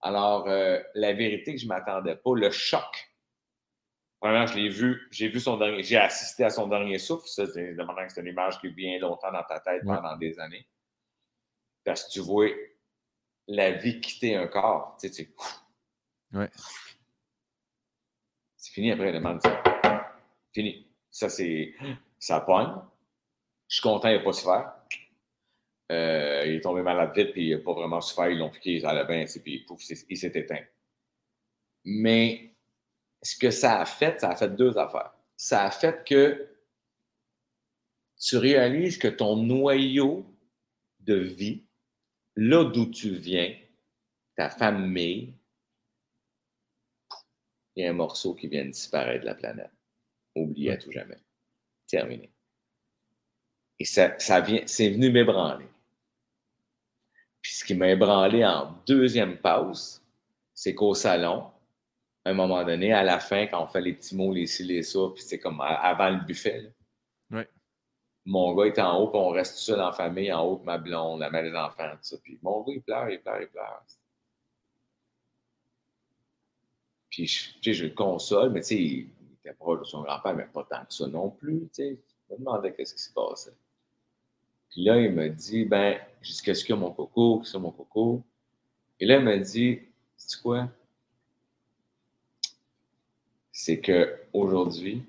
Alors, euh, la vérité que je ne m'attendais pas, le choc Premièrement, je l'ai vu, j'ai vu son dernier, j'ai assisté à son dernier souffle. Ça, c'est demandant que c'est une image qui est bien longtemps dans ta tête pendant des années. Parce que tu vois la vie quitter un corps. Tu sais, tu ouais. C'est fini après, le Fini. Ça, c'est. Ça pogne. Je suis content, il n'a pas souffert. Euh, il est tombé malade vite, puis il n'a pas vraiment souffert. Ils l'ont piqué, ça allait bien, puis pouf, il s'est éteint. Mais ce que ça a fait, ça a fait deux affaires. Ça a fait que tu réalises que ton noyau de vie, là d'où tu viens, ta famille, il y a un morceau qui vient de disparaître de la planète. Oublié à tout jamais. Terminé. Et ça, ça vient, c'est venu m'ébranler. Puis ce qui m'a ébranlé en deuxième pause, c'est qu'au salon, à un moment donné, à la fin, quand on fait les petits mots, les ci, les ça, puis c'est comme avant le buffet. Mon gars est en haut, puis on reste tout seul en famille, en haut ma blonde, la mère des enfants, tout ça. Puis mon gars, il pleure, il pleure, il pleure. Puis, je, je le console, mais tu sais, il était proche de son grand-père, mais pas tant que ça non plus, tu sais. Je me demandais qu'est-ce qui se passait. Puis là, il me dit, ben, qu'il y a mon coco, qu'est-ce a mon coco? Et là, il me dit, c'est quoi? c'est qu'aujourd'hui,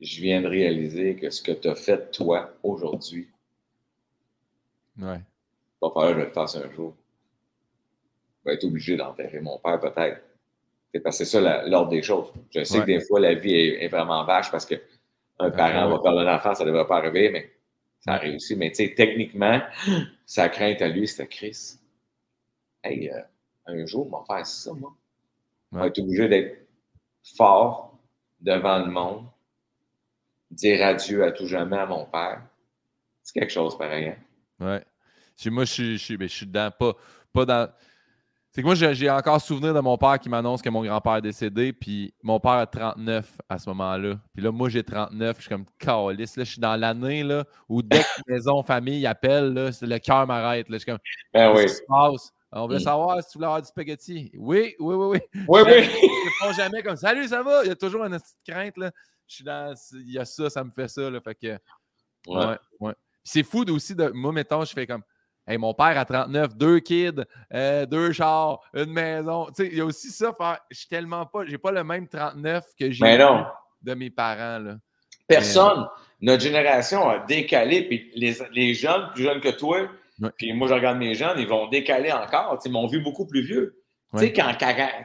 je viens de réaliser que ce que tu as fait, toi, aujourd'hui, ouais. va falloir que je le fasse un jour. Je vais être obligé d'enterrer mon père, peut-être. C'est parce que c'est ça l'ordre des choses. Je sais que des fois, la vie est, vraiment vache parce qu'un parent va perdre un enfant, ça ne devrait pas arriver, mais ça arrive aussi. Mais tu sais, techniquement, <gasps> sa crainte à lui, c'était Chris. Hey, euh, un jour, on va faire ça, moi. On va être obligé d'être fort devant le monde, dire adieu à tout jamais à mon père. C'est quelque chose pareil. Hein? Ouais. Moi, je suis, je, suis, ben, je suis dedans, pas, pas dans. C'est que moi, j'ai encore souvenir de mon père qui m'annonce que mon grand-père est décédé, puis mon père a 39 à ce moment-là. Puis là, moi, j'ai 39, je suis comme calice. Là, je suis dans l'année là, où dès que maison, famille appelle, là, le cœur m'arrête. Je suis comme, ben oui. On voulait savoir si tu voulais avoir du spaghetti. Oui, oui, oui, oui. Oui, oui. Je ne jamais comme Salut, ça va? Il y a toujours une petite crainte. Là. Je suis dans. Il y a ça, ça me fait ça. Là. Fait que. Ouais. ouais, C'est fou aussi de. Moi, mettons, je fais comme. Hey, mon père a 39, deux kids, euh, deux chars, une maison. Il y a aussi ça. Je suis tellement pas. J'ai pas le même 39 que j'ai de mes parents. Là. Personne. Notre génération a décalé. Puis les, les jeunes, plus jeunes que toi, puis moi, je regarde mes jeunes, ils vont décaler encore. Ils m'ont vu beaucoup plus vieux. Tu sais, quand,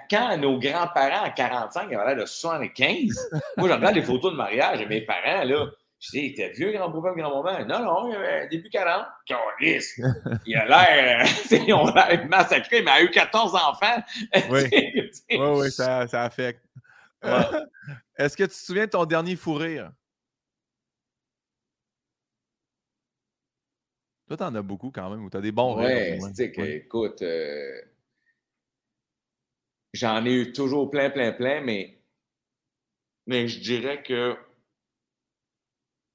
quand, nos grands-parents à 45 avaient l'air de 75, moi, je regarde les photos de mariage de mes parents, là. Je dis, t'es vieux, grand-papa, grand-maman? Non, non, il avait début 40. Calice! <laughs> Il a l'air, ils ont l'air massacré, mais il a eu 14 enfants. <laughs> Oui, oui, oui, ça, ça affecte. Euh, <laughs> est-ce que tu te souviens de ton dernier fou rire? Toi, t'en as beaucoup quand même, ou t'as des bons rêves. Ouais, écoute, euh, j'en ai eu toujours plein, plein, plein, mais, mais je dirais que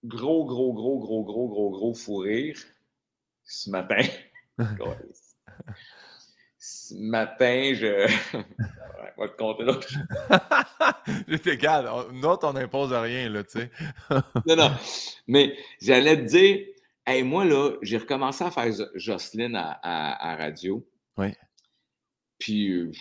gros, gros, gros, gros, gros, gros, gros fou rire ce matin. <laughs> ce matin, je. <laughs> va te compter là. J'étais calme. Nous autres, on n'impose rien, là, tu sais. <laughs> non, non. Mais j'allais te dire, Hey, moi, là, j'ai recommencé à faire Jocelyne à, radio. Oui. Puis, euh,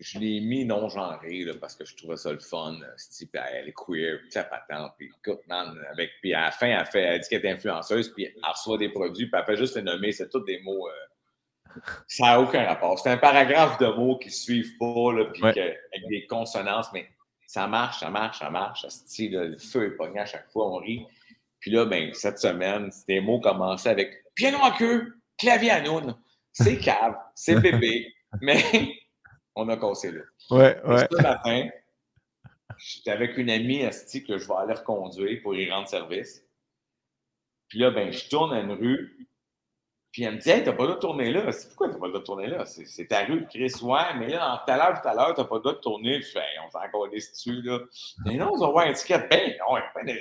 je l'ai mis non-genré parce que je trouvais ça le fun. Puis, elle est queer, puis la patente. Puis, écoute, man, avec, puis à la fin, elle, fait, elle dit qu'elle est influenceuse, puis elle reçoit des produits, puis elle fait juste les nommer. C'est tous des mots. Euh, ça n'a aucun rapport. C'est un paragraphe de mots qui ne suivent pas, là, puis avec des consonances, mais ça marche, ça marche, ça marche. Ça, le feu est pogné à chaque fois, on rit. Puis là, ben, cette semaine, des mots commençaient avec piano en queue, clavier à noun. C'est cave, c'est bébé, <laughs> mais on a cassé là. Ouais, ouais. Ce matin, j'étais avec une amie Asti que je vais aller reconduire pour y rendre service. Puis là, ben, je tourne à une rue, puis elle me dit Hey, t'as pas le droit de tourner là. C'est pourquoi t'as pas le droit de tourner là? C'est ta rue, Chris. Ouais, mais là, tout à l'heure, tout à l'heure, t'as pas le droit de tourner. Je fais, on s'en encore dessus, là. Mais non, on va voir un ticket. Ben non, il pas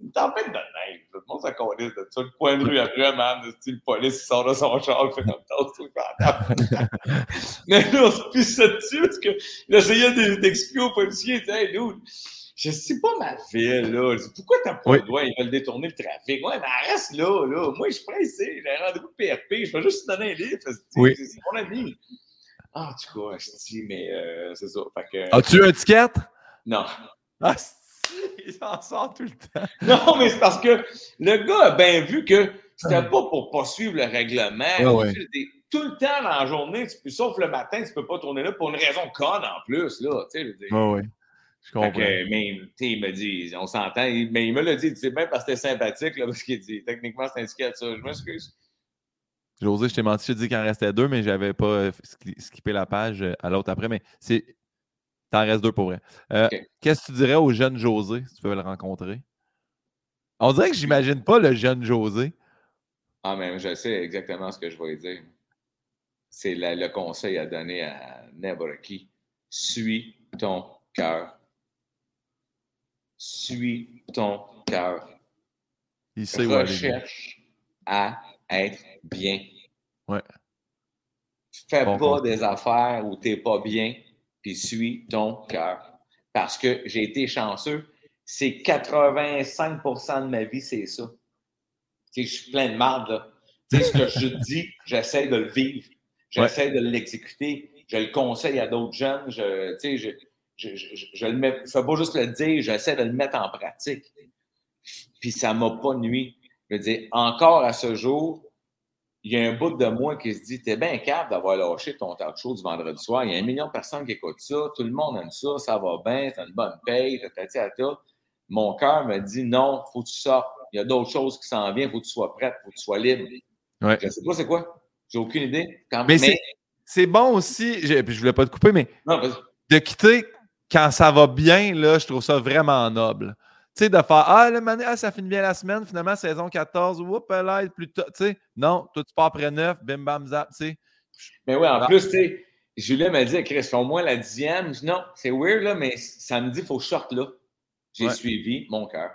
une tempête de neige. Tout le monde s'en connaît de ça. Le point de rue après, man, le police, il sort de son char, il fait comme ça, tout <laughs> Mais là, on se pisse dessus parce qu'il essayait d'expliquer aux policiers, il hey, dude, je sais pas ma ville, là. Pourquoi t'as pas le droit? Ils veulent détourner le trafic? Ouais, mais reste là, là. Moi, je suis pressé. J'ai un rendez-vous de PRP. Je vais juste te donner un livre. Oui. C'est mon ami. Ah, en tout cas, je dis, mais euh, c'est ça. As-tu un ticket? Non. Ah, il s'en sort tout le temps. <laughs> Non, mais c'est parce que le gars a bien vu que c'était pas pour pas suivre le règlement. Tout le temps dans la journée, sauf le matin, tu peux pas tourner là pour une raison conne en plus. Là, tu sais, oui, je comprends. mais il me dit, on s'entend, mais il me l'a dit, c'est bien parce que c'était sympathique, là, parce qu'il dit, techniquement, c'est indiqué à ça. Je m'excuse. José, je t'ai menti, je t'ai dit qu'il en restait deux, mais j'avais pas euh, skippé la page euh, à l'autre après. Mais c'est T'en restes deux pour vrai. Euh, qu'est-ce que tu dirais au jeune José si tu veux le rencontrer? On dirait que j'imagine pas le jeune José. Ah, mais je sais exactement ce que je vais dire. C'est le conseil à donner à n'importe qui. Suis ton cœur. Suis ton cœur. Il sait Recherche à être bien. Ouais. Fais pas des affaires où tu n'es pas bien puis suis ton cœur. Parce que j'ai été chanceux. C'est 85% de ma vie, c'est ça. je suis plein de marde, là. ce que je <laughs> dis, j'essaie de le vivre. J'essaie de l'exécuter. Je le conseille à d'autres jeunes. Je, je, je, ne le mets, fais pas juste le dire, j'essaie de le mettre en pratique. Puis ça m'a pas nuit. Je veux dire, encore à ce jour, il y a un bout de moi qui se dit T'es bien capable d'avoir lâché ton talk show du vendredi soir. Il y a un million de personnes qui écoutent ça. Tout le monde aime ça. Ça va bien. C'est une bonne paye. Mon cœur me dit Non, faut que tu sortes. Il y a d'autres choses qui s'en viennent. Faut que tu sois prête. Faut que tu sois libre. Ouais. Je ne sais pas c'est quoi. J'ai aucune idée. mais, c'est bon aussi. Je ne voulais pas te couper, mais de quitter quand ça va bien, là, je trouve ça vraiment noble. Tu sais, de faire Ah, le ah, ça finit bien la semaine, finalement, saison 14, oups, là, plus tôt. Tu sais, non, toi, tu pars après 9, bim, bam, zap, tu sais. Mais oui, en plus, tu sais, Julien m'a dit, Chris, au moins la dixième. Je dis, non, c'est weird, là, mais ça me dit, il faut sorte là. J'ai suivi mon cœur.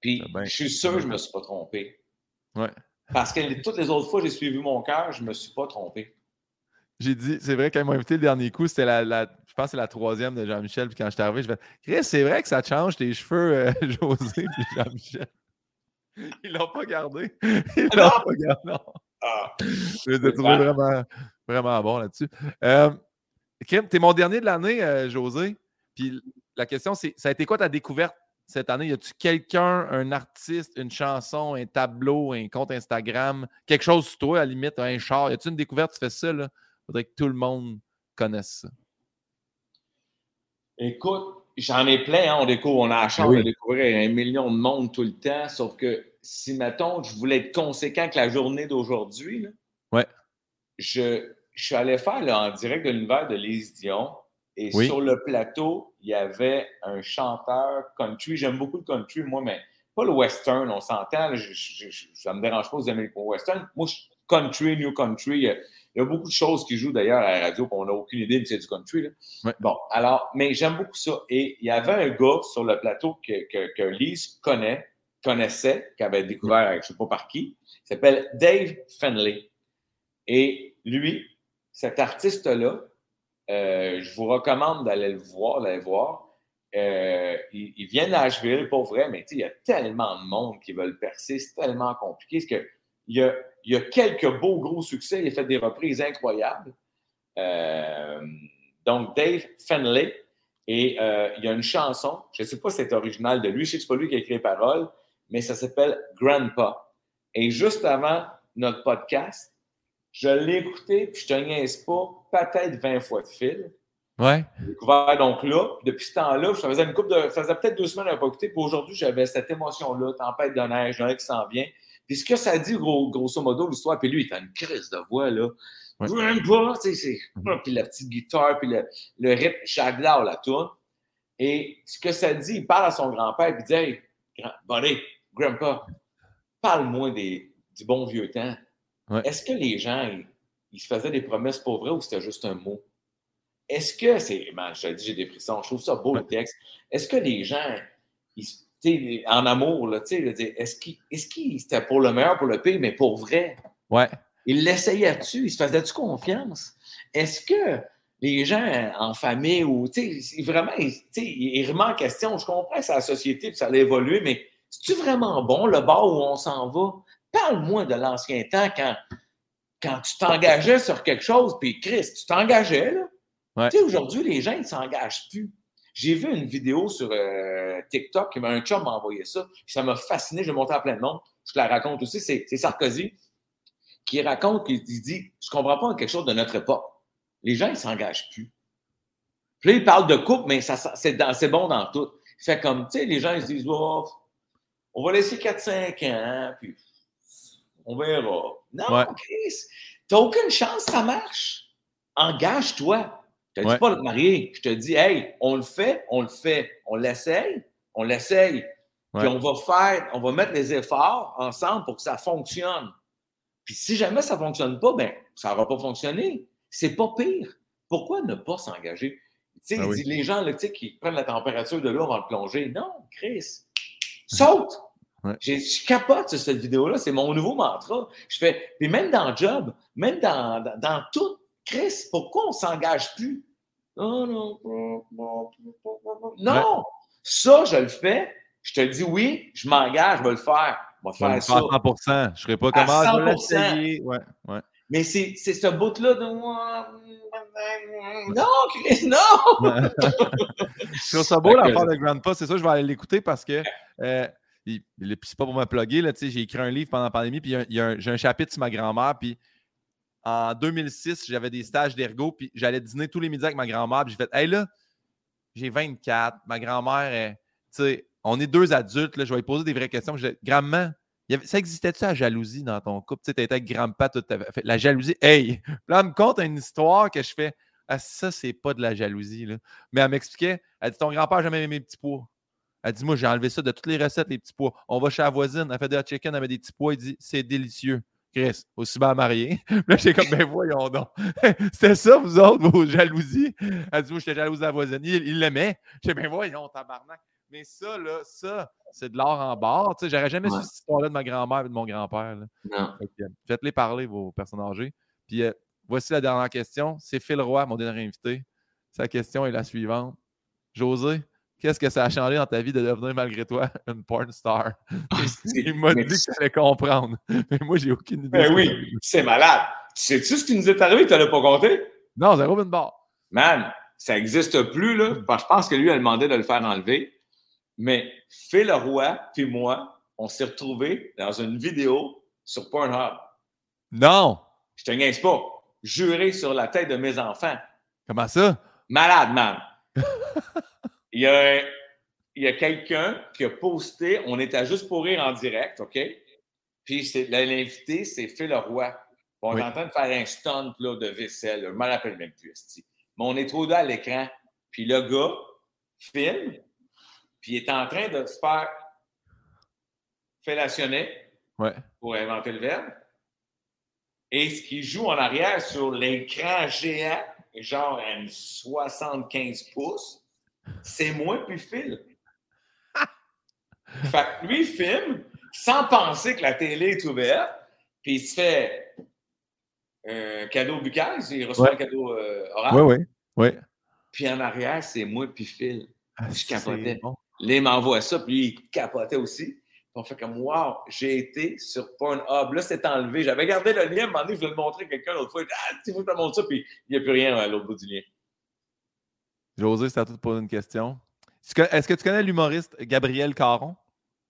Puis, je suis sûr que je ne me suis pas trompé. Ouais. Parce que toutes les autres fois j'ai suivi mon cœur, je ne me suis pas trompé. J'ai dit, c'est vrai, quand ils m'ont invité le dernier coup, c'était la, je pense que c'est la troisième de Jean-Michel. Puis quand je suis arrivé, je fais Chris, c'est vrai que ça change tes cheveux, euh, <laughs> José, puis Jean-Michel. Ils l'ont pas gardé. Ils l'ont pas gardé. Ah. Je l'ai trouvé vraiment, vraiment bon là-dessus. Euh, Kim, t'es mon dernier de l'année, euh, José. Puis la question, c'est ça a été quoi ta découverte cette année? Y a-tu quelqu'un, un artiste, une chanson, un tableau, un compte Instagram, quelque chose sur toi, à la limite, un char? Y a-tu une découverte, tu fais ça, là? Faudrait que tout le monde connaisse ça. Écoute, j'en ai plein. Hein, on, découvre, on a la chance de découvrir un million de monde tout le temps. Sauf que si, mettons, je voulais être conséquent que la journée d'aujourd'hui, ouais. je, je suis allé faire en direct de l'univers de Lise Dion. Et sur le plateau, il y avait un chanteur country. J'aime beaucoup le country, moi, mais pas le western, on s'entend. Ça ne me dérange pas, vous aimez le western. Moi, country, new country. Il y a beaucoup de choses qui jouent d'ailleurs à la radio qu'on n'a aucune idée, mais c'est du country. Bon, alors, mais j'aime beaucoup ça. Et il y avait un gars sur le plateau que, que, que Lise connaît, connaissait, qui avait découvert, je ne sais pas par qui, il s'appelle Dave Fenley. Et lui, cet artiste-là, euh, je vous recommande d'aller le voir, d'aller voir. Euh, il, vient de Nashville, pas vrai, mais il y a tellement de monde qui veulent percer, c'est tellement compliqué. Parce que il y a il y a quelques beaux gros succès. Il a fait des reprises incroyables. Euh, donc, Dave Fenley. Et euh, il y a une chanson, je ne sais pas si c'est original de lui, je ne sais que ce pas lui qui a écrit les paroles, mais ça s'appelle Grandpa. Et juste avant notre podcast, je l'ai écouté, puis je te niaise pas, peut-être 20 fois de fil. Ouais. J'ai découvert donc là. Depuis ce temps-là, ça faisait une couple de. Ça faisait peut-être deux semaines que je pas écouté. Puis aujourd'hui, j'avais cette émotion-là, tempête de neige, neige qui s'en vient. Puis ce que ça dit, grosso modo, l'histoire, puis lui, il a une crise de voix, là. Ouais. pas, tu sais, mhm. puis la petite guitare, puis le, le rythme, chagla, la tourne. Et ce que ça dit, il parle à son grand-père, puis il dit Hey, grand, buddy, grandpa, parle-moi du bon vieux temps. Est-ce que les gens, ils, se faisaient des promesses pour vrai ou c'était juste un mot? Est-ce que c'est. Man, je te dis, j'ai des frissons, je trouve ça beau le texte. Est-ce que les gens, ils, en amour, là, est-ce qu'il est c'était pour le meilleur, pour le pire, mais pour vrai? Ouais. Il l'essayait-tu? Il se faisait-tu confiance? Est-ce que les gens en famille ou, tu sais, vraiment, il remet en question. Je comprends que c'est la société, que ça a évolué, mais c'est-tu vraiment bon, le bar où on s'en va? Parle-moi de l'ancien temps quand, quand tu t'engageais sur quelque chose, puis Chris, tu t'engageais, là. Tu sais, aujourd'hui, les gens, ils ne s'engagent plus. J'ai vu une vidéo sur euh, TikTok, un chum m'a envoyé ça. Ça m'a fasciné, j'ai monté à plein de monde. Je te la raconte aussi. C'est Sarkozy qui raconte, qui dit Je comprends pas quelque chose de notre époque. Les gens, ils ne s'engagent plus. Puis là, il parle de couple, mais c'est bon dans tout. Il fait comme, tu sais, les gens, ils se disent oh, On va laisser 4-5 ans, puis on verra. Non, Chris, tu n'as aucune chance, ça marche. Engage-toi. Je te dis pas de te marier. Je te dis, hey, on le fait, on le fait, on l'essaye, on l'essaye. Puis on va faire, on va mettre les efforts ensemble pour que ça fonctionne. Puis si jamais ça ne fonctionne pas, ben ça n'aura pas fonctionné. C'est pas pire. Pourquoi ne pas s'engager? Tu sais, ben les gens là, qui prennent la température de l'eau avant de plonger. Non, Chris, saute! Je capote sur cette vidéo-là, c'est mon nouveau mantra. Je fais, puis même dans le job, même dans, dans, dans tout, Chris, pourquoi on ne s'engage plus? Non, non, non. Ça, je le fais. Je te dis oui, je m'engage, je vais le faire. Je vais faire ça. 100 Je ne serai pas comment l'essayer. Ouais, ouais. Mais c'est ce bout-là de moi. Non, Chris, non! <laughs> je trouve ça beau l'affaire de Grandpa. C'est ça, je vais aller l'écouter parce que. Euh, c'est pas pour me plugger, j'ai écrit un livre pendant la pandémie, puis j'ai un chapitre sur ma grand-mère, puis en 2006, j'avais des stages d'ergo, puis j'allais dîner tous les midis avec ma grand-mère, puis j'ai fait Hey là, j'ai 24, ma grand-mère. Tu sais, on est deux adultes, là, je vais lui poser des vraies questions. Grand-mère, ça existait-tu la jalousie dans ton couple? Tu sais, étais avec grand-papa toute ta La jalousie, hey! <laughs> Là, elle me compte une histoire que je fais. Ah, ça, c'est pas de la jalousie. Là. Mais elle m'expliquait, elle dit Ton grand-père jamais aimé mes petits pois. Elle dit Moi, j'ai enlevé ça de toutes les recettes, les petits pois. On va chez la voisine, elle fait des hot chicken, elle met des petits pois, elle dit C'est délicieux. Chris, aussi bien marié. <laughs> Là, j'étais comme, ben voyons donc. <laughs> C'était ça, vous autres, vos jalousies? Elle dit, moi, j'étais jalouse de la voisine. Il l'aimait. <laughs> J'étais, ben voyons, tabarnak. Mais ça, là, ça, c'est de l'or en barre. Tu sais, j'aurais jamais su cette histoire-là de ma grand-mère et de mon grand-père. Non. Faites-les parler, vos personnes âgées. Puis euh, voici la dernière question. C'est Phil Roy, mon dernier invité. Sa question est la suivante. José, qu'est-ce que ça a changé dans ta vie de devenir malgré toi <laughs> une porn star? Il m'a dit que tu allais comprendre. <laughs> Mais moi, j'ai aucune idée. Ben oui, c'est malade. Sais-tu ce qui nous est arrivé? Tu n'as pas compté? Non, zéro une barre. Man, ça n'existe plus, là. Je pense que lui a demandé de le faire enlever. Mais Phil Roy puis moi, on s'est retrouvés dans une vidéo sur Pornhub. Non! Je te niaise pas. Juré sur la tête de mes enfants. Comment ça? Malade, man. <laughs> il y a, a quelqu'un qui a posté, on était juste pour rire en direct, OK? Puis l'invité, c'est Phil Roy. On est en train de faire un stunt là, de vaisselle. Je ne me rappelle même plus. Mais on est trop deux à l'écran. Puis le gars filme, puis il est en train de se faire fellationner pour inventer le verbe. Et ce qui joue en arrière sur l'écran géant, genre à 75 pouces, c'est moi puis Phil. <laughs> fait que lui, il filme sans penser que la télé est ouverte, puis il se fait un cadeau buccal, il reçoit un cadeau euh, oral. Oui, oui, oui. Puis en arrière, c'est moi puis Phil. Ah, je capotais. Les m'envoie ça, puis il capotait aussi. On fait comme, wow, j'ai été sur Pornhub. Là, c'est enlevé. J'avais gardé le lien, à un moment donné, je voulais le montrer à quelqu'un l'autre fois. Ah, tu veux te montre ça, puis il n'y a plus rien à l'autre bout du lien. José, c'est à toi de poser une question. Est-ce que tu connais l'humoriste Gabriel Caron?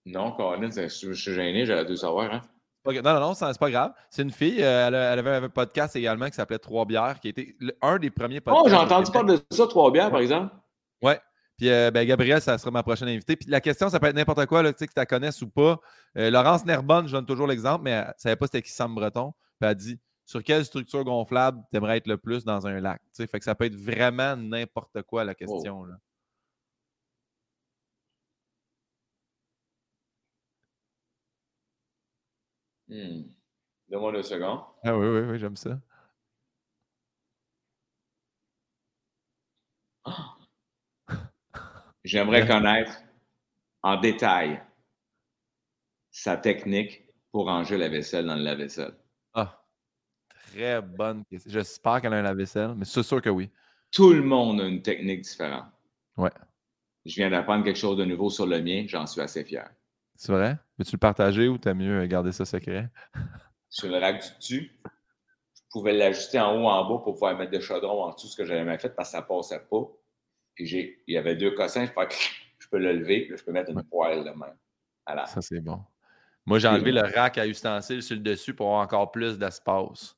Non, Caron, je suis gêné, j'aurais dû savoir. Hein? Non, non, non, c'est pas grave. C'est une fille, euh, elle, avait un podcast également qui s'appelait Trois Bières, qui était un des premiers podcasts. Oh, j'ai entendu parler de ça, Trois Bières, par exemple. Ouais. Puis, euh, ben, Gabriel, ça sera ma prochaine invitée. Puis, la question, ça peut être n'importe quoi, là, que tu la connaisses ou pas. Euh, Laurence Nerbonne, je donne toujours l'exemple, mais elle ne savait pas c'était qui Sam Breton. Puis, elle a dit sur quelle structure gonflable tu aimerais être le plus dans un lac. Fait que ça peut être vraiment n'importe quoi la question. Là. Hmm. Donne-moi deux secondes. Ah oui, oui, oui, j'aime ça. <gasps> J'aimerais connaître en détail sa technique pour ranger la vaisselle dans le lave-vaisselle. Très bonne question. J'espère qu'elle a un lave-vaisselle, mais c'est sûr que oui. Tout le monde a une technique différente. Ouais. Je viens d'apprendre quelque chose de nouveau sur le mien, j'en suis assez fier. C'est vrai? Veux-tu le partager ou t'as mieux garder ça secret? <laughs> sur le rack du dessus, je pouvais l'ajuster en haut, en bas pour pouvoir mettre des chaudrons en dessous, ce que j'avais jamais fait parce que ça passait pas. Puis il y avait deux cossins, je, je peux le lever, puis je peux mettre une poêle de même. Ça, c'est bon. Moi, j'ai enlevé le rack à ustensiles sur le dessus pour avoir encore plus d'espace.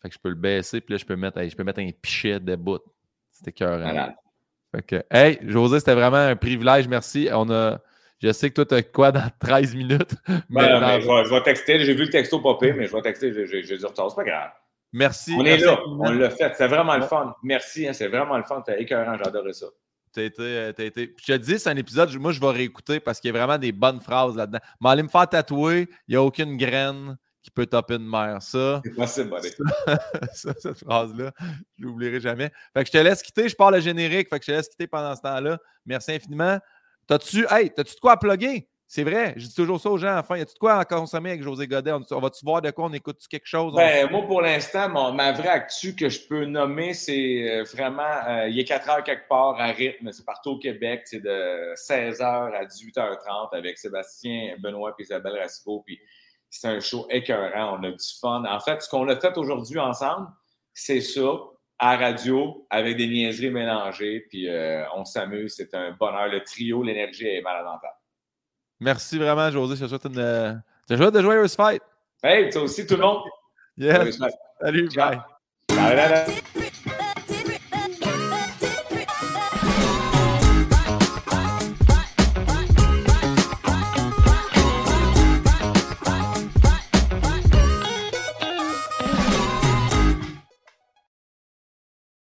Fait que je peux le baisser, puis là, je peux mettre, je peux mettre un pichet de bout. C'était cœur. Fait que, hey, José, c'était vraiment un privilège. Merci. On a, je sais que toi, tu as quoi dans <laughs> 13 minutes? Mais, je, vais, texter. J'ai vu le texto popper, mais je vais texter. J'ai du retard. C'est pas grave. Merci. On est là. On l'a fait. C'est vraiment le fun. Merci. Hein, c'est vraiment le fun. T'es écœurant. J'adorais ça. T'as été, euh, été... Je te dis, c'est un épisode, moi, je vais réécouter parce qu'il y a vraiment des bonnes phrases là-dedans. Mais aller me faire tatouer, il n'y a aucune graine qui peut taper une mer. Ça, c'est possible, <laughs> ça, cette phrase-là, je l'oublierai jamais. Fait que je te laisse quitter, je parle le générique, fait que je te laisse quitter pendant ce temps-là. Merci infiniment. T'as-tu, hey, t'as-tu de quoi à plugger? C'est vrai, je dis toujours ça aux gens enfin. Y a-tu de quoi à consommer avec José Godet? On, va-tu voir de quoi on écoute quelque chose? Ben, moi, pour l'instant, ma vraie actu que je peux nommer, c'est euh, vraiment. Euh, il est 4 heures quelque part à rythme. C'est partout au Québec. C'est de 16h à 18h30 avec Sébastien Benoît et Isabelle Rasco. Puis c'est un show écœurant. On a du fun. En fait, ce qu'on a fait aujourd'hui ensemble, c'est ça, à radio, avec des niaiseries mélangées, puis euh, on s'amuse. C'est un bonheur. Le trio, l'énergie est malade. Merci vraiment, José. Je te souhaite une. Euh, de joyeuse fight. Hey, toi aussi, tout le monde. Yes. Salut, bye. bye.